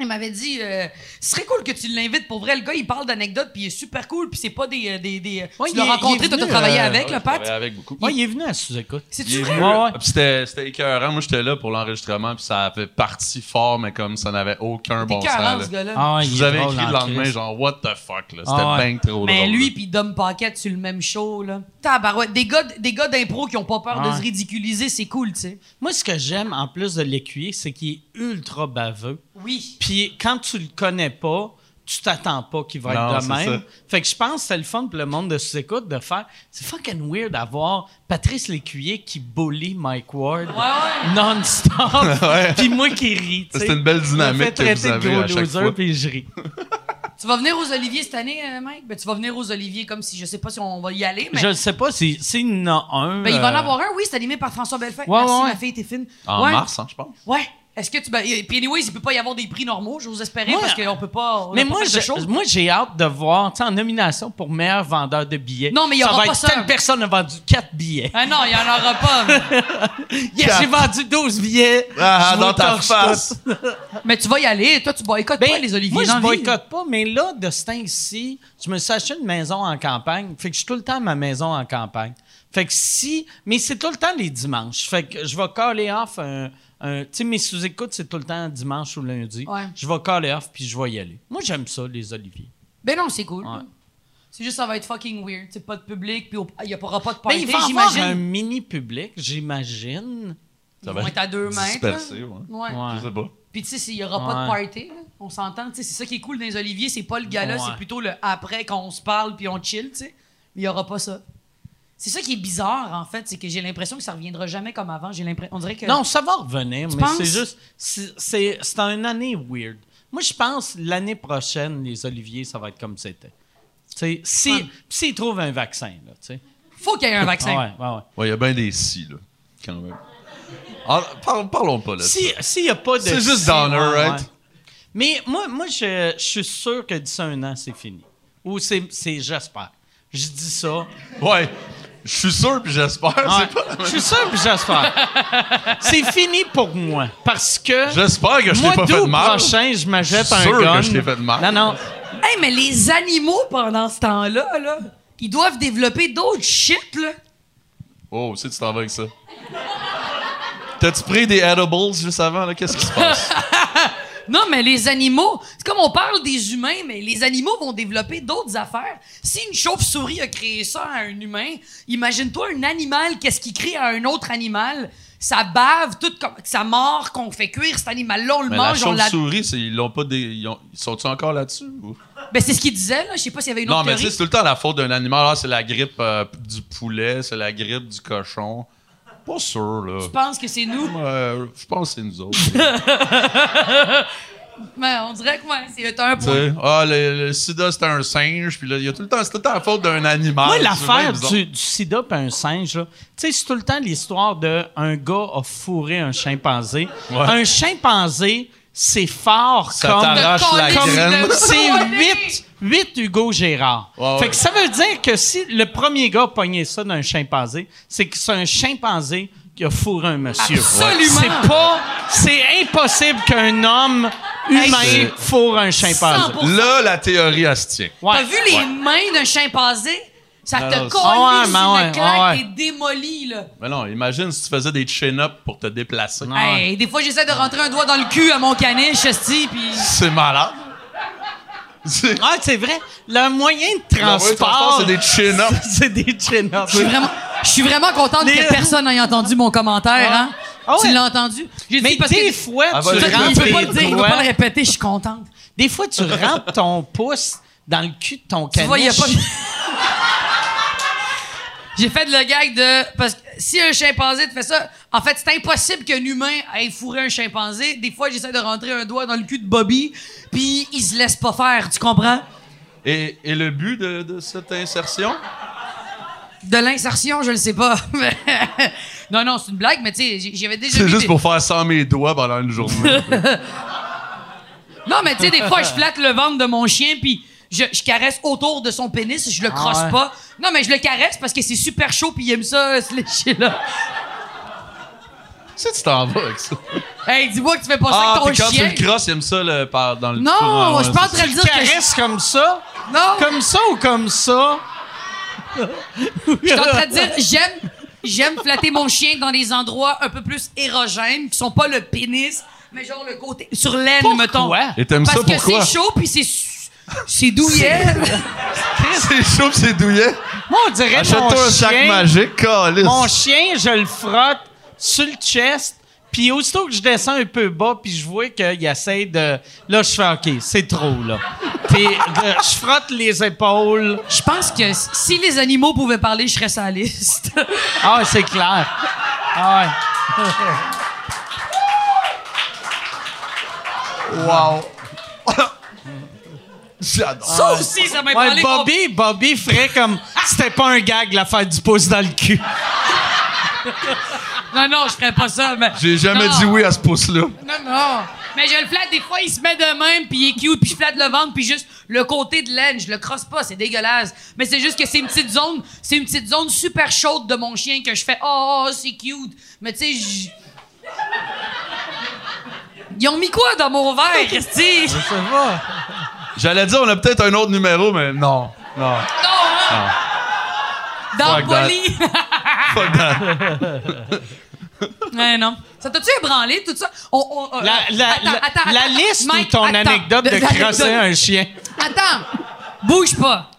Il m'avait dit, euh, ce serait cool que tu l'invites. Pour vrai, le gars, il parle d'anecdotes, puis il est super cool, puis c'est pas des. euh, des, des Ouais, tu il l'as rencontré, t'as venu, travaillé euh, avec, Ouais, le Pat? avec beaucoup. Ouais, il est venu à sous-écoute. C'est-tu vrai? Ouais, ouais. Puis C'était c'était écœurant. Moi, j'étais là pour l'enregistrement, puis ça avait parti fort, mais comme ça n'avait aucun bon sens. là. ce gars-là. Ah ouais, Je vous avais écrit le en lendemain, Christ. genre, what the fuck, là. C'était Ah ouais. bien trop Mais drôle, lui puis Dom Paquette sur le même show, là. Tabarouette. Des gars, des gars d'impro qui ont pas peur de se ridiculiser, c'est cool, tu sais. Moi, ce que j'aime, en plus de l'écuyer, c'est qu'il est ultra baveux. Oui. Puis quand tu le connais pas, tu t'attends pas qu'il va Non, être de même. ça. Fait que je pense que c'est le fun pour le monde de sous-écoute de faire. C'est fucking weird d'avoir Patrice Lécuyer qui bully Mike Ward Ouais, ouais. non-stop. Puis moi qui ris. C'est une belle Je me fais dynamique que vous traiter de avez gros loser. Puis je ris. Tu vas venir aux Oliviers cette année, euh, Mike? Ben, tu vas venir aux Oliviers comme si, je sais pas si on va y aller, mais. Je ne sais pas si- s'il y en a un. Ben, il va en euh, avoir un, oui, c'est animé par François Bellefeuille. Ouais, Merci, ouais, ouais. ma fille, t'es fine. En ouais. mars, hein, je pense. Ouais. Est-ce que tu. Ben, et- puis, anyways, il peut pas y avoir des prix normaux, j'ose espérer, Moi, parce qu'on peut pas. on Mais moi, moi, j'ai hâte de voir, tu sais, en nomination pour meilleur vendeur de billets. Non, mais il y aura va pas être ça. Telle personne a vendu 4 billets. Ah non, il y en aura pas. Yes, j'ai vendu 12 billets. Ah, Je dans ta face. mais tu vas y aller. Toi, tu boycottes pas les Oliviers Ben, Moi, je boycotte pas, mais là, de ce temps-ci, je me suis acheté une maison en campagne. Fait que je suis tout le temps à ma maison en campagne. Fait que si. Mais c'est tout le temps les dimanches. Fait que je vais caller off un. Un- tu sais, mes sous-écoutes, c'est tout le temps dimanche ou lundi. Ouais. Je vais caller off puis je vais y aller. Moi, j'aime ça, les Oliviers. Ben non, c'est cool. Ouais. C'est juste ça va être fucking weird. C'est pas de public, puis il y aura pas de Ben, party, il va y avoir un j'imagine. mini public, j'imagine. Ils vont être à deux mètres. ouais. Ouais. Je sais pas. Puis tu sais, s'il y aura pas de party, là, on s'entend. tu sais, C'est ça qui est cool dans les Oliviers, c'est pas le gala, Ouais. c'est plutôt le après quand on se parle puis on chill, tu sais. Mais il y aura pas ça. C'est ça qui est bizarre, en fait, c'est que j'ai l'impression que ça reviendra jamais comme avant. J'ai l'impression, on dirait que. Non, ça va revenir, mais penses? c'est juste. c'est- C'est c'est une année weird. Moi, je pense l'année prochaine, les Oliviers, ça va être comme c'était. Tu sais, si. S'ils trouvent un vaccin, là, tu sais. faut qu'il y ait un vaccin. Ouais, ouais, ouais. Ouais, il y a bien des si, là, quand même. Ah, par- parlons pas là. Si- S'il n'y a pas de. C'est juste si- downer, ouais, right? ouais. Mais moi, moi je, je suis sûr que d'ici un an, c'est fini. Ou c'est c'est- j'espère. Je dis ça. Ouais. Je suis sûr, puis j'espère. Ouais. C'est pas... Je suis sûr que j'espère. c'est fini pour moi. Parce que. J'espère que je t'ai Moi, pas fait de mal. prochain, je m'achète Je suis un sûr que gun. je t'ai fait de mal. Non, non. Hey, mais les animaux pendant ce temps-là, là, ils doivent développer d'autres shit, là. Oh, si tu t'en vas avec ça. T'as-tu pris des edibles juste avant, là? Qu'est-ce qui se passe? Non, mais les animaux, c'est comme on parle des humains, mais les animaux vont développer d'autres affaires. Si une chauve-souris a créé ça à un humain, imagine-toi un animal, qu'est-ce qu'il crée à un autre animal? Ça bave, tout comme ça mord, qu'on fait cuire cet animal-là, on le Mais la mange, on l'a. c'est- ils l'ont pas des. Ils, ont- ils sont-ils encore là-dessus? ou? Ben, c'est ce qu'il disait, là. Je sais pas s'il y avait une Non, autre mais sais, théorie. c'est tout le temps la faute d'un animal. Ah, c'est la grippe euh, du poulet, c'est la grippe du cochon. Pas sûr, là. Je pense que c'est nous? Je pense que c'est nous autres. Mais on dirait que, ouais, c'est un Tu point. ah, le, le sida, c'était un singe, puis là, il y a tout le temps, c'est tout le temps la faute d'un animal. Moi, C'est l'affaire du, du sida et un singe, là, tu sais, c'est tout le temps l'histoire de un gars a fourré un chimpanzé. Ouais. Un chimpanzé, c'est fort Ça comme... t'arrache la Comme- graine. C'est Ouais. 8, 8 Hugo Gérard. Ouais, fait ouais. que ça veut dire que si le premier gars a pogné ça d'un chimpanzé, c'est que c'est un chimpanzé qui a fourré un monsieur. Absolument. C'est pas... C'est impossible qu'un homme humain fourre un chimpanzé. 100%. Là, la théorie, tient. Ouais. T'as vu les mains d'un chimpanzé? Ça te colle Ah ouais, le ouais, claque, ouais. t'es démoli, là. Mais non, imagine si tu faisais des chin-ups pour te déplacer. Hey, des fois, j'essaie de rentrer un doigt dans le cul à mon caniche, esti, puis... C'est malade. Ah, c'est vrai. Le moyen de Le moyen de transport, c'est des chin-ups. c'est des chin-ups. Je suis vraiment, je suis vraiment contente Les- que personne n'ait entendu mon commentaire, hein? Ah ouais. Tu l'as entendu? J'ai Mais dit parce des que... fois, Ah, tu rentres peut pas le dire, peut doigts- pas le répéter, je suis contente. Des fois, tu rentres ton pouce dans le cul de ton Tu caniche. vois, il y a pas... J'ai fait le gag de... Parce que si un chimpanzé te fait ça, en fait, c'est impossible qu'un humain aille fourrer un chimpanzé. Des fois, j'essaie de rentrer un doigt dans le cul de Bobby, puis il se laisse pas faire, tu comprends? Et, et le but de, de cette insertion? De l'insertion, je le sais pas. non, non, c'est une blague, mais tu sais, j'avais déjà C'est juste des- pour faire sans mes doigts pendant une journée. Non, mais tu sais, des fois, je flatte le ventre de mon chien, puis je, je caresse autour de son pénis, je le crosse Ah ouais. pas. Non, mais je le caresse parce que c'est super chaud, puis il aime ça, se lécher là. si tu t'en vas avec ça. Hey, dis-moi que tu fais pas ça Ah, avec ton quand chien. tu le crosses, il aime ça le, par, dans le Non, Ouais, je suis pas en c'est train de Tu dire que je... caresses comme ça? Non, Comme ça ou comme ça? je suis en train de dire, j'aime, j'aime flatter mon chien dans des endroits un peu plus érogènes, qui sont pas le pénis, mais genre le côté, sur l'aine, mettons. Et t'aimes Parce ça que pourquoi? c'est chaud, puis c'est... C'est douillet. C'est chaud c'est douillet. Moi, on dirait mon Achète-toi un sac chien... magique, calice. Mon chien, je le frotte sur le chest, puis aussitôt que je descends un peu bas, puis je vois qu'il essaie de... Là, je fais OK, c'est trop, là. Puis euh, je frotte les épaules. Je pense que si les animaux pouvaient parler, je serais sur la liste. Ah, c'est clair. Ah ouais. Wow. J'adore. Ça aussi, ça m'a Ouais, parlé. Bobby, Bobby ferait comme... C'était pas un gag, l'affaire du pouce dans le cul. Non, non, je ferais pas ça. Mais... J'ai jamais Non. dit oui à ce pouce-là. Non, non. Mais je le flatte, des fois, il se met de même, puis il est cute, puis je flatte le ventre, puis juste le côté de laine, je le crosse pas, c'est dégueulasse. Mais c'est juste que c'est une petite zone, c'est une petite zone super chaude de mon chien que je fais, oh, oh, c'est cute. Mais tu sais, j'- Ils ont mis quoi dans mon verre, Esti? Non, J'allais dire, on a peut-être un autre numéro, mais non. Non. hein? Dans le Fuck that. poli. Fuck that. Ouais, non. Ça t'a-tu ébranlé, tout ça? On- on- euh, La, la, attends, la, attends, la attends. liste Mike, ou ton attends. anecdote de, crosser un chien? Attends, bouge pas.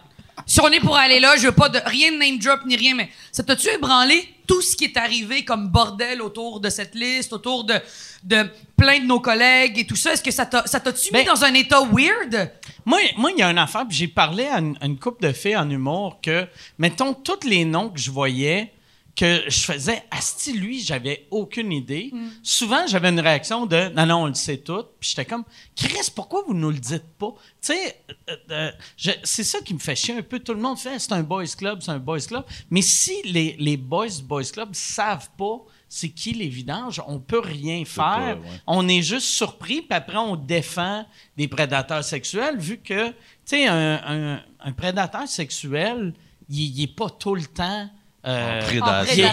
Si on est pour aller là, je veux pas de rien de name drop ni rien, mais ça t'a-tu ébranlé tout ce qui est arrivé comme bordel autour de cette liste, autour de, de plein de nos collègues et tout ça? Est-ce que ça t'a, ça t'a-tu mis Ben- dans un état weird? Moi, moi, il y a une affaire, puis j'ai parlé à une, à une couple de filles en humour que, mettons, tous les noms que je voyais, que je faisais, Asti, lui, j'avais aucune idée. Mm. Souvent, j'avais une réaction de, non, non, on le sait tout. Puis j'étais comme, Chris, pourquoi vous nous le dites pas? Tu sais, euh, euh, c'est ça qui me fait chier un peu. Tout le monde fait, c'est un boys club, c'est un boys club. Mais si les, les boys du boys club savent pas c'est qui les vidanges, on peut rien faire. pas, ouais. On est juste surpris, puis après, on défend des prédateurs sexuels, vu que, tu sais, un, un- un prédateur sexuel, il n'est pas tout le temps. euh, En prédation.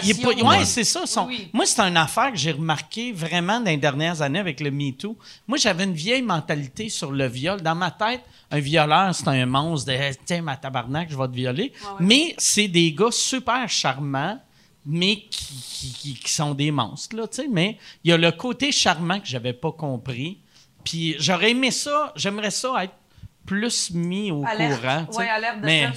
ouais, c'est ça. son- Oui, oui. Moi, c'est une affaire que j'ai remarqué vraiment dans les dernières années avec le MeToo. Moi, j'avais une vieille mentalité sur le viol. Dans ma tête, un violeur, c'est un monstre de tiens, ma tabarnak, je vais te violer. Mais c'est des gars super charmants, mais qui, qui- sont des monstres, là, tu sais. Mais il y a le côté charmant que j'avais pas compris. Puis j'aurais aimé ça, j'aimerais ça être plus mis au Alerte. courant. Ouais, alerte de mais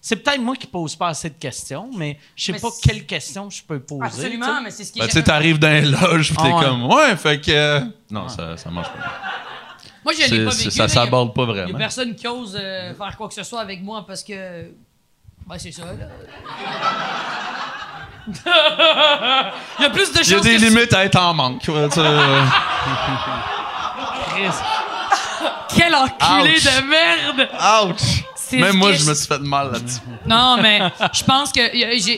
c'est peut-être moi qui pose pas assez de questions, mais je sais Mais pas quelles questions je peux poser. Absolument, mais c'est ce qui Ben, tu t'arrives dans les loges, pis t'es Ah ouais. comme, ouais, fait que. euh, Non, ça, ça marche pas. Moi, je l'ai pas vécu. ça s'aborde pas Il y a vraiment. personne qui ose euh, faire quoi que ce soit avec moi parce que. Ben, c'est ça, là. Il y a plus de Il y a des limites à être en manque. ouais, tu sais. Quel enculé Ouch. de merde! Ouch! Même moi, je je- me suis fait mal là-dessus. Non, mais je pense que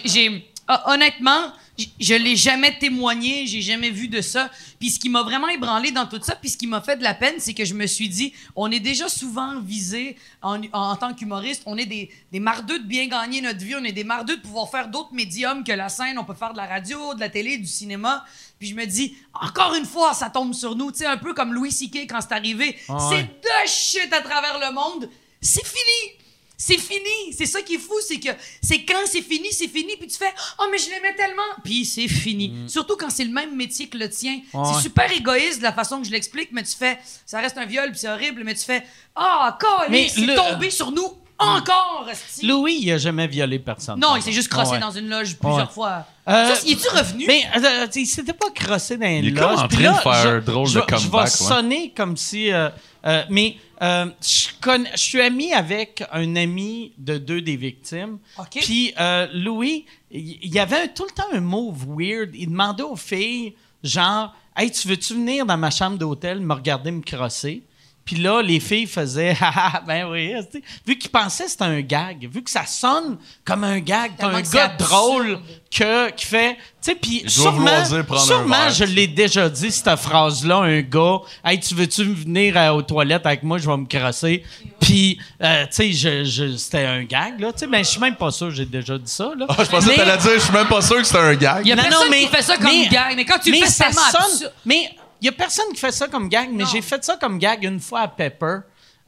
j'ai. ah, honnêtement, je l'ai jamais témoigné, j'ai jamais vu de ça. Puis ce qui m'a vraiment ébranlé dans tout ça, puis ce qui m'a fait de la peine, c'est que je me suis dit, on est déjà souvent visé en, en tant qu'humoriste, on est des, des mardeux de bien gagner notre vie, on est des mardeux de pouvoir faire d'autres médiums que la scène, on peut faire de la radio, de la télé, du cinéma. Puis je me dis, encore une fois, ça tombe sur nous, tu sais, un peu comme Louis C.K. quand c'est arrivé. c'est de shit à travers le monde. C'est fini. C'est fini. C'est ça qui est fou, c'est que c'est quand c'est fini, c'est fini, puis tu fais oh mais je l'aimais tellement, puis c'est fini. Surtout quand c'est le même métier que le tien. C'est super égoïste de la façon que je l'explique, mais tu fais ça reste un viol, puis c'est horrible, mais tu fais ah Mais c'est le- tombé sur nous encore. esti. Louis, il a jamais violé personne. Non, il s'est juste crossé Ouais. dans une loge plusieurs Ouais. fois. Euh, ça, il est-tu revenu? Mais euh, il s'était pas crossé dans une Il est loge. comme en Puis train là, de faire je- un drôle je, de vais- Je comeback, vais ouais. sonner comme si... euh, euh, mais euh, je, connais- je suis ami avec un ami de deux des victimes. OK. Puis euh, Louis, il il y avait un- tout le temps un move weird. Il demandait aux filles, genre, « Hey, tu veux-tu venir dans ma chambre d'hôtel me regarder me crosser? » Puis là, les filles faisaient « Ah, ah, ben oui. tu sais. Vu qu'ils pensaient que c'était un gag, vu que ça sonne comme un gag, t'as un gars absurde. drôle que, qui fait... Tu sais, puis sûrement, sûrement verre. je l'ai déjà dit, cette phrase-là, un gars, « Hey, tu veux-tu venir euh, aux toilettes avec moi? Je vais me crosser. » Puis, euh, tu sais, je, je- c'était un gag, là. Tu sais, mais je suis même pas sûr que j'ai déjà dit ça, là. Ah, je pensais Mais- que t'allais dire, je suis même pas sûr que c'était un gag. Il y a non, personne non, mais- qui fait ça comme mais- gag, mais quand tu mais fais, ça tellement sonne. absurde. Mais il y a personne qui fait ça comme gag, mais j'ai fait ça comme gag une fois à Pepper.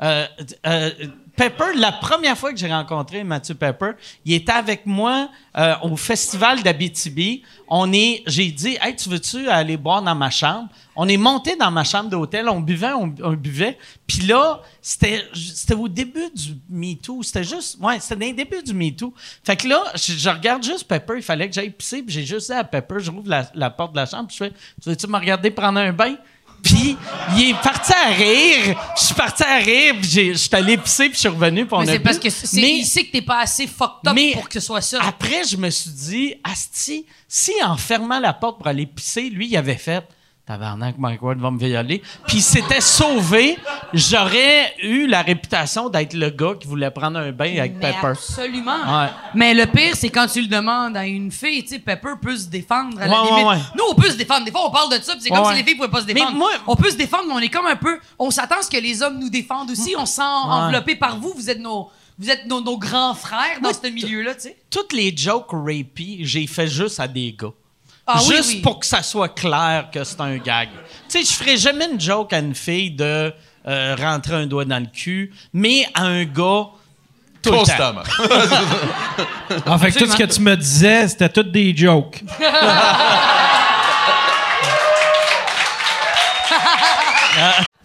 Euh, euh, Pepper, la première fois que j'ai rencontré Mathieu Pepper, il était avec moi euh, au festival d'Abitibi. On est, j'ai dit, hey, tu veux-tu aller boire dans ma chambre? On est monté dans ma chambre d'hôtel, on buvait, on, buvait. Puis là, c'était, c'était au début du MeToo. C'était juste, ouais, c'était dans les débuts du MeToo. Fait que là, je, je regarde juste Pepper, il fallait que j'aille pisser, puis j'ai juste dit à Pepper, je rouvre la, la porte de la chambre, puis je fais, tu veux-tu me regarder prendre un bain? Puis il est parti à rire. Je suis parti à rire, puis j'ai- je suis allé pisser, puis je suis revenu, puis on Mais a c'est parce que c'est, Mais- il sait que t'es pas assez fucked up Mais pour que ce soit ça. après, je me suis dit, Asti, si en fermant la porte pour aller pisser, lui, il avait fait Tabarnak, Mike Ward va me violer. Puis il s'était sauvé, j'aurais eu la réputation d'être le gars qui voulait prendre un bain avec Mais Pepper. Absolument. Ouais. Mais le pire, c'est quand tu le demandes à une fille, tu sais, Pepper peut se défendre à la limite. ouais. Nous, on peut se défendre. Des fois, on parle de ça, puis c'est comme si les filles pouvaient pas se Mais défendre. moi- on peut se défendre, mais on est comme un peu. On s'attend à ce que les hommes nous défendent aussi. On se sent enveloppé par vous. Vous êtes nos. Vous êtes nos, nos grands frères dans ce milieu-là, tu sais. Toutes les jokes rapey, j'ai fait juste à des gars. Ah juste oui. pour que ça soit clair que c'est un gag. Tu sais, je ferais jamais une joke à une fille de euh, rentrer un doigt dans le cul, mais à un gars tout le temps. Constamment. En fait, tout ce que tu me disais, c'était toutes des jokes.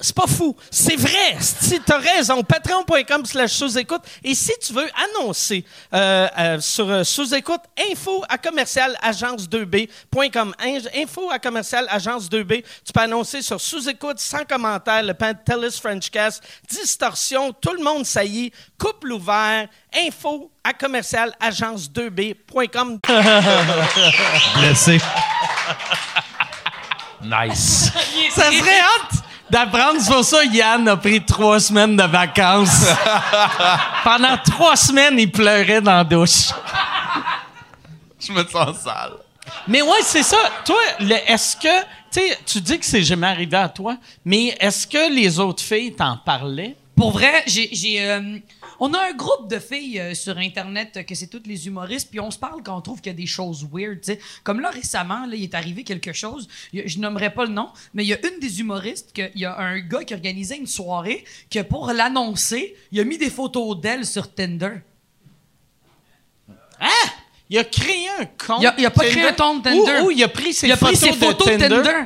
C'est pas fou. C'est vrai. Si t'as raison, patreon.com slash sous-écoute. Et si tu veux annoncer euh, euh, sur euh, sous-écoute, info à commercial agence2b.com. In- Info à commercial agence2b. Tu peux annoncer sur sous-écoute, sans commentaire, le Pantelis Frenchcast, distorsion, tout le monde saillit, couple ouvert, info à commercial agence2b.com. Blessé. nice. Ça serait hâte d'apprendre. C'est pour ça Yann a pris trois semaines de vacances. Pendant trois semaines, il pleurait dans la douche. Je me sens sale. Mais ouais, c'est ça. Toi, le- est-ce que... Tu sais, tu dis que c'est jamais arrivé à toi, mais est-ce que les autres filles t'en parlaient? Pour vrai, j'ai, j'ai, euh, on a un groupe de filles euh, sur Internet euh, que c'est toutes les humoristes, puis on se parle quand on trouve qu'il y a des choses weird. tu sais. Comme là, récemment, là, il est arrivé quelque chose, il y a- je nommerai pas le nom, mais il y a une des humoristes, que, il y a un gars qui organisait une soirée, que pour l'annoncer, il a mis des photos d'elle sur Tinder. Hein? Il a créé un compte. Il a- il a pas Tinder? créé un compte Tinder. Ou, ou il a pris ses il a photos ses de photos de Tinder? Tinder.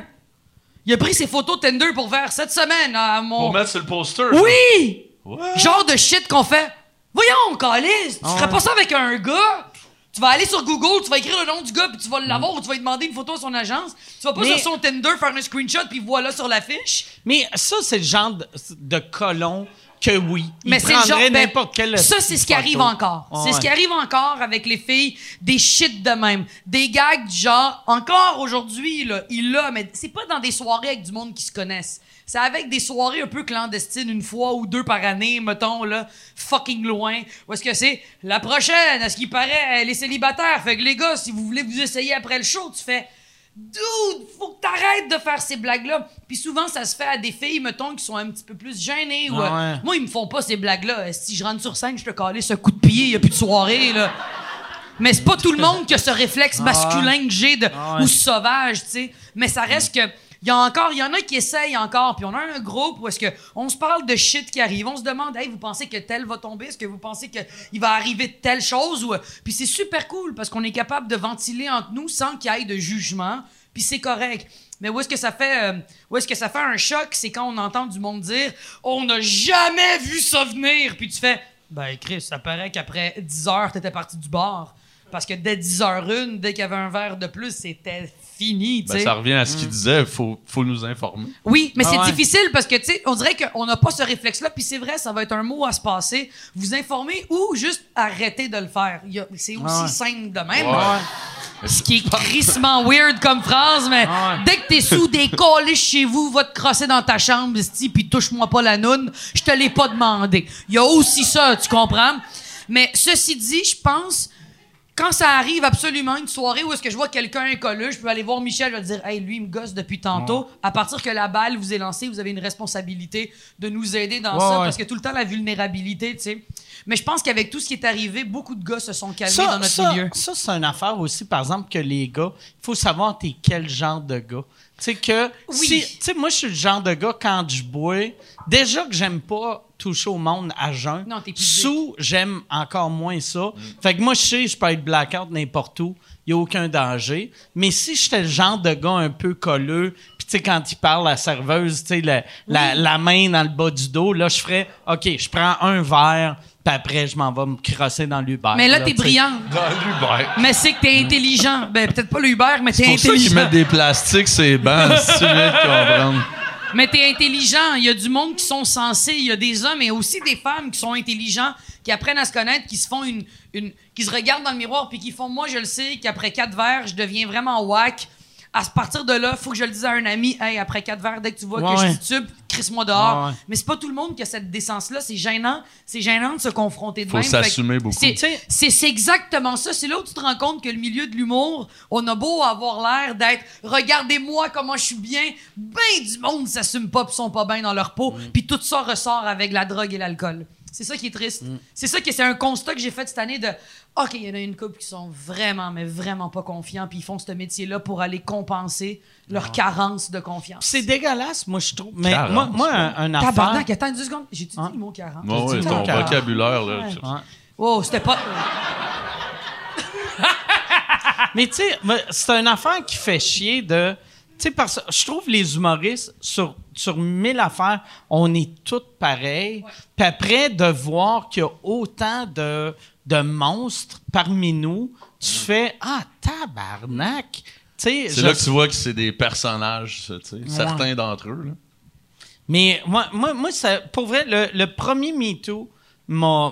Il a pris ses photos de Tinder pour faire cette semaine à mon. Pour mettre sur le poster. Oui! What? Genre de shit qu'on fait. Voyons, Calis, tu Ah ferais pas ça avec un gars? Tu vas aller sur Google, tu vas écrire le nom du gars, puis tu vas l'avoir, ou tu vas lui demander une photo à son agence. Tu vas pas Mais- sur son Tinder faire un screenshot, puis voilà sur l'affiche. Mais ça, c'est le genre de, de colon que oui. Il Mais c'est genre ben, n'importe quel. Ça, c'est ce qui arrive encore. C'est ce qui arrive encore avec les filles, des shit de même. Des gags du genre, encore aujourd'hui, là, il l'a, mais c'est pas dans des soirées avec du monde qui se connaissent. C'est avec des soirées un peu clandestines, une fois ou deux par année, mettons, là, fucking loin. Où est-ce que c'est? La prochaine, à ce qui paraît, elle est célibataire. Fait que les gars, si vous voulez vous essayer après le show, tu fais. Dude, faut que t'arrêtes de faire ces blagues-là. Puis souvent, ça se fait à des filles, mettons, qui sont un petit peu plus gênées. Ah euh, ouais. Moi, ils me font pas ces blagues-là. Si je rentre sur scène, je te calais ce coup de pied, il a plus de soirée, là. Mais c'est pas tout le monde qui a ce réflexe masculin que j'ai de Ah ouais. ou sauvage, tu sais. Mais ça reste que il y a encore, il y en a qui essayent encore, puis on a un groupe où est-ce que on se parle de shit qui arrive, on se demande, hey, vous pensez que tel va tomber, est-ce que vous pensez que il va arriver telle chose? Puis c'est super cool parce qu'on est capable de ventiler entre nous sans qu'il y ait de jugement, puis c'est correct. Mais où est-ce que ça fait, euh, où est-ce que ça fait un choc, c'est quand on entend du monde dire, on n'a jamais vu ça venir, puis tu fais, ben Chris, ça paraît qu'après 10 heures t'étais parti du bar. Parce que dès 10h01, dès qu'il y avait un verre de plus, c'était fini, Ben, ça revient à ce qu'il disait, faut, faut nous informer. Oui, mais Ah c'est ouais. difficile parce que, tu sais, on dirait qu'on n'a pas ce réflexe-là, puis c'est vrai, ça va être un mot à se passer. Vous informer ou juste arrêter de le faire. Il y a- C'est aussi Ah ouais. simple de même. Ouais. Ce qui est crissement weird comme phrase, mais Ah ouais. dès que t'es sous des collés chez vous, va te crosser dans ta chambre, puis touche-moi pas la noune, je te l'ai pas demandé. Il y a aussi ça, tu comprends? Mais ceci dit, je pense, quand ça arrive absolument une soirée où est-ce que je vois quelqu'un incollu, je peux aller voir Michel, je vais dire, hey, lui, il me gosse depuis tantôt. À partir que la balle vous est lancée, vous avez une responsabilité de nous aider dans Ouais, ça, ouais. parce que tout le temps, la vulnérabilité, tu sais. Mais je pense qu'avec tout ce qui est arrivé, beaucoup de gars se sont calmés dans notre ça, milieu. ça, c'est une affaire aussi, par exemple, que les gars, il faut savoir t'es quel genre de gars. Tu sais que, Oui. si- tu sais, moi, je suis le genre de gars, quand je bois, déjà que j'aime pas toucher au monde à jeun. Non, t'es. Sous, j'aime encore moins ça. Fait que moi, je sais, je peux être blackout n'importe où. Il n'y a aucun danger. Mais si j'étais le genre de gars un peu colleux, puis tu sais, quand il parle à la serveuse, tu sais, la, la, la main dans le bas du dos, là, je ferais, OK, je prends un verre, puis après, je m'en vais me crosser dans l'Uber. Mais là, t'es brillant. Dans l'Uber. Mais c'est que t'es intelligent. Ben, peut-être pas le Uber, mais t'es C'est pour ça qu'ils intelligent. mettent des plastiques, c'est bancs, si tu veux comprendre. Mais t'es intelligent. Il y a du monde qui sont sensés. Il y a des hommes et aussi des femmes qui sont intelligents, qui apprennent à se connaître, qui se regardent dans le miroir puis qui font Moi, je le sais qu'après quatre verres, je deviens vraiment whack. À partir de là, faut que je le dise à un ami Hey, après quatre verres, dès que tu vois Ouais, que ouais. je titube, crisse-moi dehors. Ouais, ouais. Mais c'est pas tout le monde qui a cette décence-là. C'est gênant. C'est gênant de se confronter de Faut même. Que s'assumer beaucoup. c'est exactement ça. C'est là où tu te rends compte que le milieu de l'humour, on a beau avoir l'air d'être regardez-moi comment je suis bien, ben du monde s'assume pas pis sont pas bien dans leur peau, puis tout ça ressort avec la drogue et l'alcool. C'est ça qui est triste. C'est ça que c'est un constat que j'ai fait cette année de OK, il y en a une couple qui sont vraiment mais vraiment pas confiants puis ils font ce métier-là pour aller compenser leur carence de confiance. C'est dégueulasse, moi, je trouve. Mais Carence, moi, moi, un, un affaire... Tabarnak, attends deux secondes. J'ai-tu dit Hein? le mot carence? Ouais, dit ton vocabulaire, là. Ouais. je- Ouais. Oh, c'était pas... Mais tu sais, c'est une affaire qui fait chier de. Tu sais, parce que je trouve les humoristes, sur, sur mille affaires, on est tous pareils. Puis après, de voir qu'il y a autant de, de monstres parmi nous, tu fais Ah, tabarnak! Tu sais, C'est je- là que tu vois que c'est des personnages, ça, tu sais. Certains d'entre eux, là. Mais moi, moi, moi ça, pour vrai, le, le premier MeToo m'a,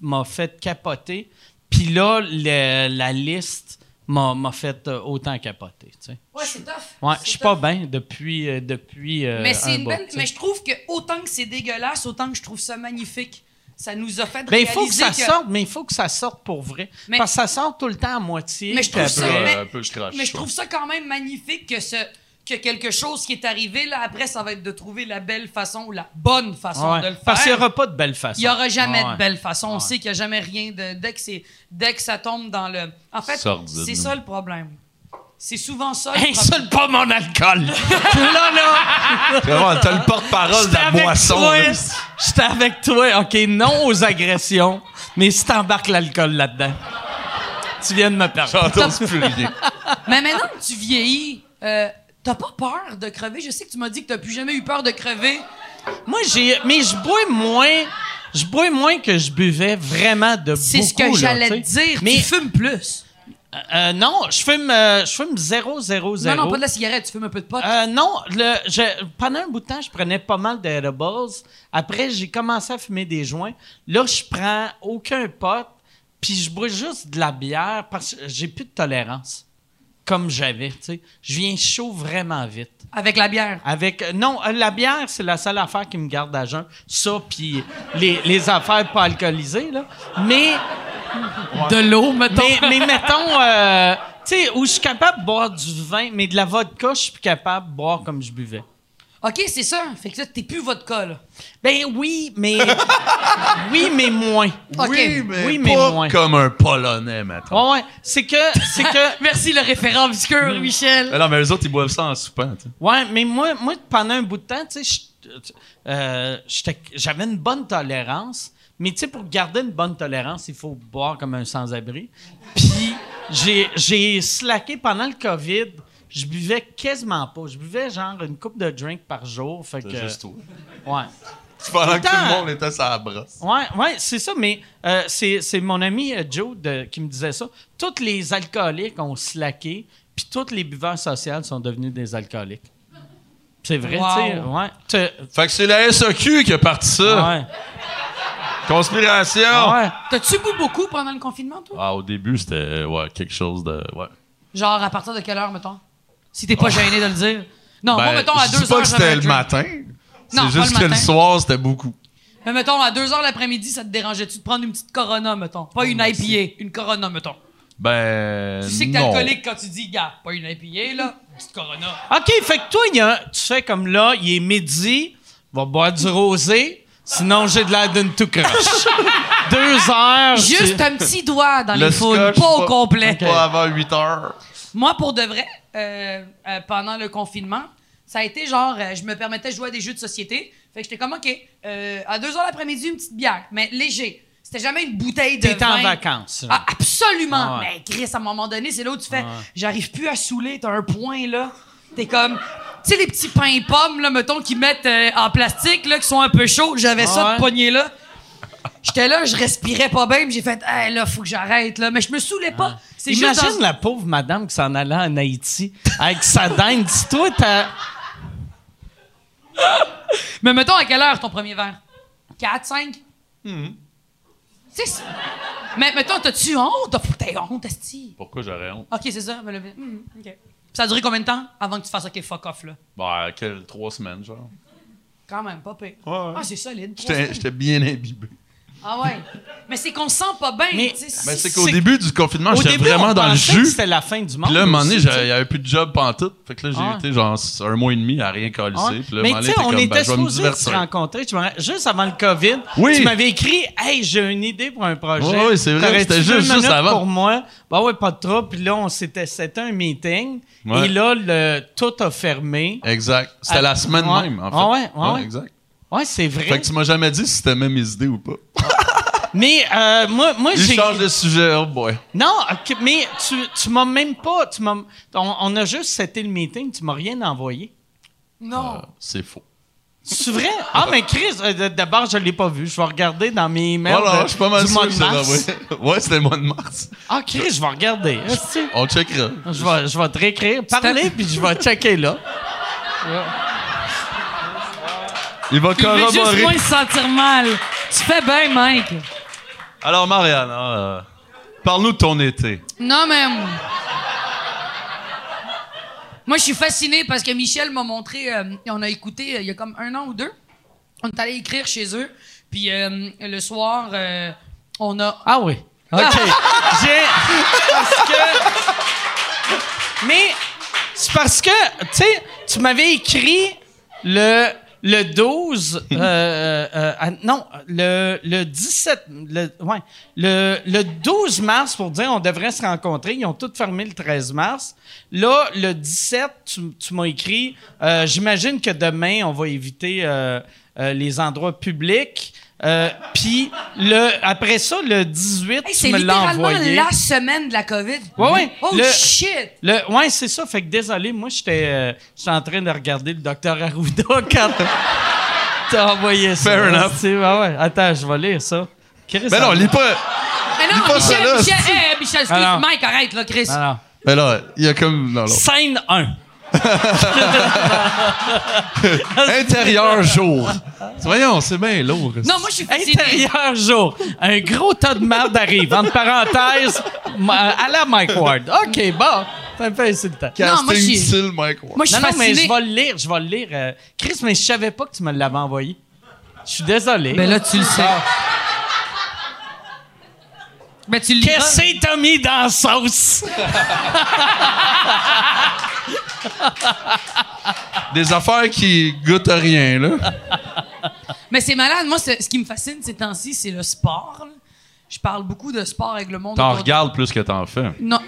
m'a, fait capoter. Puis là, le- la liste m'a, m'a fait euh, autant capoter. Tu sais. Ouais, c'est tough. Ouais, C'est je suis pas bien depuis, euh, depuis euh, Mais c'est un une bout, belle. Mais je trouve que autant que c'est dégueulasse, autant que je trouve ça magnifique. Ça nous a fait Ben, il réaliser faut que ça que- sorte, mais il faut que ça sorte pour vrai. Mais- Parce que ça sort tout le temps à moitié. Mais je trouve ça- mais- un peu croche, Mais je trouve ça quand même magnifique que ce que quelque chose qui est arrivé là après ça va être de trouver la belle façon ou la bonne façon Ouais. de le faire. Parce qu'il n'y aura pas de belle façon. Il y aura jamais Ouais. de belle façon. On sait qu'il n'y a jamais rien de dès que c'est dès que ça tombe dans le. En fait, Sordide. c'est ça le problème. C'est souvent ça. le. Insulte pas mon alcool! là, là! Vraiment, t'as le porte-parole de la J'étais avec boisson. J'étais avec toi. OK, non aux agressions, mais si t'embarques l'alcool là-dedans, tu viens de me perdre. J'entends plus rien. Mais maintenant que tu vieillis, euh, t'as pas peur de crever? Je sais que tu m'as dit que t'as plus jamais eu peur de crever. Moi, j'ai. Mais je bois moins. je bois moins que je buvais vraiment de beaucoup. C'est ce que j'allais te dire. Mais Tu fumes plus. euh, non, je fume, euh, je fume 0, 0, 0. Non, non, pas de la cigarette. Tu fumes un peu de pot. Euh, non, le, je- pendant un bout de temps, je prenais pas mal d'edibles. Après, j'ai commencé à fumer des joints. Là, je prends aucun pot, puis je bois juste de la bière parce que j'ai plus de tolérance. Comme j'avais, tu sais. Je viens chaud vraiment vite. Avec la bière? Avec euh, non, euh, la bière, c'est la seule affaire qui me garde à jeun. Ça, puis les, les affaires pas alcoolisées, là. Mais De l'eau, mettons. mais, mais mettons, euh, tu sais, où je suis capable de boire du vin, mais de la vodka, je suis plus capable de boire comme je buvais. OK, c'est ça. Fait que là, t'es plus vodka, là. Ben oui, mais. oui, mais moins. OK. Oui, mais, Oui, mais pas moins. comme un Polonais, maintenant. Ouais, ouais. C'est que. C'est que. Merci le référent obscur, Michel. Mais non, mais eux autres, ils boivent ça en soupant, tu sais. Ouais, mais moi, moi pendant un bout de temps, tu sais, je- euh, j'étais- j'avais une bonne tolérance. Mais tu sais, pour garder une bonne tolérance, il faut boire comme un sans-abri. Puis j'ai- j'ai slacké pendant le COVID. Je buvais quasiment pas. Je buvais genre une coupe de drink par jour. Fait que, juste toi. ouais. Pendant que tout le monde était sur la brosse. Ouais, ouais, c'est ça, mais euh, c'est c'est mon ami euh, Joe de- qui me disait ça. Tous les alcooliques ont slacké, puis tous les buveurs sociaux sont devenus des alcooliques. C'est vrai, Wow. tu sais. Ouais. Fait que c'est la SAQ qui a parti ça. ouais. Conspiration. Ouais. T'as-tu bu beaucoup pendant le confinement, toi? Ah, au début, c'était ouais, quelque chose de. Ouais. Genre, à partir de quelle heure, mettons? Si t'es pas gêné de le dire. Non, moi, Ben, mettons, à je 2 dis pas heures, que c'était le drink. matin. Non, C'est pas juste le que le soir, c'était beaucoup. Mais mettons, à 2 heures l'après-midi, ça te dérangeait-tu de prendre une petite Corona, mettons? Pas une IPA, une Corona, mettons. Ben. Tu sais que t'es alcoolique quand tu dis, gars, pas une IPA, là, une petite Corona. OK, fait que toi, il y a- tu fais comme là, il est midi, va boire du rosé, sinon j'ai de l'air d'une tout croche. Deux heures. Juste tu- un petit doigt dans Le les foules, pas au complet. Pas avant 8 heures. Moi, pour de vrai, euh, euh, pendant le confinement, ça a été genre, euh, je me permettais de jouer à des jeux de société. Fait que j'étais comme, OK, à 2 heures l'après-midi, une petite bière, mais léger. C'était jamais une bouteille de T'es en vacances. Ah, absolument! Ah ouais. Mais Chris, à un moment donné, c'est là où tu fais, j'arrive plus à saouler, t'as un point, là. T'es comme, tu sais, les petits pains pommes, là, mettons, qu'ils mettent euh, en plastique, là, qui sont un peu chauds. J'avais ça ouais. de poignée là. J'étais là, je respirais pas bien, puis j'ai fait, hey, là, faut que j'arrête, là. Mais je me saoulais pas. C'est juste Imagine dans- la pauvre madame qui s'en allait en Haïti avec sa dinde. Dis-toi, t'as. Mais mettons, à quelle heure ton premier verre? 4, 5? Hmm. C'est- Mais mettons, t'as-tu honte? T'as honte, Esti? Pourquoi j'aurais honte? Ok, c'est ça. me lever. Hmm, ok. Ça a duré combien de temps avant que tu fasses OK, fuck off, là? Ben, quelle, trois semaines, genre. Quand même, pas pire. Ouais. Ah, c'est solide. j'étais bien imbibé. Ah ouais. Mais c'est qu'on se sent pas bien. Mais- c'est- qu'au début du confinement, j'étais vraiment on dans le jus. C'était la fin du monde. Puis là, à un moment donné, il n'y avait plus de job pantoute. Fait que là, j'ai Ah. été genre un mois et demi à rien coller. Puis là, Mais tu sais, on t'es était comme, ben, supposés se rencontrer. Juste avant le COVID, Oui. tu m'avais écrit Hey, j'ai une idée pour un projet. Ouais, c'est vrai, c'était juste- juste avant. pour moi. Bah ouais, pas de trouble. Puis là, on s'était, c'était un meeting. Ouais. Et là, le, tout a fermé. Exact. C'était Ah, la semaine ouais. même, en fait. Ah ouais, ouais, ouais. exact. Ouais, c'est vrai. Fait que tu m'as jamais dit si c'était même mes idées ou pas. Mais euh, moi, moi j'ai. change de sujet, oh boy. Non, ok, mais tu, tu m'as même pas. Tu m'as, on, on a juste c'était le meeting, tu m'as rien envoyé. Non. Euh, c'est faux. C'est vrai? Ah, mais Chris, euh, d'abord, je l'ai pas vu. Je vais regarder dans mes emails Voilà, de- je suis pas mal du sûr mois de c'est mars. Ouais, c'était le mois de mars. Ah, Chris, je vais regarder. On checkera. Je vais, je vais te réécrire. Parler, puis je vais checker là. Il va Il veut juste corroborer. moins se sentir mal. Tu fais bien, Mike. Alors, Marianne, hein, euh, parle-nous de ton été. Non, mais. Moi, je suis fasciné parce que Michel m'a montré. euh, on a écouté euh, il y a comme un an ou deux. On est allé écrire chez eux. Puis euh, le soir, euh, on a. Ah oui. OK. J'ai. Parce que. Mais c'est parce que, tu sais, tu m'avais écrit le. Le 12, euh, euh, ah, non, le, le 17, le, ouais, le, le 12 mars pour dire on devrait se rencontrer. Ils ont tous fermé le 13 mars. Là, le 17, tu, tu m'as écrit, euh, j'imagine que demain, on va éviter euh, euh, les endroits publics. Euh, Puis, le, après ça, le 18, Hey, tu c'est me l'as littéralement envoyé. la semaine de la COVID. Ouais, ouais. Oh Le- shit! Le, ouais, c'est ça. Fait que désolé, moi, j'étais euh, j'étais en train de regarder le docteur Arruda quand. T'as envoyé ça. Fair enough. C'est- ah ouais. Attends, je vais lire ça. Chris, Mais non, lis pas. Mais non, pas ça, Michel, là, Michel, c'est- hey, Michel, excuse, Ah non. Mike, arrête, là, Chris. Non, non. Mais là, il y a comme. Non, non. Scène 1. Intérieur jour. Voyons, c'est bien lourd. Non, moi, je suis. Intérieur jour. Un gros tas de merde arrive. Entre parenthèses, ma- à la Mike Ward. OK, bon. Ça me fait temps. Non, moi, je Casting suis- style Mike Ward. Moi, je suis Non, mais je vais le lire, je vais le lire. Euh, Chris, mais je savais pas que tu me l'avais envoyé. Je suis désolé. Ben là, tu le sais. Ben, tu. Qu'est-ce que t'as mis dans la sauce? Des affaires qui goûtent à rien, là. Mais c'est malade. Moi, ce qui me fascine ces temps-ci, c'est le sport. là. Je parle beaucoup de sport avec le monde. T'en autour de- regardes plus que t'en fais. Non.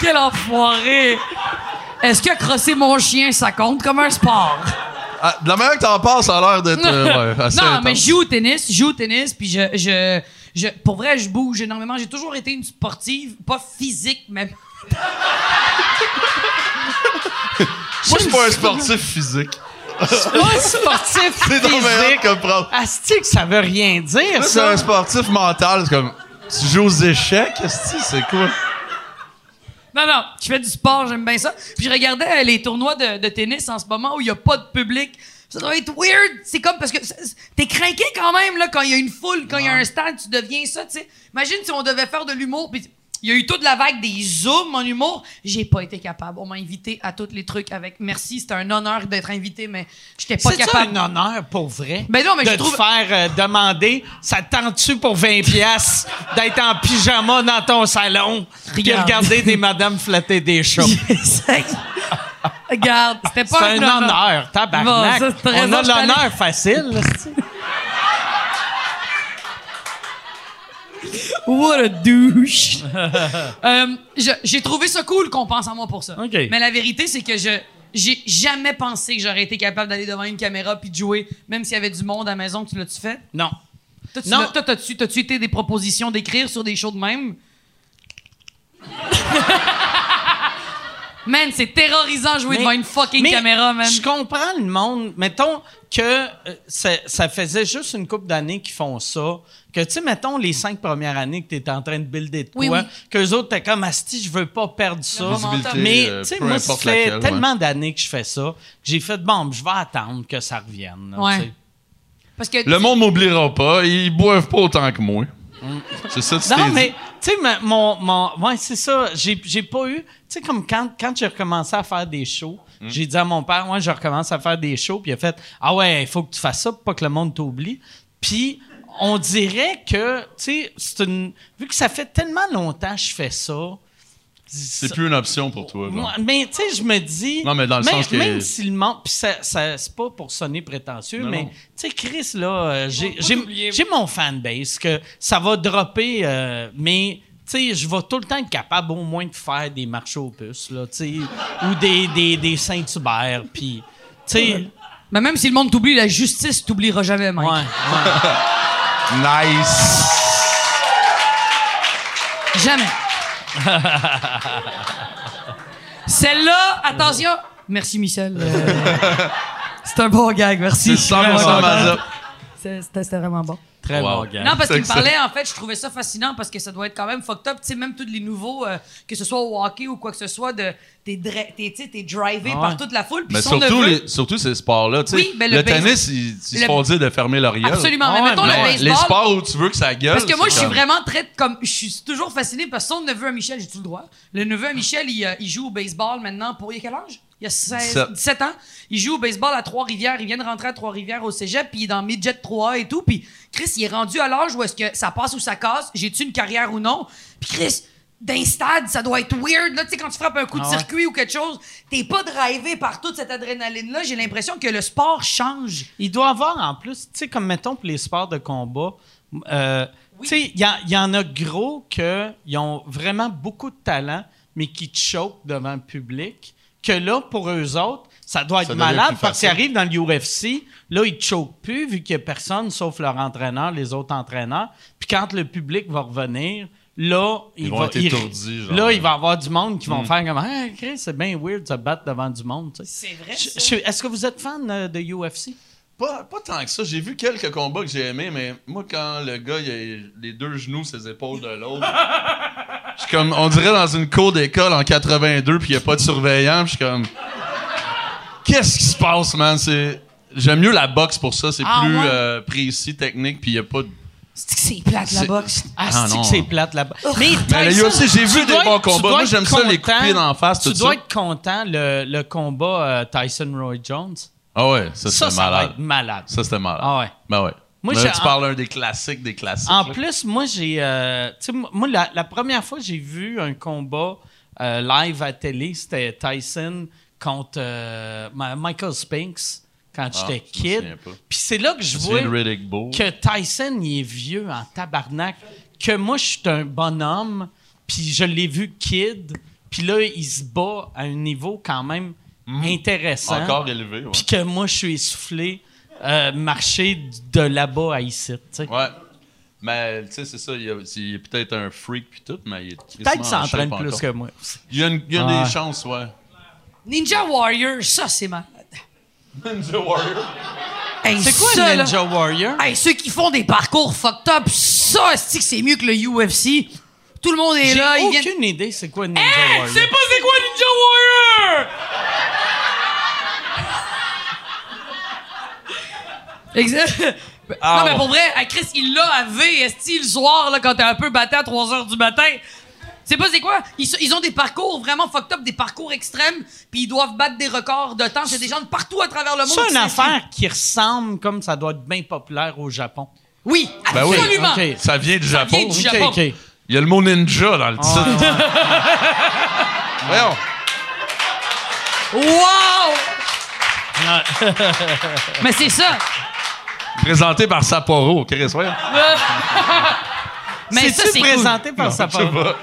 Quel enfoiré! Est-ce que crosser mon chien, ça compte comme un sport? Ah, de la manière que t'en parles, ça a l'air d'être euh, ouais, assez non, intense. mais je joue au tennis, je joue au tennis, puis je, je, je, pour vrai, je bouge énormément. J'ai toujours été une sportive, pas physique, mais Moi, je suis pas un sportif physique. Moi, sportif C'est ton meilleur physique. comme prendre. Asti que ça veut rien dire, Là, c'est ça. un sportif mental. C'est comme. Tu joues aux échecs, esti, c'est quoi? Non, non, je fais du sport, j'aime bien ça. Puis je regardais euh, les tournois de, de tennis en ce moment où il n'y a pas de public. Ça doit être weird. C'est comme parce que t'es craqué quand même là, quand il y a une foule, quand il y a un stade, tu deviens ça, tu sais. Imagine si on devait faire de l'humour, puis il y a eu toute la vague des zooms en humour. J'ai pas été capable. On m'a invité à tous les trucs avec. Merci, c'était un honneur d'être invité, mais j'étais pas C'est capable. un honneur pour vrai? Ben non, mais de je trouve- te faire euh, demander, ça te tente-tu pour 20 pièces d'être en pyjama dans ton salon puis Regarde. regarder des madames flatter des chats? Regarde, c'était C'est pas un honneur, tabarnak. Bon, ça, On a l'honneur facile. là, What a douche! Euh, j'ai trouvé ça cool qu'on pense à moi pour ça. Mais la vérité, c'est que je j'ai jamais pensé que j'aurais été capable d'aller devant une caméra puis de jouer, même s'il y avait du monde à la maison. Tu l'as-tu fait? Non. Toi, tu Non. t'as-tu, t'as-tu été des propositions d'écrire sur des shows de même? man, c'est terrorisant jouer Mais- devant une fucking mais caméra, man. Je comprends le monde. Mettons que euh, ça, ça faisait juste une couple d'années qu'ils font ça. Que, tu sais, mettons les cinq premières années que tu étais en train de builder de quoi, Oui, oui. qu'eux autres, t'es comme, Asti, je veux pas perdre ça. Mais, euh, tu sais, peu moi, ça fait laquelle, tellement ouais. d'années que je fais ça que j'ai fait, bon, je vais attendre que ça revienne. là, Ouais. sais. Parce que Le monde m'oubliera pas. Ils boivent pas autant que moi. C'est ça, tu Non, mais, tu sais, mon, mon. Ouais, c'est ça. J'ai, j'ai pas eu. Tu sais, comme quand, quand j'ai recommencé à faire des shows, Hmm. j'ai dit à mon père, moi, je recommence à faire des shows, puis il a fait, ah ouais, il faut que tu fasses ça pour pas que le monde t'oublie. Puis, on dirait que, tu sais, c'est une. Vu que ça fait tellement longtemps que je fais ça. C'est plus une option pour toi. Moi, mais tu sais, je me dis. Non, mais dans le même, sens que- Même si le monde. Puis ça, ça- c'est pas pour sonner prétentieux, Non, mais tu sais, Chris, là, euh, j'ai, mon fanbase que ça va dropper, euh, mais. Tu sais, je vais tout le temps être capable au moins de faire des marchés aux puces, là, tu sais, ou des, des, des Saint-Hubert, puis, tu sais, Mais même si le monde t'oublie, la justice t'oubliera jamais, ouais, Mike. ouais. Nice. Jamais. Celle-là, attention. Merci, Michel. Euh, c'est un bon gag, merci. C'est 100% Mazda. C'est- C'était c'était vraiment bon. Très Wow. bon gars. Non, parce qu'il me parlait, en fait, je trouvais ça fascinant parce que ça doit être quand même fucked up. Tu sais, même tous les nouveaux, euh, que ce soit au hockey ou quoi que ce soit, de, t'es, t'es, drivé Ah par toute la foule. Puis Mais son surtout, neveu- les, surtout ces sports-là. tu sais. Oui, ben, le le tennis, ils, ils se font dire de fermer leur gueule. Absolument. Ah mais ouais, mettons mais le baseball. les sports où tu veux que ça gueule. Parce que moi, je suis comme- vraiment très comme. Je suis toujours fasciné parce que son neveu à Michel, j'ai-tu le droit? Le neveu à Michel, il, euh, il joue au baseball maintenant pour. Il a quel âge? Il a 16, 17. 17 ans. Il joue au baseball à Trois-Rivières. Il vient de rentrer à Trois-Rivières au cégep, puis il est dans Midget 3 et tout. Puis Chris, il est rendu à l'âge où est-ce que ça passe ou ça casse? J'ai-tu une carrière ou non? Puis Chris, d'un stade, ça doit être weird. Là, tu sais, quand tu frappes un coup de Ah ouais. circuit ou quelque chose, t'es pas drivé par toute cette adrénaline-là. J'ai l'impression que le sport change. Il doit avoir en plus, tu sais, comme mettons pour les sports de combat, euh, tu sais, il y, y en a gros qui ont vraiment beaucoup de talent, mais qui te choquent devant le public, que là, pour eux autres, ça doit être Ça malade parce qu'ils arrivent dans le UFC, là, ils te choquent plus vu qu'il n'y a personne sauf leur entraîneur, les autres entraîneurs. Puis quand le public va revenir, là, Ils il vont va, être il- étourdis, genre. là, il va y avoir du monde qui Mm. vont faire comme Ah, Chris, c'est bien weird de se battre devant du monde. tu sais. C'est vrai, Je- ça. je- Est-ce que vous êtes fan euh, de UFC? Pas, pas tant que ça. J'ai vu quelques combats que j'ai aimés, mais moi, quand le gars, il a les deux genoux, ses épaules de l'autre, je suis comme, on dirait dans une cour d'école en 82, puis il n'y a pas de surveillant, puis je suis comme, qu'est-ce qui se passe, man? C'est... J'aime mieux la boxe pour ça, c'est Ah, plus ouais? euh, précis, technique, puis il n'y a pas de. C'est que c'est plate, la boxe? Ah, Ah, c'est non. que c'est plate là-bas. Mais Mais Tyson, UFC, j'ai tu vu des dois bons être- tu combats. dois Moi, j'aime ça, les content- couper d'en face, Tu tout dois ça. être content, le, le combat euh, Tyson-Roy Jones. Ah ouais, ça, Ça, c'était ça va malade. être malade. Ça, c'était malade. Ah ouais. Ben ouais. Moi, Là, tu parles un des classiques des classiques. En là. plus, moi, j'ai. euh, tu sais, moi, la, la première fois que j'ai vu un combat euh, live à télé, c'était Tyson contre euh, Michael Spinks quand Ah, j'étais kid. Puis c'est là que je vois que Tyson, il est vieux en tabarnak. Que moi, je suis un bonhomme, puis je l'ai vu kid, puis là, il se bat à un niveau quand même intéressant. Mhm. Encore élevé, ouais. Puis que moi, je suis essoufflé, euh, marcher de là-bas à ici. tu sais. Ouais. Mais, tu sais, c'est ça. Il, y a- peut-être un freak puis tout, mais il est Peut-être qu'il s'entraîne plus encore. que moi. Il y a, une, il y a Ouais. des chances, ouais. Ninja Warrior, ça, c'est malade. Ninja Warrior? Hey, C'est quoi ça, là- Ninja Warrior? Hey, ceux qui font des parcours fucked up, ça, c'est que c'est mieux que le UFC. Tout le monde est J'ai là, ils aucune viennent. idée c'est quoi Ninja Hey, Warrior. tu sais pas c'est quoi Ninja Warrior? Exact. Non, mais pour vrai, à Chris, il l'a à V, esti, le soir, là, quand t'es un peu battu à 3 h du matin. C'est pas c'est quoi? Ils, ils ont des parcours vraiment fucked up, des parcours extrêmes, puis ils doivent battre des records de temps. C'est des gens de partout à travers le monde. C'est une affaire qui ressemble comme ça doit être bien populaire au Japon. Oui, Ben oui. absolument. Ça vient du Japon. vient du Japon. Ok, ok. Il y a le mot ninja dans le titre. Voyons. Wow! Mais c'est ça. Présenté par Sapporo. Chris, voyons. Mais ça, c'est cool. présenté par sa Je sais pas.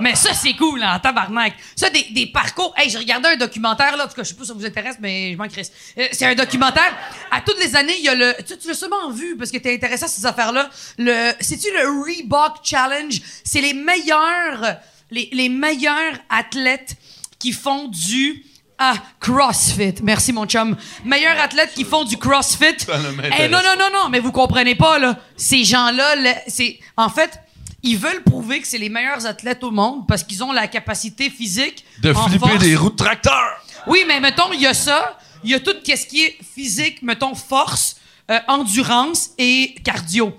Mais ça, c'est cool, hein, en tabarnak. Ça, des, des parcours. Hey, j'ai regardé un documentaire, là. En tout cas, je sais pas si ça vous intéresse, mais je m'en crisse. Euh, c'est un documentaire. À toutes les années, il y a le. Tu, tu l'as sûrement vu parce que t'es intéressé à ces affaires-là. Le. C'est-tu le Reebok Challenge? C'est les meilleurs. Les, les meilleurs athlètes qui font du. Ah, CrossFit. Merci, mon chum. Meilleurs athlètes qui font du CrossFit. M'intéresse Eh, non, non, non, non, mais vous comprenez pas, là. Ces gens-là, là, c'est. En fait. Ils veulent prouver que c'est les meilleurs athlètes au monde parce qu'ils ont la capacité physique De en flipper force. des roues de tracteur. Oui, mais mettons, il y a ça. Il y a tout ce qui est physique, mettons, force, euh, endurance et cardio.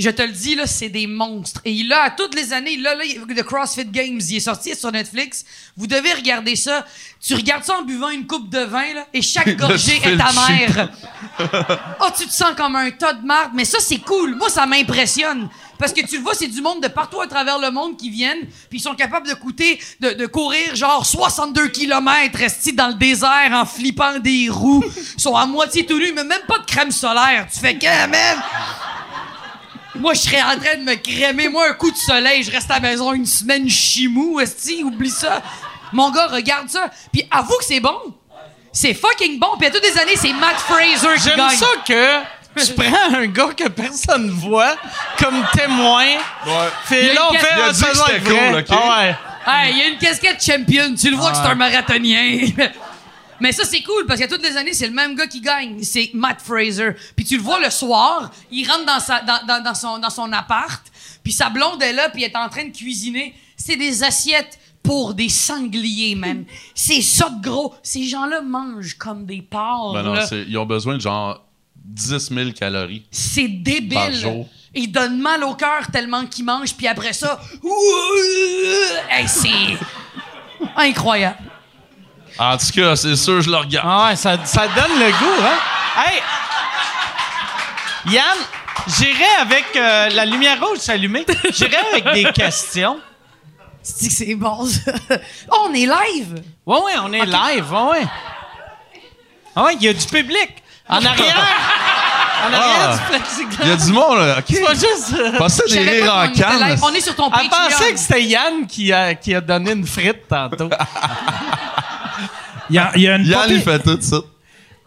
Je te le dis, là, c'est des monstres. Et il a, à toutes les années, là, là, le CrossFit Games, il est sorti sur Netflix. Vous devez regarder ça. Tu regardes ça en buvant une coupe de vin, là, et chaque gorgée est ta mère. Oh, tu te sens comme un tas de marde. Mais ça, c'est cool. Moi, ça m'impressionne. Parce que tu le vois, c'est du monde de partout à travers le monde qui viennent, puis ils sont capables de coûter, de, de courir genre 62 km restés dans le désert en flippant des roues. Ils sont à moitié tout nus, mais même pas de crème solaire. Tu fais que, man? Moi, je serais en train de me crémer. Moi, un coup de soleil, je reste à la maison une semaine chimou, esti, oublie ça. Mon gars, regarde ça. Puis avoue que c'est bon. C'est fucking bon. Puis à toutes les années, c'est Matt Fraser qui J'aime gagne. ça que tu prends un gars que personne voit comme témoin. Ouais. Fait Il y a là, on une fait Il a dit ça que doit c'était être vrai. cool, OK? Ah ouais. Hey, il y a une casquette champion. Tu le vois que c'est un marathonien. Mais ça, c'est cool parce qu'à toutes les années, c'est le même gars qui gagne. C'est Matt Fraser. Puis tu le vois le soir, il rentre dans, sa, dans, dans, dans son, dans son appart, puis sa blonde est là, puis elle est en train de cuisiner. C'est des assiettes pour des sangliers, man. C'est ça de gros. Ces gens-là mangent comme des porcs. Ben non, là. ils ont besoin de genre 10 000 calories. C'est Par débile. jour. Il donne mal au cœur tellement qu'il mange, puis après ça, hey, c'est incroyable. En tout cas, c'est sûr, je le regarde. Ah ouais, ça, ça donne le goût, hein? Hey! Yann, j'irai avec euh, la lumière rouge s'allumer. J'irai avec des questions. C'est que c'est bon, ça? Oh, on est live! Ouais, ouais, on est live, ouais, ouais. Ah ouais, il y a du public. En arrière! En arrière Ah. du plexiglas. Il y a du monde, là. C'est OK. pas juste... euh, Passez des rires en canne. On est sur ton Elle Patreon. pensait que c'était Yann qui a, qui a donné une frite tantôt. Il y a, il y a une Yann, popée- il fait tout ça.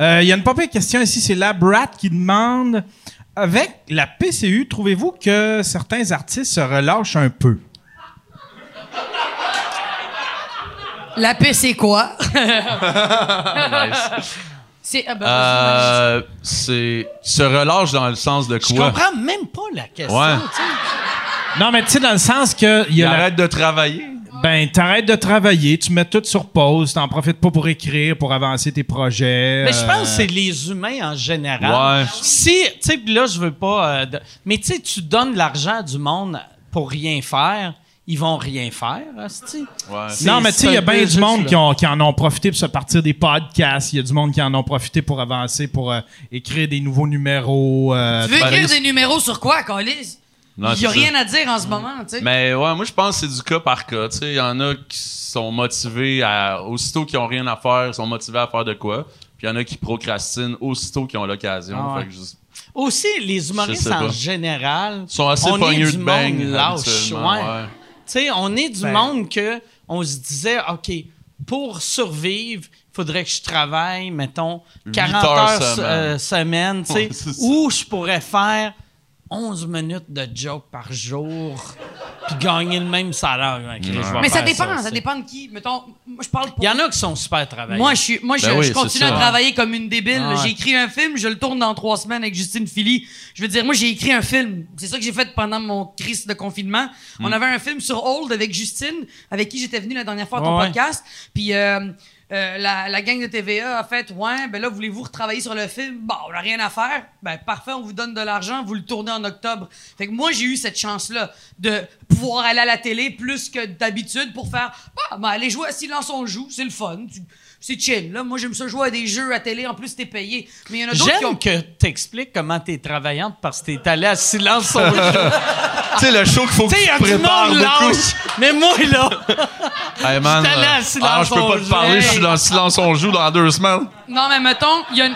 Euh, il y a une pas pire question ici, c'est Labrat qui demande avec la PCU, trouvez-vous que certains artistes se relâchent un peu? La paix, c'est quoi? C'est. ah ben, Euh, c'est se relâche dans le sens de Je quoi? comprends même pas la question. Ouais. Non, mais tu sais, dans le sens que. Il y a la- arrête de travailler. Ben, t'arrêtes de travailler, tu mets tout sur pause, t'en profites pas pour écrire, pour avancer tes projets. Mais je euh, pense que c'est les humains en général. Ouais. Si, tu sais, puis là, je veux pas. euh, de- mais tu sais, tu donnes de l'argent à du monde pour rien faire, ils vont rien faire. Ouais. C'est- Non, mais tu sais, il y a bien du monde qui, ont- qui en ont profité pour se partir des podcasts. Il y a du monde qui en ont profité pour avancer, pour euh, écrire des nouveaux numéros. euh, Tu veux Ben, écrire des numéros sur quoi, Calis? Non, Il y a ça. rien à dire en ce moment, tu sais. Mais ouais, moi je pense que c'est du cas par cas. Tu sais, il y en a qui sont motivés à aussitôt qu'ils ont rien à faire, ils sont motivés à faire de quoi. Puis il y en a qui procrastinent aussitôt qu'ils ont l'occasion. Ah ouais. Aussi, les humoristes en général. Ils sont assez pogneux de bang. lâche, ouais. Tu sais, on est du Ben- monde que on se disait, OK, pour survivre, il faudrait que je travaille, mettons, 40 heures heures, semaine. euh, semaine, tu sais, Ouais, c'est ça. où je pourrais faire 11 minutes de joke par jour, puis gagner le même salaire. Je vais Mais ça dépend, ça, dépend de qui. Mettons, moi, je parle pour. Il y en a qui sont super travaillants. Moi, je, suis, moi, je, Ben oui, je continue à ça. travailler comme une débile. Ah ouais. J'ai écrit un film, je le tourne dans trois semaines avec Justine Philly. Je veux dire, moi, j'ai écrit un film. C'est ça que j'ai fait pendant mon crise de confinement. On Hmm. avait un film sur Old avec Justine, avec qui j'étais venu la dernière fois à ton ouais. podcast. Puis euh, euh, la, la gang de TVA a fait Ouais, ben là, voulez-vous retravailler sur le film? Bon, on n'a rien à faire. Ben, parfait, on vous donne de l'argent, vous le tournez en octobre. Fait que moi, j'ai eu cette chance-là de pouvoir aller à la télé plus que d'habitude pour faire Bah, ben, aller jouer à Silence on joue, c'est le fun. C'est chill, là. Moi, j'aime ça jouer à des jeux à télé, en plus, t'es payé. Mais il y en a d'autres qui ont. J'aime que t'expliques comment t'es travaillante parce que t'es allé à silence au jeu. Tu sais, le show qu'il faut que Tu sais, il y tu a du prépares monde beaucoup. lâche. Mais moi, là, Hey man, J'étais allé à euh, Silence ah, je peux on pas te parler, je suis dans Silence on joue dans deux semaines. Non, mais mettons, il y a une.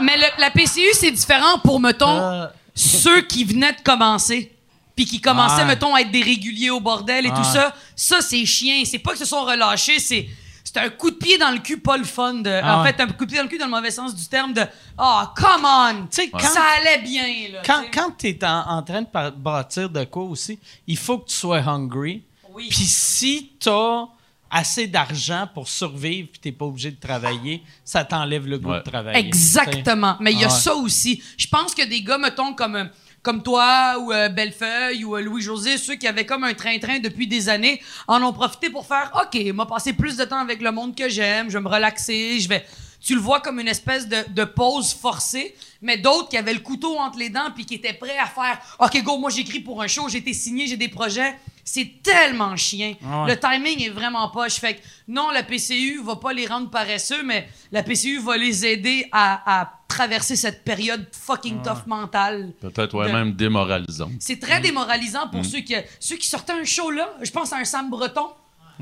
Mais le- la PCU, c'est différent pour, mettons, Euh. ceux qui venaient de commencer. Puis qui commençaient, Ouais. mettons, à être des réguliers au bordel et tout ça. Ça, c'est chien. C'est pas que se sont relâchés, c'est. C'est un coup de pied dans le cul, pas le fun. De, Ah en ouais. fait, un coup de pied dans le cul dans le mauvais sens du terme de Ah, come on! Tu sais, quand- Ça allait bien, là. quand, tu quand t'es en, en train de bâtir de quoi aussi, il faut que tu sois hungry. Oui. Puis si t'as assez d'argent pour survivre puis t'es pas obligé de travailler, ça t'enlève le goût Ouais. de travailler. Exactement. Mais il y a Ah ouais. ça aussi. Je pense que des gars, mettons, comme, euh, comme toi ou euh, Bellefeuille ou euh, Louis-José, ceux qui avaient comme un train-train depuis des années, en ont profité pour faire OK, m'a passé plus de temps avec le monde que j'aime, je vais me relaxer, je vais. Tu le vois comme une espèce de, de pause forcée, mais d'autres qui avaient le couteau entre les dents puis qui étaient prêts à faire OK, go, moi j'écris pour un show, j'ai été signé, j'ai des projets. C'est tellement chien. Ah ouais. Le timing est vraiment poche. Fait que non, la PCU va pas les rendre paresseux, mais la PCU va les aider à, à traverser cette période fucking tough mentale. Peut-être ouais, De- même démoralisant. C'est très démoralisant pour ceux, qui, ceux qui sortaient un show là. Je pense à un Sam Breton.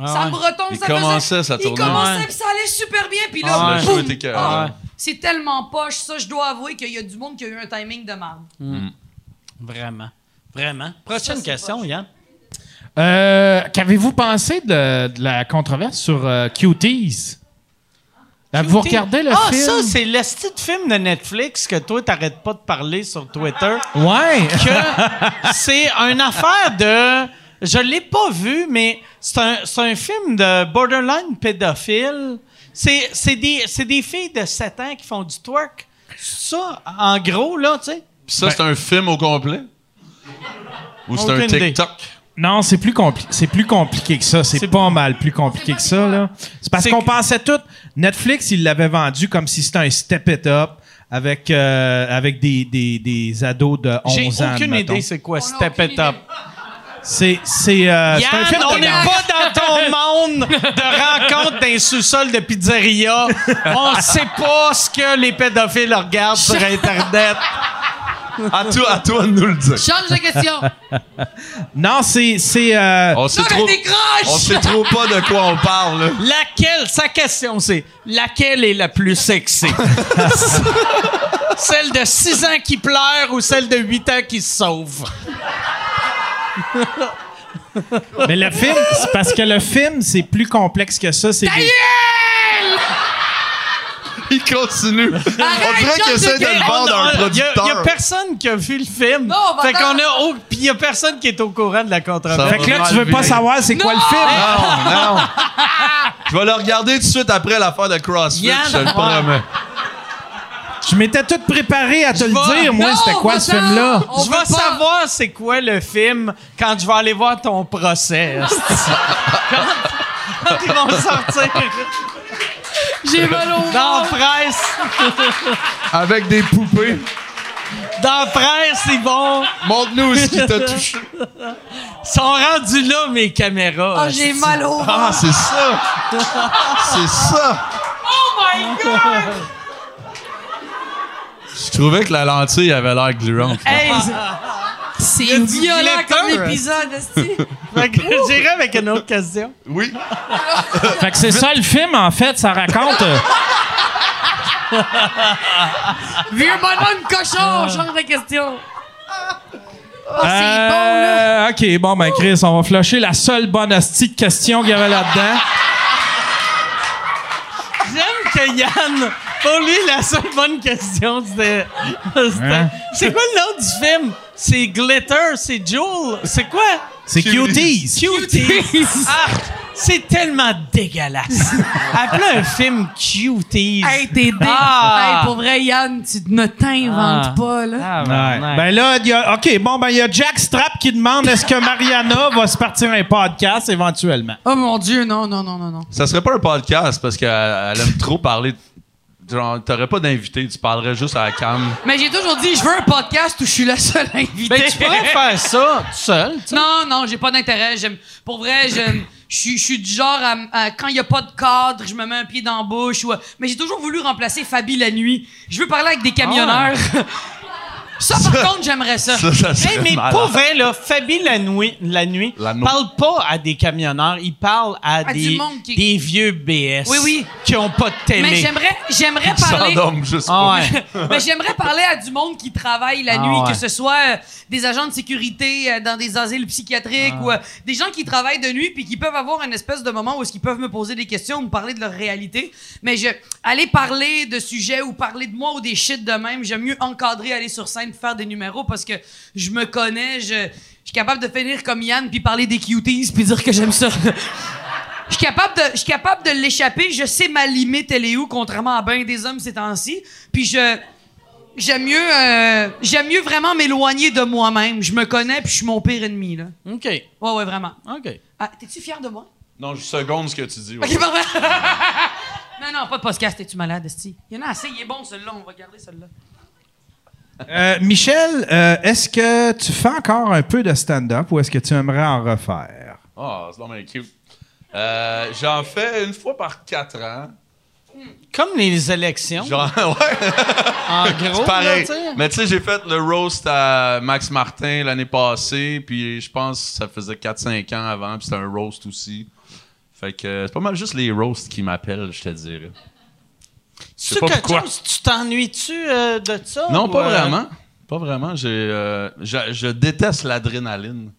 Ah Sam. Breton, Il ça commençait faisait... sa Il commençait puis ça allait super bien. Puis là, Ah boum! Ah. C'est tellement poche. Ça, je dois avouer qu'il y a du monde qui a eu un timing de merde. Vraiment. Vraiment. Prochaine question, Yann. Euh, Qu'avez-vous pensé de, de la controverse sur euh, Cuties? Vous regardez le ah, film? ça, c'est le style de film de Netflix que toi, t'arrêtes pas de parler sur Twitter. Ouais. que c'est une affaire de. Je l'ai pas vu, mais c'est un, c'est un film de borderline pédophile. C'est c'est des, c'est des filles de 7 ans qui font du twerk. Ça, en gros, là, tu sais. Puis ça, c'est un film au complet? Ou c'est un idée. Non, c'est plus, compli- c'est plus compliqué que ça. C'est pas mal plus compliqué que ça. là. C'est parce qu'on que- pensait tout. Netflix, il l'avait vendu comme si c'était un step it up avec, euh, avec des, des, des ados de 11 J'ai ans. aucune mettons. idée c'est quoi Step aucune It Up. idée. C'est c'est, euh, c'est un film on n'est pas dans ton monde de rencontre d'un sous-sol de pizzeria. On sait pas ce que les pédophiles regardent sur Internet. À toi, à toi de nous le dire. Change de question. Non, c'est. c'est euh, On sait Non, mais trop, décroche! on sait trop pas de quoi on parle. là. Laquelle, sa question c'est, laquelle est la plus sexy? celle de 6 ans qui pleure ou celle de 8 ans qui se sauve? Mais le film, c'est parce que le film, c'est plus complexe que ça. C'est Il continue. On dirait qu'il essaie de le vendre à un Il y, a- producteur. y a personne qui a vu le film. Non, on va fait qu'on a au- puis il y a personne qui est au courant de la Ça va Fait que là, tu veux pas savoir c'est quoi le film? Non, non. Je vais le regarder tout de suite après l'affaire de CrossFit, Yann, je te le ouais. promets. Je m'étais tout préparé à te le vais- dire, moi, Non, c'était quoi ce film-là? On je veut vais pas- savoir c'est quoi le film quand je vais aller voir ton procès. esti. quand, quand ils vont sortir? J'ai mal au dans presse. Avec des poupées. Dans la presse, ils vont. Montre-nous ce qui t'a touché. sont rendus là, mes caméras. Ah, j'ai mal au ventre. Ah, c'est ça. C'est ça. Oh my God! Je trouvais que la lentille avait l'air gluante. Hey, c'est- c'est violent comme épisode, esti. Fait que j'irai avec une autre question. Oui. Fait que c'est ça le film, en fait, ça raconte. euh, Vieux bonhomme cochon, change de question. Oh, c'est euh, bon, là. OK, bon, ben, Chris, on va flusher la seule bonne hostie de question qu'il y avait là-dedans. J'aime que Yann, pour lui, la seule bonne question, c'était. c'était- Hein? C'est quoi le nom du film? C'est Glitter, c'est Jewel. C'est quoi? C'est Cuties. Cuties. Ah, c'est tellement dégueulasse. Appelez un film Cuties. Hey, t'es dé... Ah. Hey, pour vrai, Yann, tu ne t'inventes Ah. pas, là. Ah, Ouais. ouais. Ben là, il y a, OK, bon, ben, il y a Jack Strap qui demande est-ce que Mariana va se partir un podcast éventuellement? Oh mon Dieu, non, non, non, non, non. Ça serait pas un podcast parce qu'elle elle aime trop parler. Genre, t'aurais pas d'invité, tu parlerais juste à la cam. Mais j'ai toujours dit, je veux un podcast où je suis la seule invitée. Ben, tu pourrais faire ça tout seul. tu sais. Non, non, j'ai pas d'intérêt. J'aime, pour vrai, j'aime, je suis, je suis du genre à, à- quand il y a pas de cadre, je me mets un pied dans la bouche. Ou, mais j'ai toujours voulu remplacer Fabi la nuit. Je veux parler avec des camionneurs. ça, par contre, j'aimerais ça. Ça, ça Hey, mais malade. pour vrai, là, Fabi la nuit, la nuit La parle pas à des camionneurs, il parle à, À des, qui- vieux BS Oui, oui. qui ont pas de télé. Mais j'aimerais, j'aimerais parler. juste Ah ouais. Mais j'aimerais parler à du monde qui travaille la Ah nuit, ouais. que ce soit euh, des agents de sécurité euh, dans des asiles psychiatriques Ah. ou euh, des gens qui travaillent de nuit puis qui peuvent avoir une espèce de moment où est-ce qu'ils peuvent me poser des questions ou me parler de leur réalité. Mais je aller parler de sujets ou parler de moi ou des shit de même, j'aime mieux encadrer, aller sur scène, faire des numéros parce que je me connais, je, je suis capable de finir comme Yann puis parler des cuties puis dire que j'aime ça. Je suis capable de, je suis capable de l'échapper. Je sais ma limite, elle est où, contrairement à bien des hommes ces temps-ci. Puis je, j'aime mieux, euh, j'aime mieux vraiment m'éloigner de moi-même. Je me connais, puis je suis mon pire ennemi là. OK. Ouais, ouais, vraiment. OK. Ah, t'es-tu fier de moi? Non, je seconde ce que tu dis. ouais. Ok, parfait. non, non, pas de podcast. T'es-tu malade, Esti? Il y en a assez. Il est bon celui-là. On va garder celui-là. Euh, Michel, euh, est-ce que tu fais encore un peu de stand-up ou est-ce que tu aimerais en refaire? Ah, c'est vraiment cute. Euh, J'en fais une fois par quatre ans. Comme les élections, Genre, ouais, en gros. pareil. là. Mais tu sais, j'ai fait le roast à Max Martin l'année passée, puis je pense que ça faisait 4-5 ans avant, puis c'était un roast aussi. Fait que c'est pas mal juste les roasts qui m'appellent, je te dirais. C'est sais pas quelque pourquoi. chose, tu t'ennuies-tu euh, de ça? Non, ou, pas euh, vraiment. Pas vraiment. J'ai, euh, je, je déteste l'adrénaline.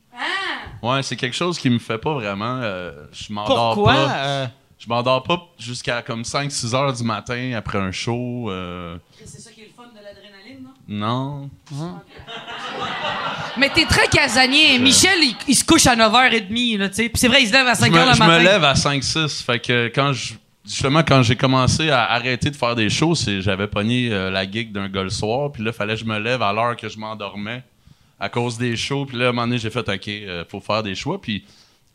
Ouais, c'est quelque chose qui me fait pas vraiment. euh, je m'endors Pourquoi? pas. euh, Je m'endors pas jusqu'à comme 5-6 heures du matin après un show. euh, C'est ça qui est le fun de l'adrénaline, non? non. Mais t'es très casanier. Michel, il, il se couche à 9h30, là, tu sais. Puis c'est vrai, il se lève à Je 5h me, le je matin. me lève à 5-6. Fait que quand je. Justement, quand j'ai commencé à arrêter de faire des shows, j'avais pogné euh, la gig d'un gars le soir, puis là, fallait que je me lève à l'heure que je m'endormais à cause des shows. Puis là, à un moment donné, j'ai fait OK, euh, faut faire des choix. Puis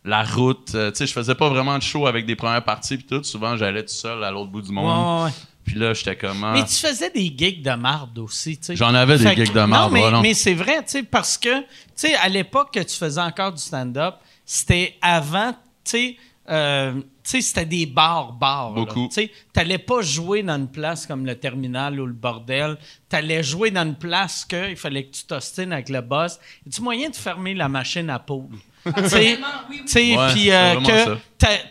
la route, euh, tu sais, je faisais pas vraiment de show avec des premières parties, puis tout. Souvent, j'allais tout seul à l'autre bout du monde. ouais, ouais. Puis là, j'étais comme. ah, Mais tu faisais des gigs de marde aussi, tu sais. J'en avais des que- gigs de marde, Non, mais, ouais, non. mais c'est vrai, tu sais, parce que, tu sais, à l'époque que tu faisais encore du stand-up, c'était avant, tu sais, euh, sais, c'était des bars, bars. Beaucoup. Tu sais, t'allais pas jouer dans une place comme le terminal ou le bordel. T'allais jouer dans une place que il fallait que tu t'ostines avec le boss. Y a-tu moyen de fermer la machine à poule? tu sais, Absolument, oui, oui. tu sais, Ouais, puis euh, que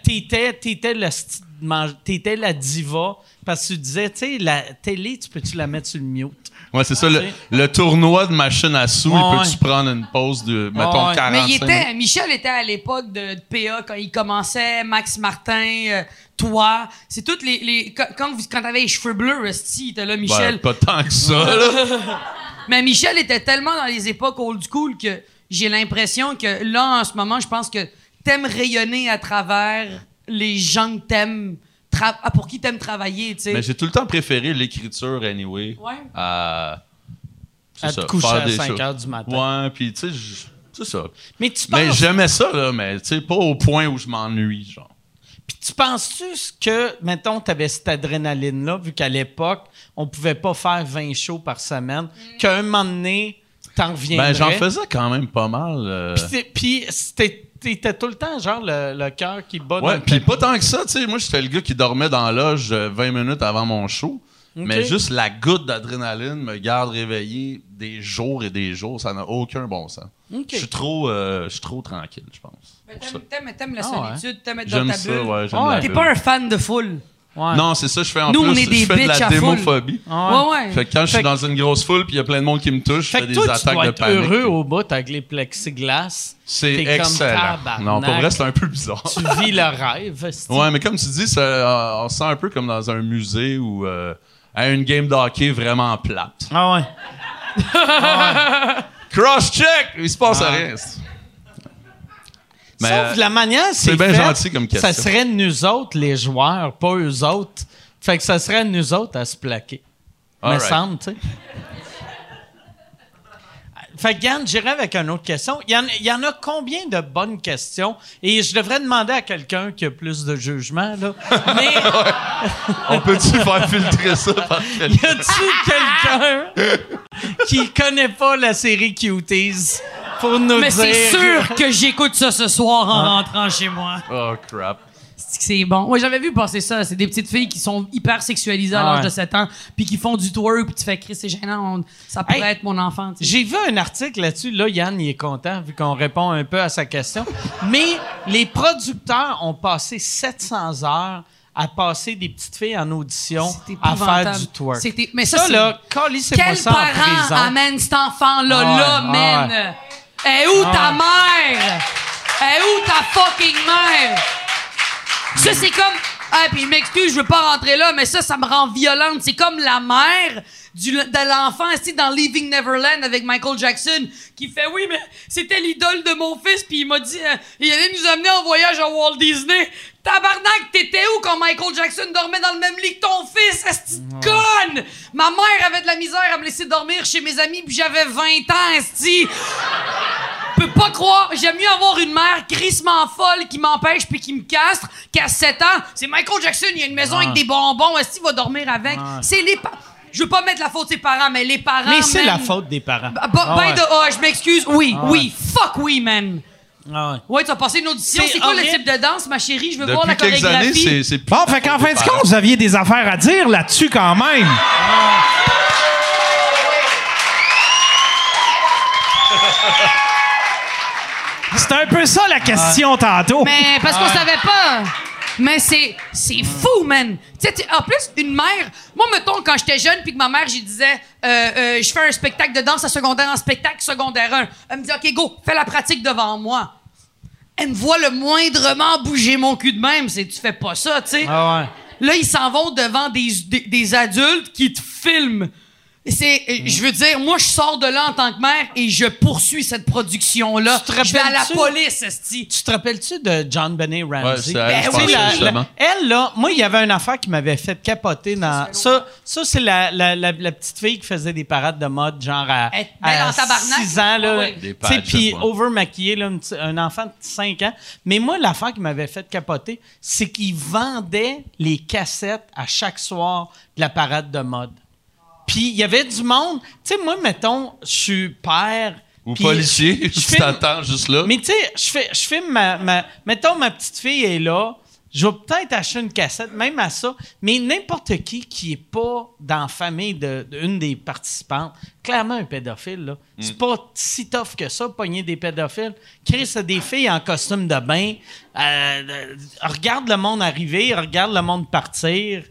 t'étais, le t'étais la diva parce que tu disais, tu sais, la télé, tu peux-tu la mettre sur le mute? Ouais, c'est ça. Le, le tournoi de machine à sous, Ouais, il peut-tu ouais. prendre une pause de, mettons, ouais. 45 Mais il était, Michel était à l'époque de, de PA quand il commençait, Max Martin, euh, toi. C'est toutes les. les quand, vous- quand t'avais les cheveux bleus, Esti, il était là, Ben, Michel. pas tant que ça, là. Mais Michel était tellement dans les époques old school que j'ai l'impression que là, en ce moment, je pense que t'aimes rayonner à travers les gens que t'aimes, ah, pour qui t'aimes travailler, tu sais. Mais j'ai tout le temps préféré l'écriture, anyway. Ouais. À. c'est À te ça, coucher faire à des 5 choses. heures du matin. Ouais, puis tu sais, c'est ça. Mais tu Mais penses, j'aimais ça, là, mais tu sais, pas au point où je m'ennuie, genre. puis tu penses-tu que, mettons, tu avais cette adrénaline-là, vu qu'à l'époque, on pouvait pas faire 20 shows par semaine, qu'à un moment donné, t'en reviendrais? Ben, j'en faisais quand même pas mal. euh. Puis c'était- t'étais tout le temps, genre, le, le cœur qui bat dans Ouais, le puis tapis. pas tant que ça, tu sais. Moi, j'étais le gars qui dormait dans la loge euh, 20 minutes avant mon show. Mais juste la goutte d'adrénaline me garde réveillé des jours et des jours. Ça n'a aucun bon sens. Je suis trop, euh, je suis trop tranquille, je pense. Mais. T'aimes, la Ah ouais. solitude, t'aimes être dans ta bulle. ouais, la T'es pas un fan de foule. Ouais. Non, c'est ça, je fais en Nous, plus. on est des je fais de la démophobie. Ah Ouais, ouais. Fait que quand je suis dans une grosse foule puis il y a plein de monde qui me touche, je fais des toi, tu attaques dois de être panique. heureux au bout avec les plexiglas. C'est comme excellent. tabarnak. Non, pour vrai, c'est un peu bizarre. Tu vis le rêve. Ouais, mais comme tu dis, ça, euh, on se sent un peu comme dans un musée ou euh, à une game de hockey vraiment plate. Ah ouais. Cross-check! Il se passe rien. Mais, Sauf euh, la manière, c'est bien fait, gentil comme question. Ça serait nous autres, les joueurs, pas eux autres. Fait que ça serait nous autres à se plaquer. Me semble, tu sais. Fait que, Yann, j'irai avec une autre question. Il y, en, il y en a combien de bonnes questions? Et je devrais demander à quelqu'un qui a plus de jugement, là. Mais on peut-tu faire filtrer ça par y quelqu'un? a-tu quelqu'un qui connaît pas la série Cuties? Pour nous Mais dire... c'est sûr que j'écoute ça ce soir en rentrant chez moi. Oh, crap. C'est que C'est bon. Ouais, j'avais vu passer ça. C'est des petites filles qui sont hyper sexualisées à Ah l'âge ouais. de 7 ans, puis qui font du twerk, puis tu fais Chris, c'est gênant. on- ça pourrait Hey, être mon enfant. J'ai vu un article là-dessus. Là, Yann, il est content vu qu'on répond un peu à sa question. Mais les producteurs ont passé 700 heures à passer des petites filles en audition C'est à faire du twerk. C'était- mais ça, ça, c'est- là, calissez-moi Quel ça en parent prison. amène cet enfant-là, Ah ouais, là, ah man? Et où ta Ah mère? Et où ta fucking mère? Ça, c'est comme. Ah, puis m'excuse, je veux pas rentrer là, mais ça, ça me rend violente. C'est comme la mère du, de l'enfant assis dans Leaving Neverland avec Michael Jackson qui fait Oui, mais c'était l'idole de mon fils, puis il m'a dit euh, il allait nous amener en voyage à Walt Disney. Tabarnak, t'étais où quand Michael Jackson dormait dans le même lit que ton fils, esti de conne? Ma mère avait de la misère à me laisser dormir chez mes amis, puis j'avais 20 ans, esti peux pas croire. J'aime mieux avoir une mère crissement folle qui m'empêche puis qui me castre qu'à 7 ans. C'est Michael Jackson, il y a une maison avec des bonbons. Est-ce qu'il va dormir avec? C'est les Je veux pas mettre la faute de ses parents, mais les parents. Mais c'est la faute des parents. Ah ben ouais. de ah, je m'excuse. Oui, Ah oui, fuck oui, man. Ah ouais. Ouais, tu as passé une audition. C'est C'est quoi le type de danse, ma chérie? Je veux voir la quelques années, chorégraphie. c'est c'est plus. Bon, fait qu'en fin de compte, vous aviez des affaires à dire là-dessus quand même. C'est un peu ça la question tantôt. Mais parce qu'on savait pas. Mais c'est c'est fou, man. Tu sais, en plus, une mère. Moi, mettons, quand j'étais jeune, puis que ma mère, j'y disais, euh, euh, je fais un spectacle de danse à secondaire en spectacle secondaire 1. Elle me dit, OK, go, fais la pratique devant moi. Elle me voit le moindrement bouger mon cul de même. C'est, tu fais pas ça, tu sais. Ah ouais. Là, ils s'en vont devant des, des, des adultes qui te filment. C'est, euh, je veux dire, moi, je sors de là en tant que mère et je poursuis cette production-là. Tu te Je vais à la rappelles-tu? police, esti. Tu te rappelles-tu de John Benet Ouais, Ramsey? c'est elle, Ben oui. la- la- elle, là, moi, il y avait une affaire qui m'avait fait capoter dans. Ça, ça c'est la, la, la, la petite fille qui faisait des parades de mode, genre à, Elle est belle à en tabarnak. 6 ans, là. Ah ouais. Tu sais, puis ouais. over-maquillée, là, un, petit- un enfant de 5 ans. Mais moi, l'affaire qui m'avait fait capoter, c'est qu'il vendait les cassettes à chaque soir de la parade de mode. Puis il y avait du monde. Tu sais, moi, mettons, je suis père. Ou policier, je- tu t'attends juste là. mais tu sais, je fais, je filme ma, ma- Mettons, ma petite fille est là. Je vais peut-être acheter une cassette, même à ça. Mais n'importe qui qui est pas dans la famille d'une de, une des participantes, clairement un pédophile, là. C'est pas si tough que ça, pogner des pédophiles. Chris a des filles en costume de bain. euh, euh, regarde le monde arriver, regarde le monde partir.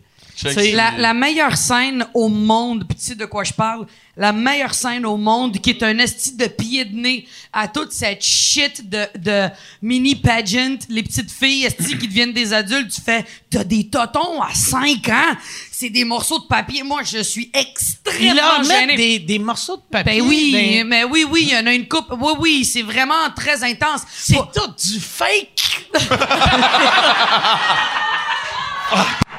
La, la meilleure scène au monde, puis tu sais de quoi je parle, la meilleure scène au monde qui est un esti de pied de nez à toute cette shit de, de mini pageant, les petites filles esti qui deviennent des adultes, tu fais t'as des totons à 5 ans, c'est des morceaux de papier. Moi, je suis extrêmement leur mettent gêné. des, des morceaux de papier. Ben oui, mais oui, oui, il y en a une coupe. Oui, oui, c'est vraiment très intense. C'est tout du fake.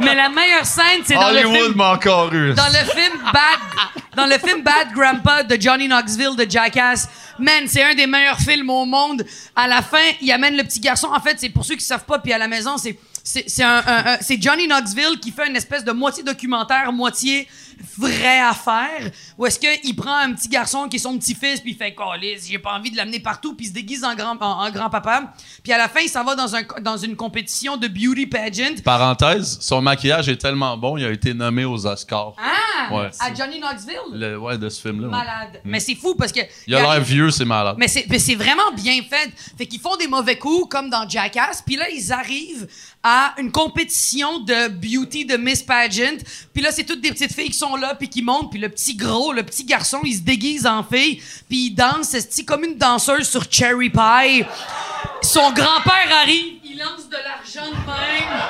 Mais la meilleure scène, c'est dans le film Hollywood m'a encore. Dans le film Bad, dans le film Bad Grandpa de Johnny Knoxville de Jackass, man, c'est un des meilleurs films au monde. À la fin, il amène le petit garçon. En fait, c'est pour ceux qui savent pas, puis à la maison, c'est c'est c'est un, un- un- c'est Johnny Knoxville qui fait une espèce de moitié documentaire, moitié vraie affaire, où est-ce qu'il prend un petit garçon qui est son petit-fils, puis il fait « Calisse, j'ai pas envie de l'amener partout », puis il se déguise en, grand, en, en grand-papa. Puis à la fin, il s'en va dans, un, dans une compétition de beauty pageant. Parenthèse, son maquillage est tellement bon, il a été nommé aux Oscars. Ah! Ouais. À Johnny Knoxville? Le, ouais, de ce film-là. ouais. Malade. Mais c'est fou parce que... Il a l'air vieux, c'est malade. Mais c'est, mais c'est vraiment bien fait. Fait qu'ils font des mauvais coups, comme dans Jackass. Puis là, ils arrivent à une compétition de beauty de Miss Pageant. Puis là, c'est toutes des petites filles qui sont là, puis qui montent. Puis le petit gros, le petit garçon, il se déguise en fille. Puis il danse, c'est comme une danseuse sur Cherry Pie. Son grand-père arrive, il lance de l'argent de même.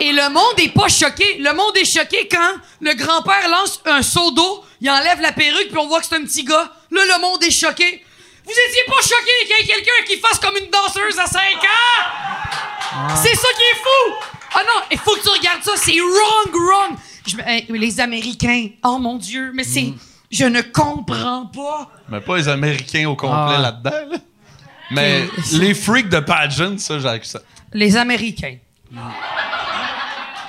Et le monde est pas choqué. Le monde est choqué quand le grand-père lance un seau d'eau, il enlève la perruque, puis on voit que c'est un petit gars. Là, le monde est choqué. Vous étiez pas choqué qu'il y ait quelqu'un qui fasse comme une danseuse à 5 ans? C'est ça qui est fou! Ah non, il faut que tu regardes ça, c'est wrong, wrong! Je les Américains, oh mon Dieu, mais c'est... Je ne comprends pas. Mais pas les Américains au complet Ah. là-dedans. là. Mais les freaks de pageant, ça, j'accepte. Les Américains.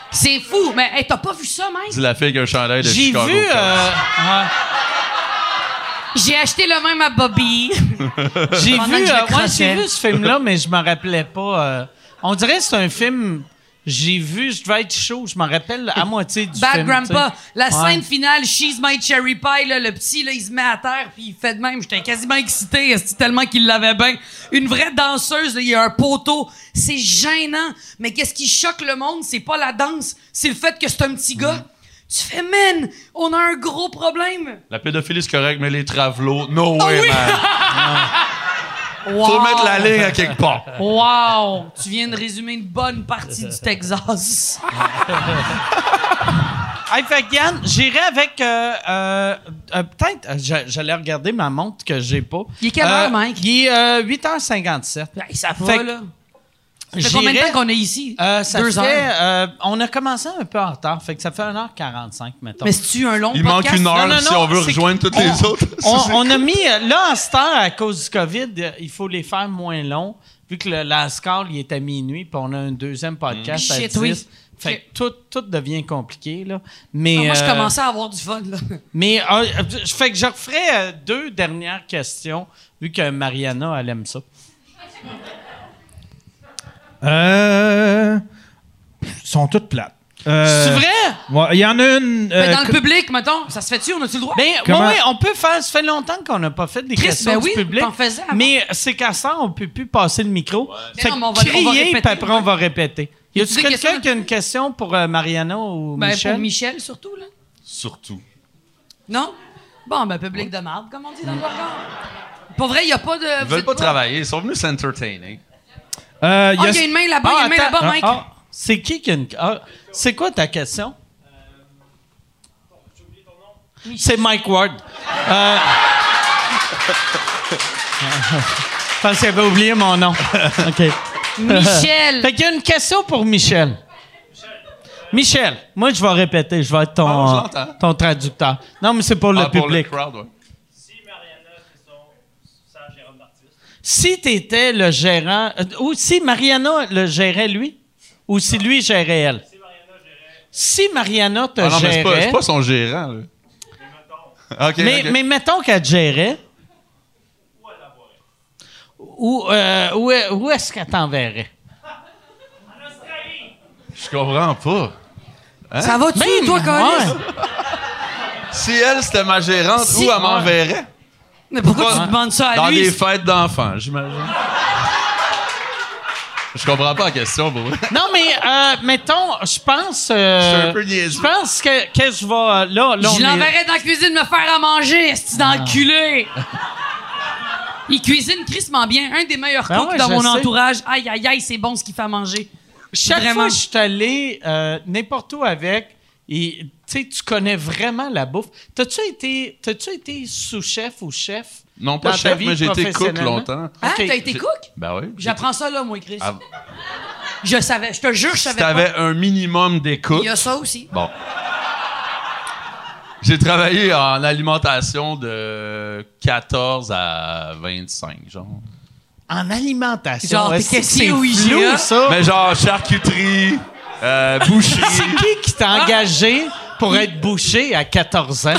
C'est fou, mais hey, t'as pas vu ça, mec? Dis la fille qui a un chandail de J'ai Chicago. vu. Euh. J'ai acheté le même à Bobby. J'ai vu, euh, ouais, j'ai vu ce film-là, mais je me rappelais pas. euh, on dirait que c'est un film. J'ai vu, je devais être chaud, je me rappelle à moitié du Bad film. Grandpa. tu sais. La Ouais. scène finale, She's My Cherry Pie, là, le petit, là, il se met à terre puis il fait de même. J'étais quasiment excité, tellement qu'il l'avait bien. Une vraie danseuse, là, il y a un poteau. C'est gênant. Mais qu'est-ce qui choque le monde? C'est pas la danse, c'est le fait que c'est un petit gars. Tu fais, man, on a un gros problème. La pédophilie, c'est correct, mais les travelots, no Ah way, oui! man. Wow. Faut mettre la ligne à quelque part. Wow! Tu viens de résumer une bonne partie du Texas. Hey, fait Yann, j'irai avec. euh, euh, euh, Peut-être, euh, j'a- j'allais regarder ma montre que j'ai pas. Il est quelle heure, Mike? Il est euh, 8h57. Hey, ça Fait va, là. Ça fait combien de temps qu'on est ici? Euh, ça Deux fait, heures. euh, on a commencé un peu en retard, fait que ça fait 1h45, mettons. Mais c'est-tu un long Il manque une heure Non, non, si on veut rejoindre toutes les autres. on, on a mis, euh, là, en cette heure, à cause du COVID, il faut les faire moins longs, vu que le last call, il est à minuit, puis on a un deuxième podcast à Shit, 10. oui. Fait Ok. que tout, tout devient compliqué, là. Mais, Ah, moi, je euh, commençais à avoir du fun, là. Mais, euh, je fait que je referai deux dernières questions, vu que Mariana, elle aime ça. Euh. Ils sont toutes plates. Euh, C'est vrai? ouais, Il y en a une. Mais euh, dans le public, mettons, ça se fait-tu? On a-tu le droit? Ben, Comment- oui, on peut faire. Ça fait longtemps qu'on n'a pas fait des Chris, questions ben du oui, public. faisais avant. Mais c'est qu'à ça, on peut plus passer le micro. Mais Fait non, on va- on va crier, répéter, puis après, on va répéter. Y a-tu quelqu'un qui a une question pour euh, Mariana ou ben, Michel? pour Michel, surtout, là. Surtout. Non? Bon, ben, public de marde, comme on dit dans le jargon. Pour vrai, il n'y a pas de. Ils veulent pas travailler, ils sont venus s'entertainer. Euh, il y Ah, a- il y a une main là-bas, il y a une main attends. là-bas, Mike. Ah, c'est qui qui a une. ah, c'est quoi ta question? C'est Mike Ward. Euh... Je pense qu'il avait oublié mon nom. OK. Michel. Fait qu'il y a une question pour Michel. Michel, moi je vais répéter, je vais être ton, Ah, je l'entends. ton traducteur. Non, mais c'est pour le Ah, pour public. le crowd, ouais. Si tu étais le gérant, euh, ou si Mariana le gérait lui, ou si lui gérait elle? Si Mariana te Ah non, mais c'est pas, gérait, c'est pas son gérant, là. Mais, OK. mais mettons qu'elle te gérait. Où, euh, où, où est-ce qu'elle t'enverrait? Je comprends pas. Ça va-tu, Ben, toi, Colis? ouais. Si elle, c'était ma gérante, Si- où elle m'enverrait? Mais pourquoi Pas- tu demandes ça à Dans lui? des fêtes d'enfants, j'imagine. Je comprends pas la question, pour vrai. Non, mais euh, mettons, je pense. euh, Je suis un peu niaiseux. Je pense que, que je vais. euh, Là, là, on Je est- l'enverrais dans la cuisine me faire à manger, est d'enculé. Il cuisine crissement bien. Un des meilleurs Ben cooks ouais, dans je mon sais. entourage. Aïe, aïe, aïe, c'est bon ce qu'il fait à manger. Chaque Vraiment. fois que je suis allé euh, n'importe où avec, et sais, tu connais vraiment la bouffe. T'as-tu été, t'as-tu été sous-chef ou chef? Non, pas dans chef, mais j'ai été cook longtemps. Hein, Ok. t'as été J'ai- cook? Ben oui. J'apprends ça là, moi, Chris. Ah. Je savais, je te jure, je Si savais t'avais pas. un minimum d'écoute. Il y a ça aussi. Bon. J'ai travaillé en alimentation de 14 à 25, genre. En alimentation? Genre, caissier c'est flou, ça? Mais genre charcuterie, euh, boucherie. C'est qui qui t'a engagé pour être bouché à 14 ans?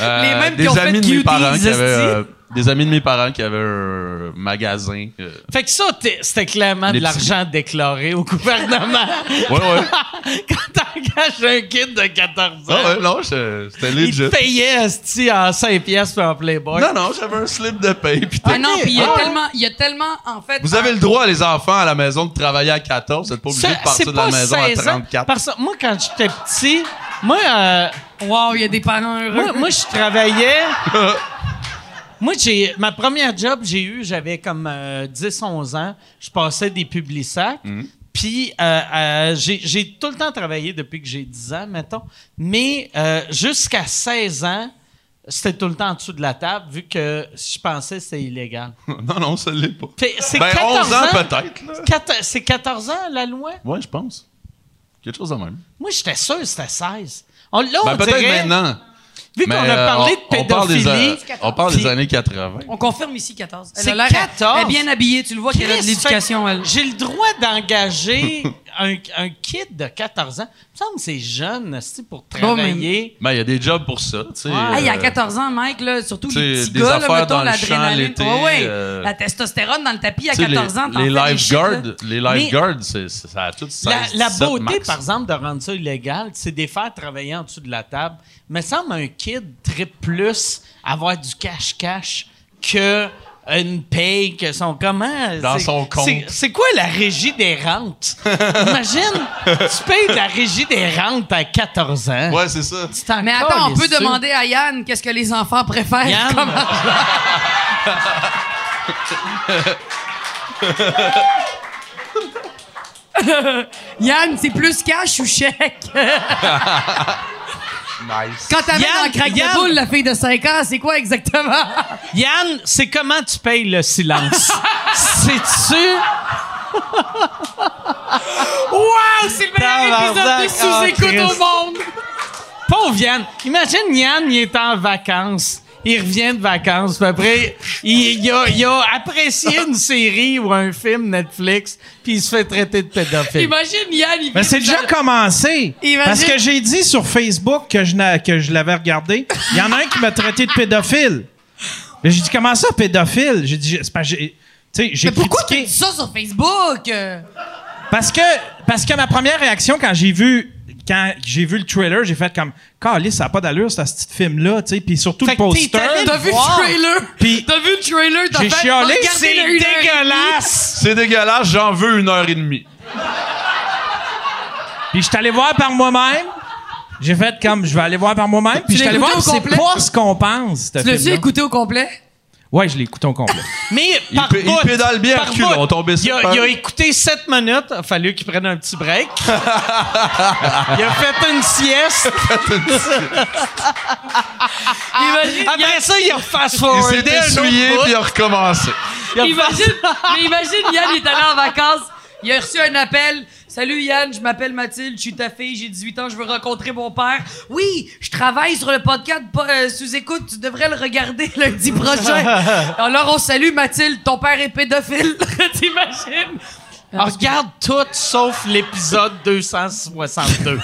euh, Les mêmes qui des ont fait amis de mes parents qui avaient euh, des amis de mes parents qui avaient un magasin. euh, Fait que ça, t'es- c'était clairement Les de l'argent déclaré au gouvernement. Ouais ouais. Quand t'engages un kid de 14 ans, Ah ouais, non, c'était il legit. te payait esti, en 5 pièces puis en Playboy. Non non, j'avais un slip de paye Ah non, puis il y a Ah tellement, il y a tellement, en fait. Vous avez le droit, les enfants, à la maison, de travailler à 14. Vous n'êtes pas obligé de partir de la maison à 16 ans. 34. Parce que moi, quand j'étais petit, moi, euh, Wow, il y a des parents heureux. moi, moi, je travaillais. moi, j'ai ma première job, j'ai eu, j'avais comme 10-11 ans. Je passais des publisacs. Puis, euh, euh, j'ai tout le temps travaillé depuis que j'ai 10 ans, mettons. Mais euh, jusqu'à 16 ans, c'était tout le temps en dessous de la table, vu que je pensais que c'était illégal. non, non, ça l'est pas. C'est Ben, 14 11 ans, peut-être, C'est 14 ans, la loi? Ouais, je pense. Quelque chose de même. Moi, j'étais sûr que c'était 16. On, là, on Ben, peut-être maintenant. Vu qu'on Mais, a euh, parlé on- de on parle des pédophilie, a- On parle des années 80. On confirme ici 14. Elle C'est a l'air- 14? Elle est bien habillée, tu le vois qu'elle a de l'éducation, elle. J'ai le droit d'engager un, un kid de 14 ans? Il me semble que c'est jeune c'est pour Bon, mais- travailler. Ben, il y a des jobs pour ça, tu sais. Ah, il y a euh, 14 ans, Mike, là, surtout les petits des gars, là, affaires mettons, dans le champ l'adrénaline. l'été, Ouais, ouais. euh, La testostérone dans le tapis à tu sais, 14 ans, les, lifeguards, les lifeguards, ça a tout 16, La, la 17 beauté, max. par exemple, de rendre ça illégal, c'est de les faire travailler en dessous de la table. Mais semble un kid très plus avoir du cash-cash que une paye, que son comment? Dans c'est- son compte. c'est- quoi la régie des rentes? Imagine, tu payes la régie des rentes à 14 ans. Ouais, c'est ça. Tu t'en Mais attends, on peut demander à Yann qu'est-ce que les enfants préfèrent. Yann? Comment- Yann, c'est plus cash ou chèque? Nice. Quand t'amènes Yann, en craque Yann. de boule la fille de 5 ans, c'est quoi exactement? Yann, c'est comment tu payes le silence? C'est-tu? Wow, c'est le meilleur épisode de Tabarnak, sous-écoute oh, au Christ. monde! Pauvre Yann. Imagine Yann, il est en vacances. Il revient de vacances. Puis après, il, il a, il a apprécié une série ou un film Netflix, puis il se fait traiter de pédophile. Imagine Yann, il Mais c'est de- déjà commencé. Imagine- Parce que j'ai dit sur Facebook que je, n'a- que je l'avais regardé. Il y en a un qui m'a traité de pédophile. J'ai dit, comment ça, pédophile? J'ai dit, c'est que j'ai- tu sais, j'ai Mais pourquoi tu critiqué. dis ça sur Facebook? Parce que, parce que ma première réaction quand j'ai vu quand j'ai vu le trailer, j'ai fait comme Calice, ça n'a pas d'allure, ce petit film-là, tu sais, puis surtout Fait le poster. T'as vu Wow. le trailer? Puis- T'as vu le trailer? J'ai chialé, C'est dégueulasse! C'est dégueulasse, j'en veux une heure et demie. Puis je suis allé voir par moi-même. J'ai fait comme je vais aller voir par moi-même. Puis je suis allé voir, c'est pas ce qu'on pense. ce Tu l'as-tu écouté au complet? Ouais, je l'ai écouté au complet. Mais Il par pé- il bout, pédale bien par à reculons, bout. on tombait il, a, sur- il a écouté 7 minutes. Il a fallu qu'il prenne un petit break. il a fait une sieste. Imagine, Après ça, il a fast Il forwardé s'est un essuyé autre puis il a recommencé. Il a imagine, mais imagine, Yann il est allé en vacances. Il a reçu un appel. Salut Yann, je m'appelle Mathilde, je suis ta fille, j'ai 18 ans, je veux rencontrer mon père. Oui, je travaille sur le podcast euh, sous écoute, tu devrais le regarder lundi prochain. Alors on salue Mathilde, ton père est pédophile. T'imagines? On regarde tout sauf l'épisode 262.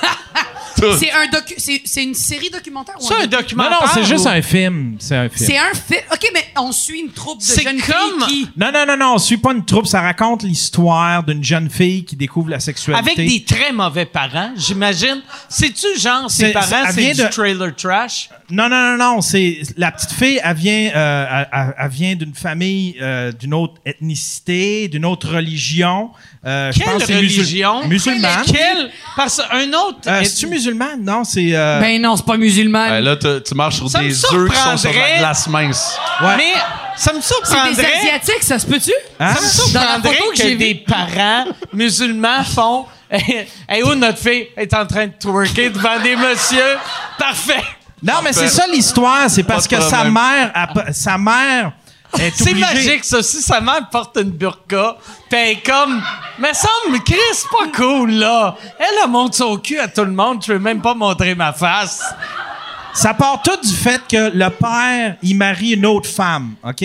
Tout. C'est un docu, c'est c'est une série documentaire ou C'est un docu- Non, documentaire. non, c'est juste un film. C'est un film. C'est un film. Ok, mais on suit une troupe de C'est jeunes comme- filles qui. Non, non, non, non, on suit pas une troupe. Ça raconte l'histoire d'une jeune fille qui découvre la sexualité. Avec des très mauvais parents, j'imagine. C'est-tu genre, ses C'est- parents, elle c'est vient du de- trailer trash? Non, non, non, non. C'est la petite fille. Elle vient, euh, elle- elle, elle vient d'une famille, euh, d'une autre ethnicité, d'une autre religion. Euh, je Quelle pense que c'est musul- religion? Musulmane. Quel? Parce un autre. Euh, C'est-tu musulmane? Non, c'est. euh, Ben non, c'est pas musulman. Ben là, tu tu marches sur Ça me des œufs qui sont sur surprendrait. la glace mince. ouais. Mais ça me c'est des surprendrait. asiatiques, ça se peut-tu? Hein? Ça me Dans la surprendrait photo que que, j'ai des parents musulmans font. Hey, où notre fille est en train de twerker devant des messieurs? Parfait. Non, mais c'est ça l'histoire. C'est parce que sa mère, a- sa mère C'est magique, ça. Si sa mère porte une burqa, pis elle est comme. Mais semble, Chris, pas cool, là. Elle, elle montre son cul à tout le monde. Je veux même pas montrer ma face. Ça part tout du fait que le père, il marie une autre femme, OK?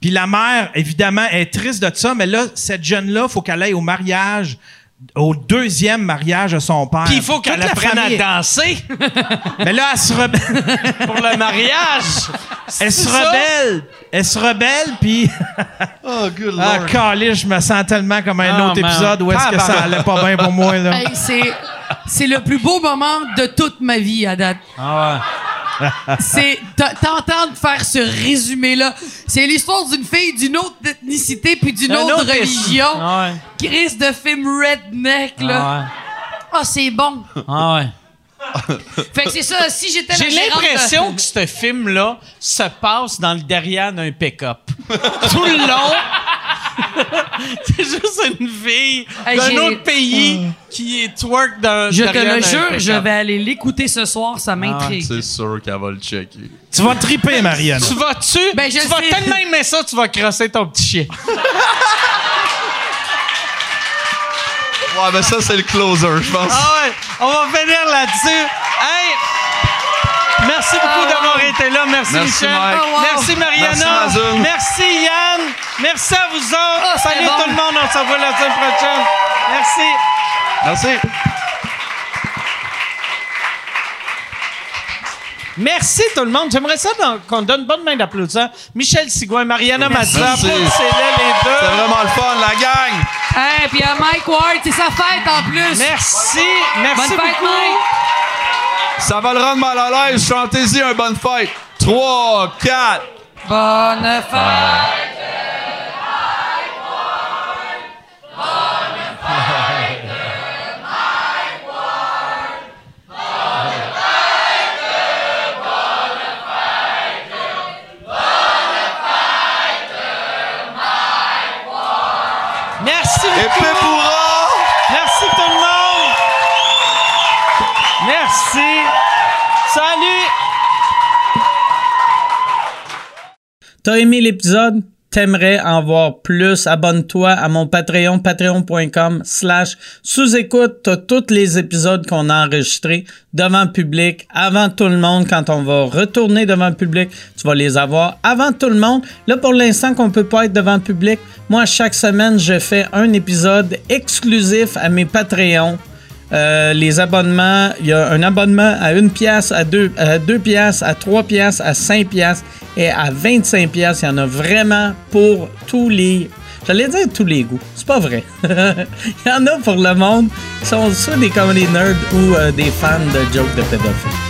Puis la mère, évidemment, est triste de ça, mais là, cette jeune-là, faut qu'elle aille au mariage, au deuxième mariage de son père. Puis il faut qu'elle apprenne à danser Mais là, elle se rebelle. pour le mariage. elle se rebelle. Elle se rebelle, puis... Oh, good Ah, calé, je me sens tellement comme un Ah, autre man. épisode où est-ce que ça allait pas bien pour moi, là. Hey, c'est, c'est le plus beau moment de toute ma vie à date. Ah C'est t'entendre faire ce résumé-là. C'est l'histoire d'une fille d'une autre ethnicité puis d'une Un autre, autre religion Ah ouais. de film redneck là. Ah Ah c'est bon. Ah ouais. Fait que c'est ça. Si j'étais J'ai de- l'impression que ce film-là se passe dans le derrière d'un pick-up. Tout le long, c'est juste une fille Hey, d'un autre pays qui est twerk dans Je te le d'un jure, je vais aller l'écouter ce soir. Ça m'intrigue. C'est sûr qu'elle va le checker. Tu vas triper, Marianne. Tu vas-tu? Ben, je tu vas sais. tellement aimer ça, tu vas crosser ton petit chien. Ouais, mais ça, c'est le closer, je pense. Ah ouais, on va finir là-dessus. Merci beaucoup Ah d'avoir été là. Merci, Merci, Michel. Mike. Wow. Merci, Mariana. Merci, Yann. Merci à vous autres. C'était Salut bon. tout le monde. On se revoit la semaine prochaine. Merci. Merci. Merci tout le monde. J'aimerais ça dans- qu'on donne une bonne main d'applaudissement. Michel Sigouin, Mariana Mazza, Merci. applaudissez-les les C'est deux. vraiment le fun, la gang! Hey, puis à Mike Ward, c'est sa fête en plus. Merci. Merci Bonne fête, beaucoup. Mike. Ça va le rendre mal à l'aise. Chantez-y un bonne fête. 3, 4. Bonne fête. Merci Et beaucoup. T'as aimé l'épisode? T'aimerais en voir plus? Abonne-toi à mon Patreon, patreon.com slash sous-écoute. T'as tous les épisodes qu'on a enregistrés devant public, avant tout le monde. Quand on va retourner devant le public, tu vas les avoir avant tout le monde. Là, pour l'instant qu'on peut pas être devant public, moi, chaque semaine, je fais un épisode exclusif à mes Patreons. Euh, les abonnements, il y a un abonnement à une pièce, à deux, à deux pièces, à trois pièces, à cinq pièces et à 25 pièces. Il y en a vraiment pour tous les, j'allais dire tous les goûts. C'est pas vrai. il y en a pour le monde qui sont soit des comedy nerds ou euh, des fans de jokes de pédophiles.